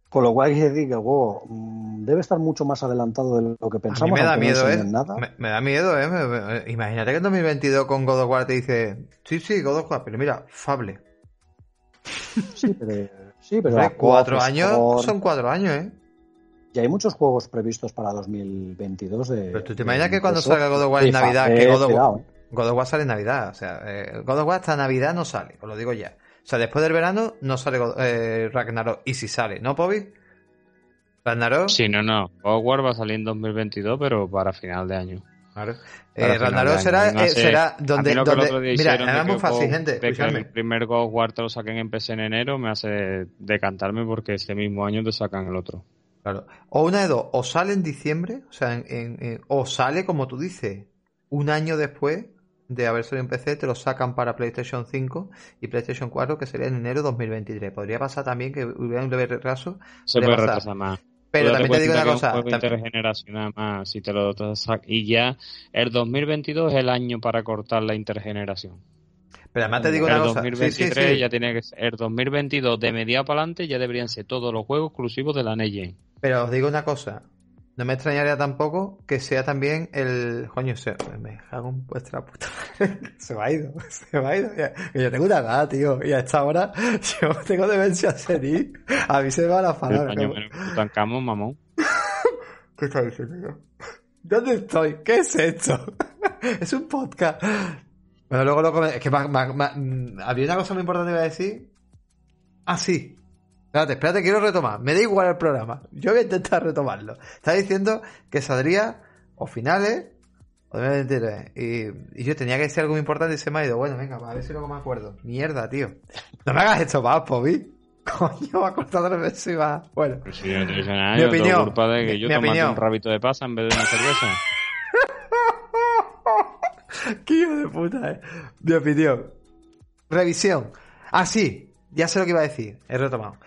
Con lo cual que decir que mm, debe estar mucho más adelantado de lo que pensamos. me da miedo, ¿eh? Me, da miedo, ¿eh? imagínate que en 2022 con God of War te dice, sí, sí, God of War, pero mira, Fable. Sí, pero... Sí, pero cuatro años son cuatro años, ¿eh? Y hay muchos juegos previstos para 2022 de... Pero tú te imaginas que cuando salga God of War en Navidad, que God of, War, ¿eh? God of War sale en Navidad, o sea, eh, God of War hasta Navidad no sale, os lo digo ya. O sea, después del verano no sale eh, Ragnarok. Y si sale, ¿no, Pobi? ¿Ragnarok? Sí, no, no. Hogwarts va a salir en 2022, pero para final de año. Claro. Eh, Ragnarok será, eh, será donde. donde mira, era muy fácil, gente. De que el primer God War te lo saquen en PC en enero me hace decantarme porque ese mismo año te sacan el otro. Claro. O una de dos, o sale en diciembre, o sea, en, o sale, como tú dices, un año después, de haber salido en PC te lo sacan para PlayStation 5 y PlayStation 4 que sería en enero de 2023. Podría pasar también que hubiera un leve retraso. Se puede retrasar más. Pero también te digo una cosa. Un intergeneracional más, si te lo y ya el 2022 es el año para cortar la intergeneración. Pero además te digo una cosa. El 2023 ya tiene que ser. El 2022 de media para adelante ya deberían ser todos los juegos exclusivos de la Neyen. Pero os digo una cosa. No me extrañaría tampoco que sea también el. Coño, se... me cago en vuestra puta. *laughs* se me ha ido, *laughs* se me ha ido. yo tengo una gata, tío. Y a esta hora *laughs* yo tengo demencia senil. A mí se me va la palabra. Tancamos, mamón. ¿Qué está diciendo? ¿Dónde estoy? ¿Qué es esto? es un podcast. Bueno, luego lo Es que mm, había una cosa muy importante que iba a decir. Ah, sí. Espérate, espérate, quiero retomar. Me da igual el programa. Yo voy a intentar retomarlo. Está diciendo que saldría o finales o de y, y yo tenía que decir algo muy importante y se me ha ido. Bueno, venga, a ver si luego me acuerdo. Mierda, tío. No me hagas esto más, Pobi. *laughs* Coño, va a cortar tres veces y va. Bueno. Pues si yo no te nada, mi opinión. Culpa de que yo tomate un rabito de pasa en vez de una cerveza. *laughs* Qué hijo de puta, eh. Mi opinión. Revisión. Ah, sí. Ya sé lo que iba a decir. He retomado.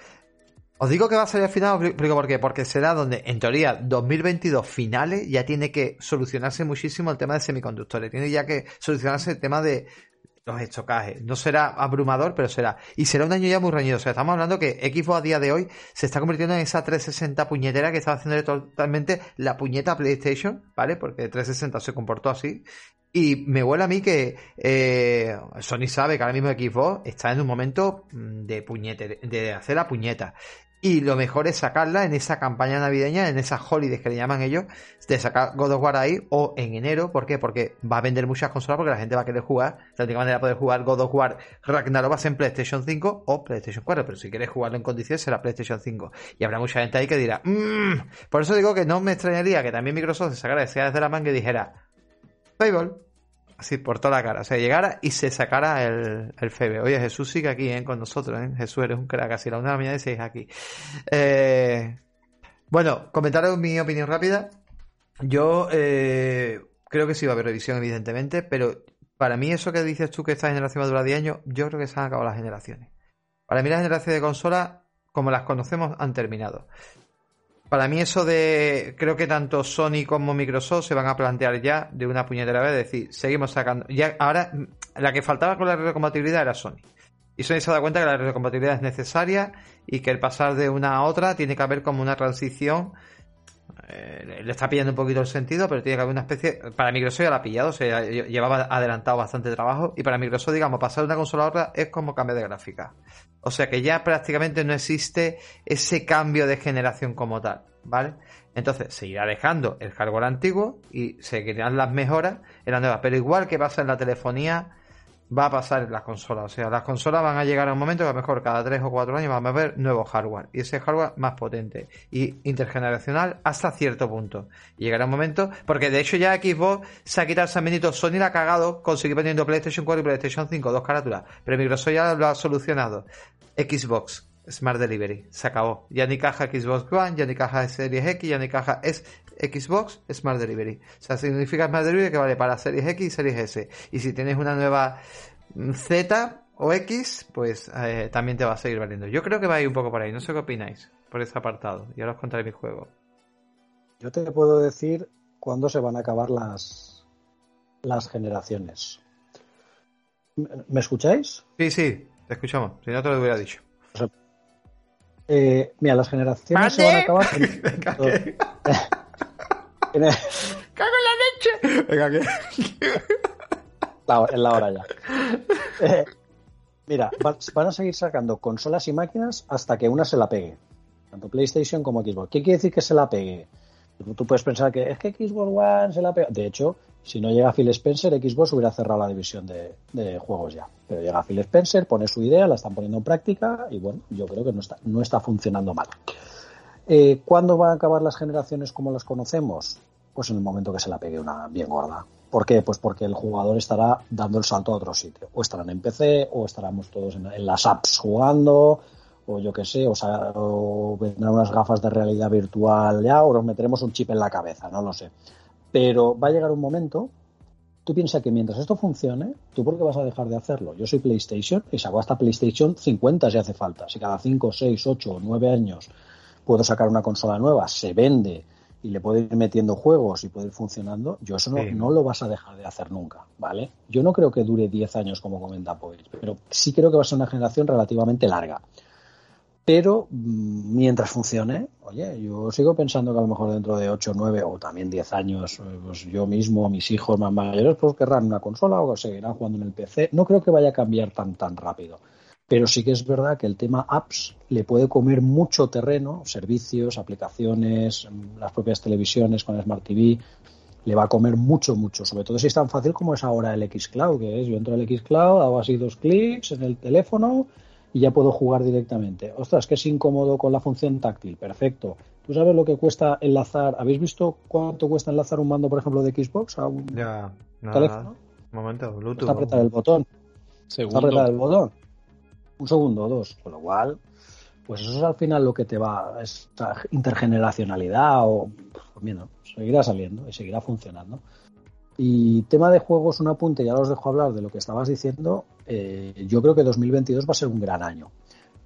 Os digo que va a salir al final, ¿por qué? Porque será donde, en teoría, 2022 finales ya tiene que solucionarse muchísimo el tema de semiconductores. Tiene ya que solucionarse el tema de los estocajes. No será abrumador, pero será. Y será un año ya muy reñido. O sea, estamos hablando que Xbox a día de hoy se está convirtiendo en esa 360 puñetera que estaba haciendo totalmente la puñeta PlayStation, ¿vale? Porque 360 se comportó así. Y me huele a mí que eh, Sony sabe que ahora mismo Xbox está en un momento mm, de puñete, de hacer la puñeta. Y lo mejor es sacarla en esa campaña navideña, en esas holidays que le llaman ellos, de sacar God of War ahí o en enero. ¿Por qué? Porque va a vender muchas consolas porque la gente va a querer jugar. La única manera de poder jugar God of War Ragnarok va a ser en PlayStation 5 o PlayStation 4. Pero si quieres jugarlo en condiciones será PlayStation 5. Y habrá mucha gente ahí que dirá, mmm. por eso digo que no me extrañaría que también Microsoft se sacara desde la manga y dijera, Fable, así por toda la cara. O sea, llegara y se sacara el, el Febe. Oye, Jesús sigue aquí ¿eh? con nosotros. ¿eh? Jesús, eres un crack. Así la una de la mañana y seis aquí. Eh, bueno, comentaros mi opinión rápida. Yo eh, creo que sí va a haber revisión, evidentemente, pero para mí eso que dices tú que esta generación va a durar 10 años, yo creo que se han acabado las generaciones. Para mí las generaciones de consolas, como las conocemos, han terminado. Para mí eso de, creo que tanto Sony como Microsoft se van a plantear ya de una puñetera vez, decir, seguimos sacando, ya ahora la que faltaba con la retrocompatibilidad era Sony. Y Sony se da cuenta que la retrocompatibilidad es necesaria y que el pasar de una a otra tiene que haber como una transición. Eh, le está pillando un poquito el sentido, pero tiene que haber una especie. Para Microsoft ya la ha pillado, o sea, llevaba adelantado bastante trabajo. Y para Microsoft, digamos, pasar de una consola a otra es como cambio de gráfica. O sea que ya prácticamente no existe ese cambio de generación como tal, ¿vale? Entonces se irá dejando el hardware antiguo y seguirán las mejoras en la nueva. Pero igual que pasa en la telefonía, va a pasar en las consolas. O sea, las consolas van a llegar a un momento que a lo mejor cada 3 o 4 años vamos a ver nuevo hardware. Y ese hardware más potente y intergeneracional hasta cierto punto. Llegará un momento, porque de hecho ya Xbox se ha quitado el Benito. Sony la ha cagado, conseguir poniendo PlayStation 4 y PlayStation 5, dos carátulas. Pero Microsoft ya lo ha solucionado. Xbox. Smart Delivery, se acabó. Ya ni caja Xbox One, ya ni caja Series X, ya ni caja es Xbox Smart Delivery. O sea, significa Smart Delivery que vale para Series X y Series S. Y si tienes una nueva Z o X, pues eh, también te va a seguir valiendo. Yo creo que va a ir un poco por ahí. No sé qué opináis por ese apartado. Y ahora os contaré mi juego. Yo te puedo decir cuándo se van a acabar las, las generaciones. ¿Me escucháis? Sí, sí, te escuchamos. Si no te lo hubiera dicho. Eh, mira, las generaciones se van a acabar. *laughs* ¡Cago en la leche! Venga, ¿qué? es la hora ya. Eh, mira, van a seguir sacando consolas y máquinas hasta que una se la pegue. Tanto PlayStation como Xbox. ¿Qué quiere decir que se la pegue? Tú puedes pensar que es que Xbox One se la pega. De hecho, si no llega Phil Spencer, Xbox hubiera cerrado la división de, de, juegos ya. Pero llega Phil Spencer, pone su idea, la están poniendo en práctica y bueno, yo creo que no está, no está funcionando mal. Eh, ¿Cuándo van a acabar las generaciones como las conocemos? Pues en el momento que se la pegue una bien gorda. ¿Por qué? Pues porque el jugador estará dando el salto a otro sitio. O estarán en PC, o estaremos todos en, las apps jugando, o yo qué sé, o, vendrán unas gafas de realidad virtual ya, o nos meteremos un chip en la cabeza, no lo sé. Pero va a llegar un momento, tú piensas que mientras esto funcione, ¿tú por qué vas a dejar de hacerlo? Yo soy PlayStation y saco hasta PlayStation 50 si hace falta. Si cada 5, 6, 8 o 9 años puedo sacar una consola nueva, se vende y le puedo ir metiendo juegos y puede ir funcionando, yo eso no, lo vas a dejar de hacer nunca, ¿vale? Yo no creo que dure 10 años como comenta Pois, pero sí creo que va a ser una generación relativamente larga. Pero mm, mientras funcione, oye, yo sigo pensando que a lo mejor dentro de 8, 9 o también 10 años, eh, pues yo mismo, mis hijos más mayores, pues querrán una consola o seguirán jugando en el PC. No creo que vaya a cambiar tan, tan rápido. Pero sí que es verdad que el tema apps le puede comer mucho terreno, servicios, aplicaciones, las propias televisiones con Smart TV, le va a comer mucho, mucho, sobre todo si es tan fácil como es ahora el Xcloud, que es yo entro al Xcloud, hago así dos clics en el teléfono y ya puedo jugar directamente. Ostras, que es incómodo con la función táctil, perfecto. ¿Tú sabes lo que cuesta enlazar? ¿Habéis visto cuánto cuesta enlazar un mando, por ejemplo, de Xbox a un teléfono? Un momento, Bluetooth. Está apretar el botón. Está apretar el botón un segundo o dos, con lo cual, pues eso es al final lo que te va, esta intergeneracionalidad o, pues seguirá saliendo y seguirá funcionando. Y tema de juegos, un apunte, ya os dejo hablar de lo que estabas diciendo, eh, yo creo que 2022 va a ser un gran año.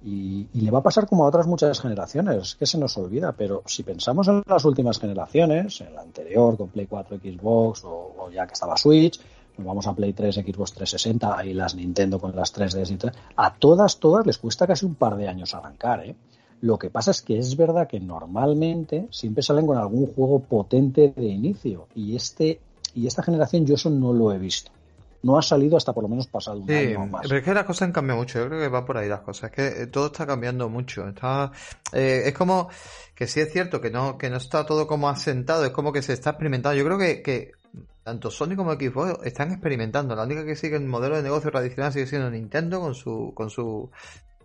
Y, le va a pasar como a otras muchas generaciones, que se nos olvida, pero si pensamos en las últimas generaciones, en la anterior con Play 4, Xbox o ya que estaba Switch, vamos a Play 3, Xbox 360 y las Nintendo con las 3DS y a todas, todas les cuesta casi un par de años arrancar, ¿eh? Lo que pasa es que es verdad que normalmente siempre salen con algún juego potente de inicio y este y esta generación yo eso no lo he visto. No ha salido hasta por lo menos pasado un año más. Pero es que las cosas han cambiado mucho. Yo creo que va por ahí las cosas. Es que eh, todo está cambiando mucho. Está, eh, es como que sí es cierto que no, que no está todo como asentado. Es como que se está experimentando. Yo creo que, que tanto Sony como Xbox están experimentando. La única que sigue el modelo de negocio tradicional sigue siendo Nintendo con su con su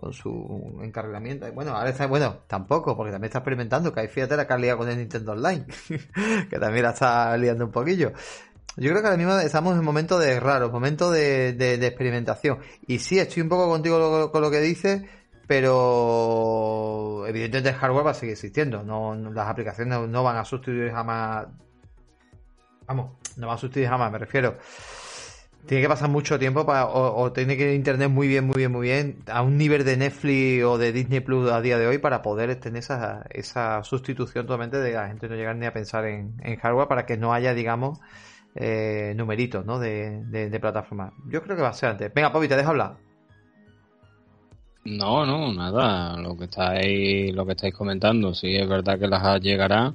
con su encargamiento. Bueno, ahora está, bueno, tampoco, porque también está experimentando, que hay fíjate la liado con el Nintendo Online, *laughs* que también la está liando un poquillo. Yo creo que ahora mismo estamos en un momento de raro, momento de, de, experimentación. Y sí, estoy un poco contigo con lo que dices, pero evidentemente el hardware va a seguir existiendo. No, las aplicaciones no van a sustituir jamás Vamos, no va a sustituir jamás, me refiero. Tiene que pasar mucho tiempo para, o, tiene que ir internet muy bien, muy bien, muy bien, a un nivel de Netflix o de Disney Plus a día de hoy para poder tener esa, esa sustitución totalmente de la gente no llegar ni a pensar en, hardware para que no haya, digamos, eh, numeritos ¿no? de, de, plataforma. Yo creo que va a ser antes. Venga, Pobi, te dejo hablar. No, no, nada. Lo que estáis, lo que estáis comentando, sí, es verdad que las llegarán.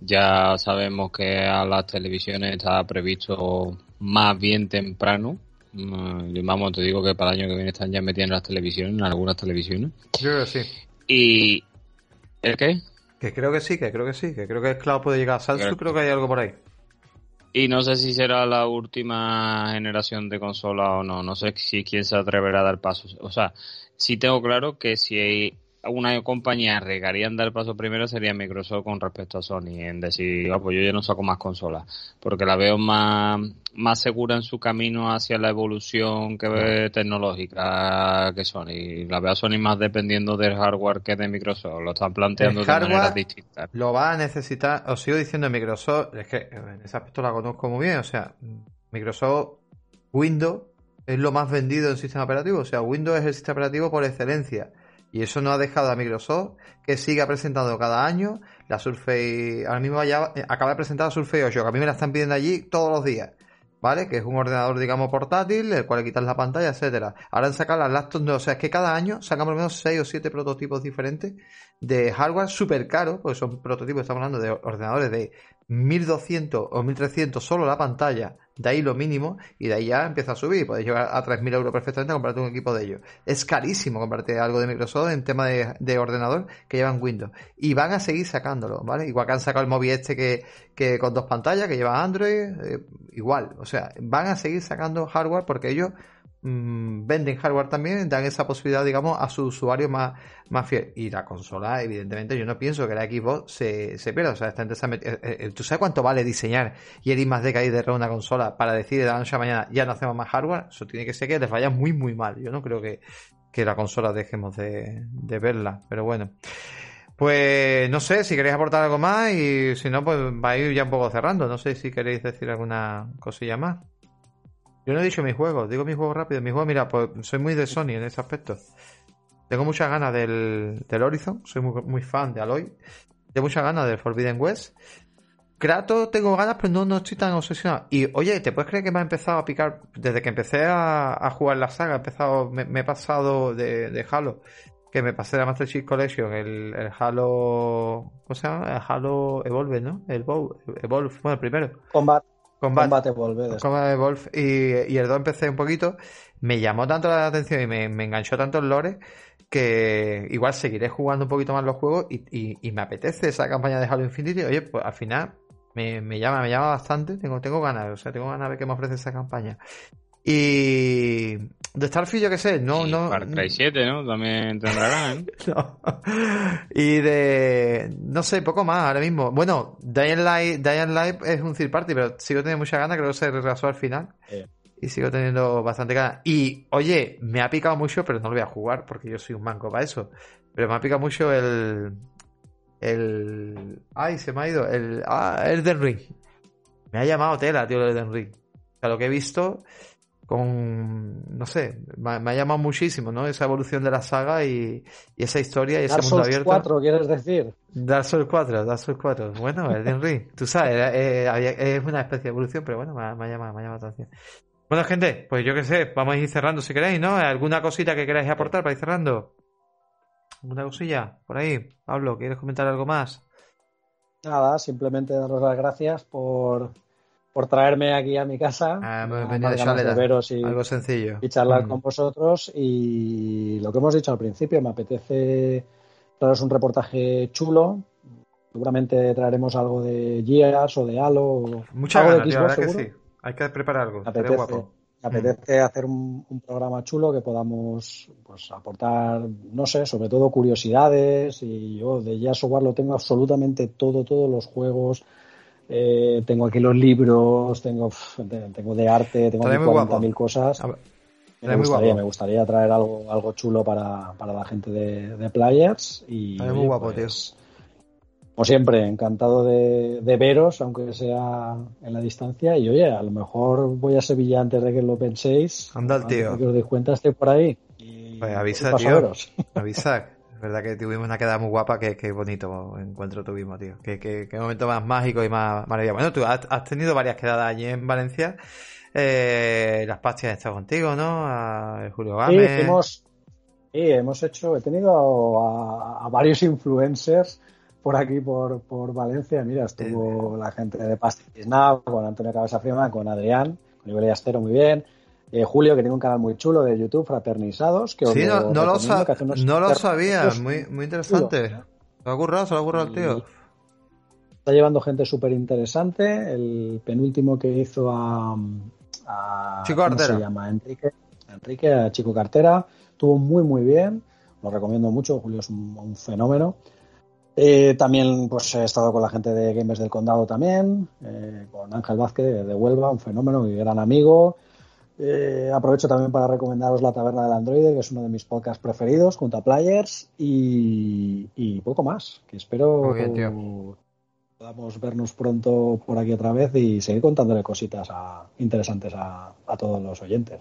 Ya sabemos que a las televisiones está previsto más bien temprano. Mm, vamos, te digo que para el año que viene están ya metidas en las televisiones, en algunas televisiones. Yo creo que sí. ¿Y el qué? Que creo que sí, que creo que sí, que creo que el cloud puede llegar a Samsung, creo que hay algo por ahí. Y no sé si será la última generación de consola o no. No sé si quién se atreverá a dar pasos. O sea, sí tengo claro que si hay una compañía regaría en dar paso primero sería Microsoft con respecto a Sony, en decir, ah, pues yo ya no saco más consolas, porque la veo más, más segura en su camino hacia la evolución que ve tecnológica que Sony. La veo a Sony más dependiendo del hardware que de Microsoft, lo están planteando de manera distinta Lo va a necesitar, os sigo diciendo Microsoft, es que en ese aspecto la conozco muy bien, o sea, Microsoft Windows es lo más vendido en sistema operativo, o sea, Windows es el sistema operativo por excelencia y eso no ha dejado a Microsoft que siga presentando cada año la Surface. Ahora mismo ya eh, acaba de presentar la Surface 8, que a mí me la están pidiendo allí todos los días. ¿Vale? Que es un ordenador, digamos, portátil, el cual le quitas la pantalla, etcétera. Ahora han sacado las laptops, no, o sea, es que cada año sacan por lo menos 6 o 7 prototipos diferentes de hardware súper caro, porque son prototipos, estamos hablando de ordenadores de 1200 o 1300 solo la pantalla, de ahí lo mínimo, y de ahí ya empieza a subir. Podéis llegar a 3000 euros perfectamente a comprarte un equipo de ellos. Es carísimo comprarte algo de Microsoft en tema de, ordenador que llevan Windows. Y van a seguir sacándolo, ¿vale? Igual que han sacado el móvil este que, que con dos pantallas, que lleva Android, eh, igual. O sea, van a seguir sacando hardware porque ellos Mm, venden hardware también, dan esa posibilidad, digamos, a su usuario más, más fiel. Y la consola, evidentemente, yo no pienso que la Xbox se, se pierda. O sea, esta gente se eh, eh, ¿Tú sabes cuánto vale diseñar y ir más de caída de una consola para decir de la noche a mañana ya no hacemos más hardware? Eso tiene que ser que les vaya muy, muy mal. Yo no creo que, que la consola dejemos de, de verla. Pero bueno. Pues no sé si queréis aportar algo más y si no, pues va a ir ya un poco cerrando. No sé si queréis decir alguna cosilla más. Yo no he dicho mis juegos, digo mis juegos rápido. Mis juegos, mira, pues soy muy de Sony en ese aspecto. Tengo muchas ganas del, del Horizon, soy muy, fan de Aloy. Tengo muchas ganas del Forbidden West. Kratos tengo ganas, pero no, no estoy tan obsesionado. Y oye, ¿te puedes creer que me ha empezado a picar? Desde que empecé a, jugar la saga, he empezado, me, he pasado de, Halo, que me pasé la Master Chief Collection, el, el, Halo. ¿Cómo se llama? El Halo Evolve, ¿no? El Evolve, bueno, el primero. Combat. Combate, Combate Combate Wolf. Y, y el 2 empecé un poquito. Me llamó tanto la atención y me, enganchó tanto el lore que igual seguiré jugando un poquito más los juegos y, y, me apetece esa campaña de Halo Infinity. Oye, pues al final me, me, llama, me llama bastante. Tengo, tengo ganas, o sea, tengo ganas de ver qué me ofrece esa campaña. Y de Starfield, yo qué sé, no, no. Far Cry 7, ¿no? También tendrán. *laughs* no. Y de. No sé, poco más ahora mismo. Bueno, Dying Light, Light es un third party, pero sigo teniendo mucha ganas, creo que se retrasó al final. Y sigo teniendo bastante ganas. Y, oye, me ha picado mucho, pero no lo voy a jugar porque yo soy un manco para eso. Pero me ha picado mucho el. El. Ay, se me ha ido. El. Ah, Elden Ring. Me ha llamado tela, tío, el Elden Ring. O sea, lo que he visto con, no sé, me, ha llamado muchísimo, ¿no? Esa evolución de la saga y, esa historia y ese mundo abierto. Souls 4, ¿quieres decir? Dark Souls 4, Dark Souls 4. Bueno, Elden Ring, tú sabes, eh, eh, es una especie de evolución, pero bueno, me, ha, llamado, me ha llamado la atención. Bueno, gente, pues yo qué sé, vamos a ir cerrando si queréis, ¿no? ¿Alguna cosita que queráis aportar para ir cerrando? ¿Alguna cosilla? Por ahí, Pablo, ¿quieres comentar algo más? Nada, simplemente daros las gracias por por traerme aquí a mi casa. Ah, de veros y, algo sencillo. Y charlar mm. con vosotros. Y lo que hemos dicho al principio, me apetece traeros un reportaje chulo. Seguramente traeremos algo de Gears o de Halo. Muchas gracias, que sí. Hay que preparar algo. Me apetece, apetece hacer un, programa chulo que podamos pues, aportar, no sé, sobre todo curiosidades. Y yo de Gears of War lo tengo absolutamente todo, todos los juegos eh, tengo aquí los libros, tengo, tengo de arte, tengo 40.000 cosas. Me gustaría, me gustaría, traer algo, algo chulo para, para la gente de, Players. Y, muy guapo, tío. Pues, como siempre, encantado de, veros, aunque sea en la distancia. Y oye, a lo mejor voy a Sevilla antes de que lo penséis. Anda el tío. Que os deis cuenta, estoy por ahí. pues avisa, tío. Avisa. *laughs* Es verdad que tuvimos una quedada muy guapa, que, bonito encuentro tuvimos, tío. Qué, qué, momento más mágico y más maravilloso. Bueno, tú has, tenido varias quedadas allí en Valencia. Eh, las pastillas han estado contigo, ¿no? A Julio Gámez. Sí, Sí, hemos hecho, he tenido a, varios influencers por aquí, por, por Valencia. Mira, estuvo la gente de Pastis con Antonio Cabeza Frima, con Adrián, con Iberia Astero, muy bien. Eh, Julio, que tiene un canal muy chulo de YouTube, Fraternizados. Que sí, no, lo, no lo sabía, muy, muy interesante. Se lo ha currado, se lo ha currado el tío. Está llevando gente súper interesante. El penúltimo que hizo a, a Chico ¿cómo se llama? Enrique. Enrique, a Chico Cartera. Estuvo muy, muy bien. Lo recomiendo mucho. Julio es un, fenómeno. Eh, también pues he estado con la gente de Gamers del Condado también, eh, con Ángel Vázquez de Huelva, un fenómeno y gran amigo. Eh, aprovecho también para recomendaros La Taberna del Android, que es uno de mis podcasts preferidos, junto a Players, y, poco más, que espero que podamos vernos pronto por aquí otra vez y seguir contándole cositas interesantes a, todos los oyentes.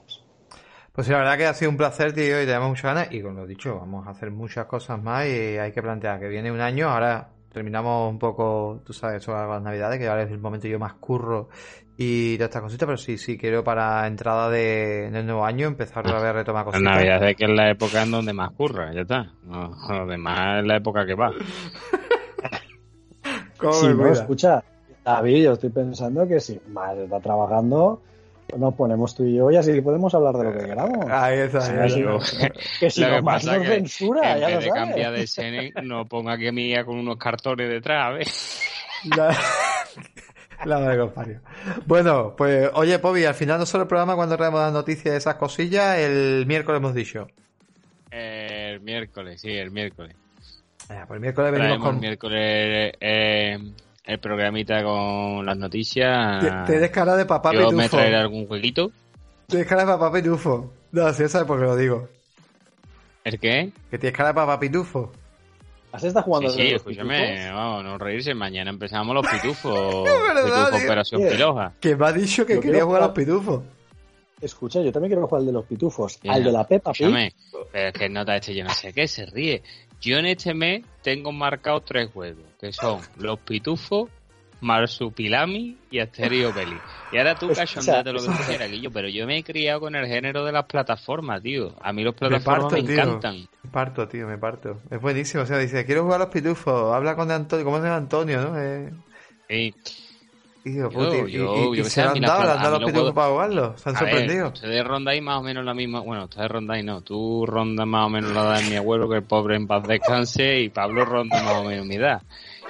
Pues la verdad que ha sido un placer, tío, y tenemos muchas ganas, y con lo dicho, vamos a hacer muchas cosas más y hay que plantear que viene un año, ahora terminamos un poco, tú sabes, eso las navidades, que ahora es el momento yo más curro y todas estas cositas, pero sí, sí, quiero para entrada de, del nuevo año empezar a ver retomar cositas. La Navidad es que es la época en donde más curra, ya está. No, lo demás es la época que va. *laughs* ¿Cómo sí, no, escucha, David, yo estoy pensando que si más está trabajando, nos ponemos tú y yo y así podemos hablar de lo que queramos. Ahí está. que si no más nos censura, ya lo de cambiar de escena, no ponga que mía con unos cartones detrás, ¿ves? *laughs* La *laughs* de Bueno, pues oye, Pobi, al final no solo el programa cuando traemos las noticias de esas cosillas, el miércoles hemos dicho. El miércoles, sí, el miércoles. pues el miércoles venimos con... El miércoles eh, el programita con las noticias. Tienes cara de papá Yo me traeré algún jueguito. Tienes cara de papá pitufo. No, si sabes por qué lo digo. ¿El qué? Que tienes cara de papá pitufo. ¿Así está jugando Sí, sí, escúchame, vamos, no reírse. Mañana empezamos los pitufos. *laughs* pitufos Operación Piloja. Que me ha dicho que quería jugar a los pitufos. Escucha, yo también quiero jugar al de los pitufos. al de la Pepa Escúchame, pero es que nota este, yo no sé qué, se ríe. Yo en este mes tengo marcados tres juegos, que son los pitufos, Marsupilami y Asterio Belli. Y ahora tú *laughs* cachondate lo que tú quieras, Guillo, pero yo me he criado con el género de las plataformas, tío. A mí los plataformas me, encantan. Me parto, tío, me parto. Es buenísimo, o sea, dice, quiero jugar a los pitufos, habla con Antonio, ¿cómo se llama Antonio, no? Eh... Sí. Tío, yo, yo, y, se han dado, le han dado los pitufos para jugarlo, se han sorprendido. ustedes rondáis más o menos la misma, bueno, ustedes rondáis no, tú rondas más o menos la edad de mi abuelo, que el pobre en paz descanse, y Pablo ronda más o menos mi edad.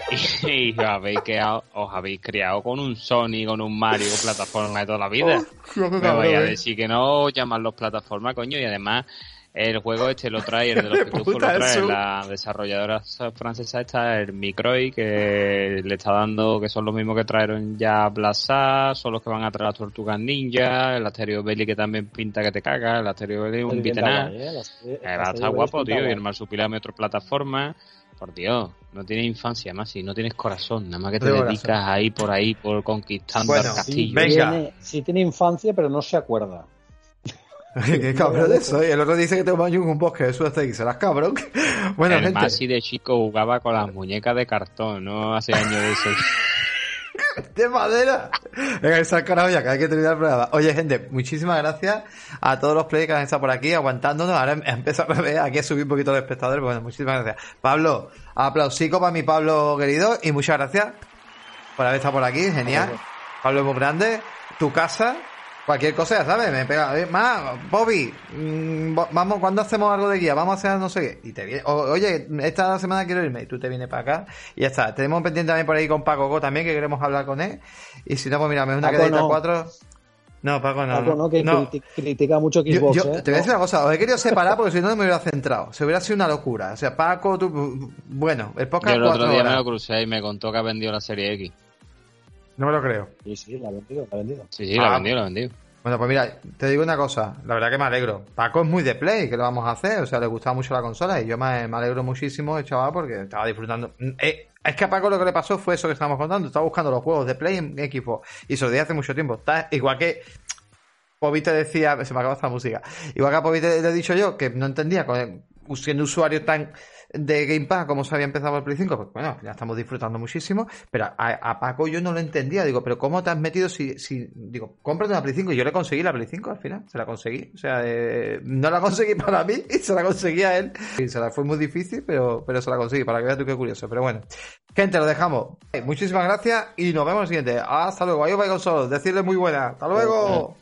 *laughs* y, os, habéis criado, os habéis criado con un Sony, con un Mario, plataforma de toda la vida. Oh, Me voy a eh. decir que no los plataforma, coño, y además el juego este lo trae, el de los pitufos lo trae la desarrolladora francesa esta, el Microy, que le está dando, que son los mismos que trajeron ya Blasa, son los que van a traer las tortugas ninja, el Asterio Belly que también pinta que te caga, el Asterio Belly un beat'em eh, va a estar guapo, tío, y el Marsupilami otra plataforma. Por Dios, no tienes infancia más, si no tienes corazón, nada más que te dedicas ahí por ahí por conquistando el castillo. Sí, Tiene, infancia, pero no se acuerda. *laughs* Qué cabrón de eso. Y el otro dice que tengo baño en un bosque, eso hasta ahí, serás cabrón. *laughs* Bueno, el gente. Masi de chico jugaba con las muñecas de cartón, no hace años de eso. *laughs* *laughs* de madera. Venga, esa carajo ya, que hay que terminar el programa. Oye, gente, muchísimas gracias a todos los players que han estado por aquí aguantándonos. Ahora empezado a ver aquí a subir un poquito de espectadores. Bueno, muchísimas gracias. Pablo, aplausico para mi Pablo querido y muchas gracias por haber estado por aquí. Genial. Pablo es muy grande. Tu casa, Cualquier cosa, sabes, me pega. Más, Bobby, mm, vamos, cuando hacemos algo de guía? Vamos a hacer no sé qué. Y te viene, oye, esta semana quiero irme. Y tú te vienes para acá. Y ya está. Tenemos pendiente también por ahí con Paco Go también, que queremos hablar con él. Y si no, pues mira, me una quedita no. cuatro. No, Paco no. Paco no, que critica mucho Xbox. Yo, ¿eh? Te voy a decir una cosa, os he querido separar porque si no, no me hubiera centrado. Se hubiera sido una locura. O sea, Paco, tú. Bueno, el podcast. Yo el otro día me lo crucé y me contó que ha vendido la serie X. No me lo creo. Sí, sí, la ha vendido, la ha vendido. Sí, sí, la ha ah. vendido, la ha vendido. Bueno, pues mira, te digo una cosa, la verdad que me alegro. Paco es muy de play, que lo vamos a hacer, o sea, le gustaba mucho la consola y yo me, alegro muchísimo, chaval, porque estaba disfrutando. Eh, es que a Paco lo que le pasó fue eso que estábamos contando, estaba buscando los juegos de play en equipo y se lo di hace mucho tiempo. Está igual que Pobi te decía, se me acaba esta música, igual que a Pobi te, he dicho yo que no entendía siendo usuario tan de Game Pass como se había empezado el Play 5, pues bueno, ya estamos disfrutando muchísimo, pero a, Paco yo no lo entendía, digo, pero ¿cómo te has metido si, si digo, cómprate una Play 5? Y yo le conseguí la Play 5 al final, se la conseguí, o sea, eh, no la conseguí *laughs* para mí y se la conseguí a él, se la fue muy difícil, pero, pero se la conseguí, para que veas tú qué curioso, pero bueno. Gente, lo dejamos. Muchísimas gracias y nos vemos en el siguiente. Hasta luego. Ahí os vais con solo. Decirle muy buena. Hasta luego.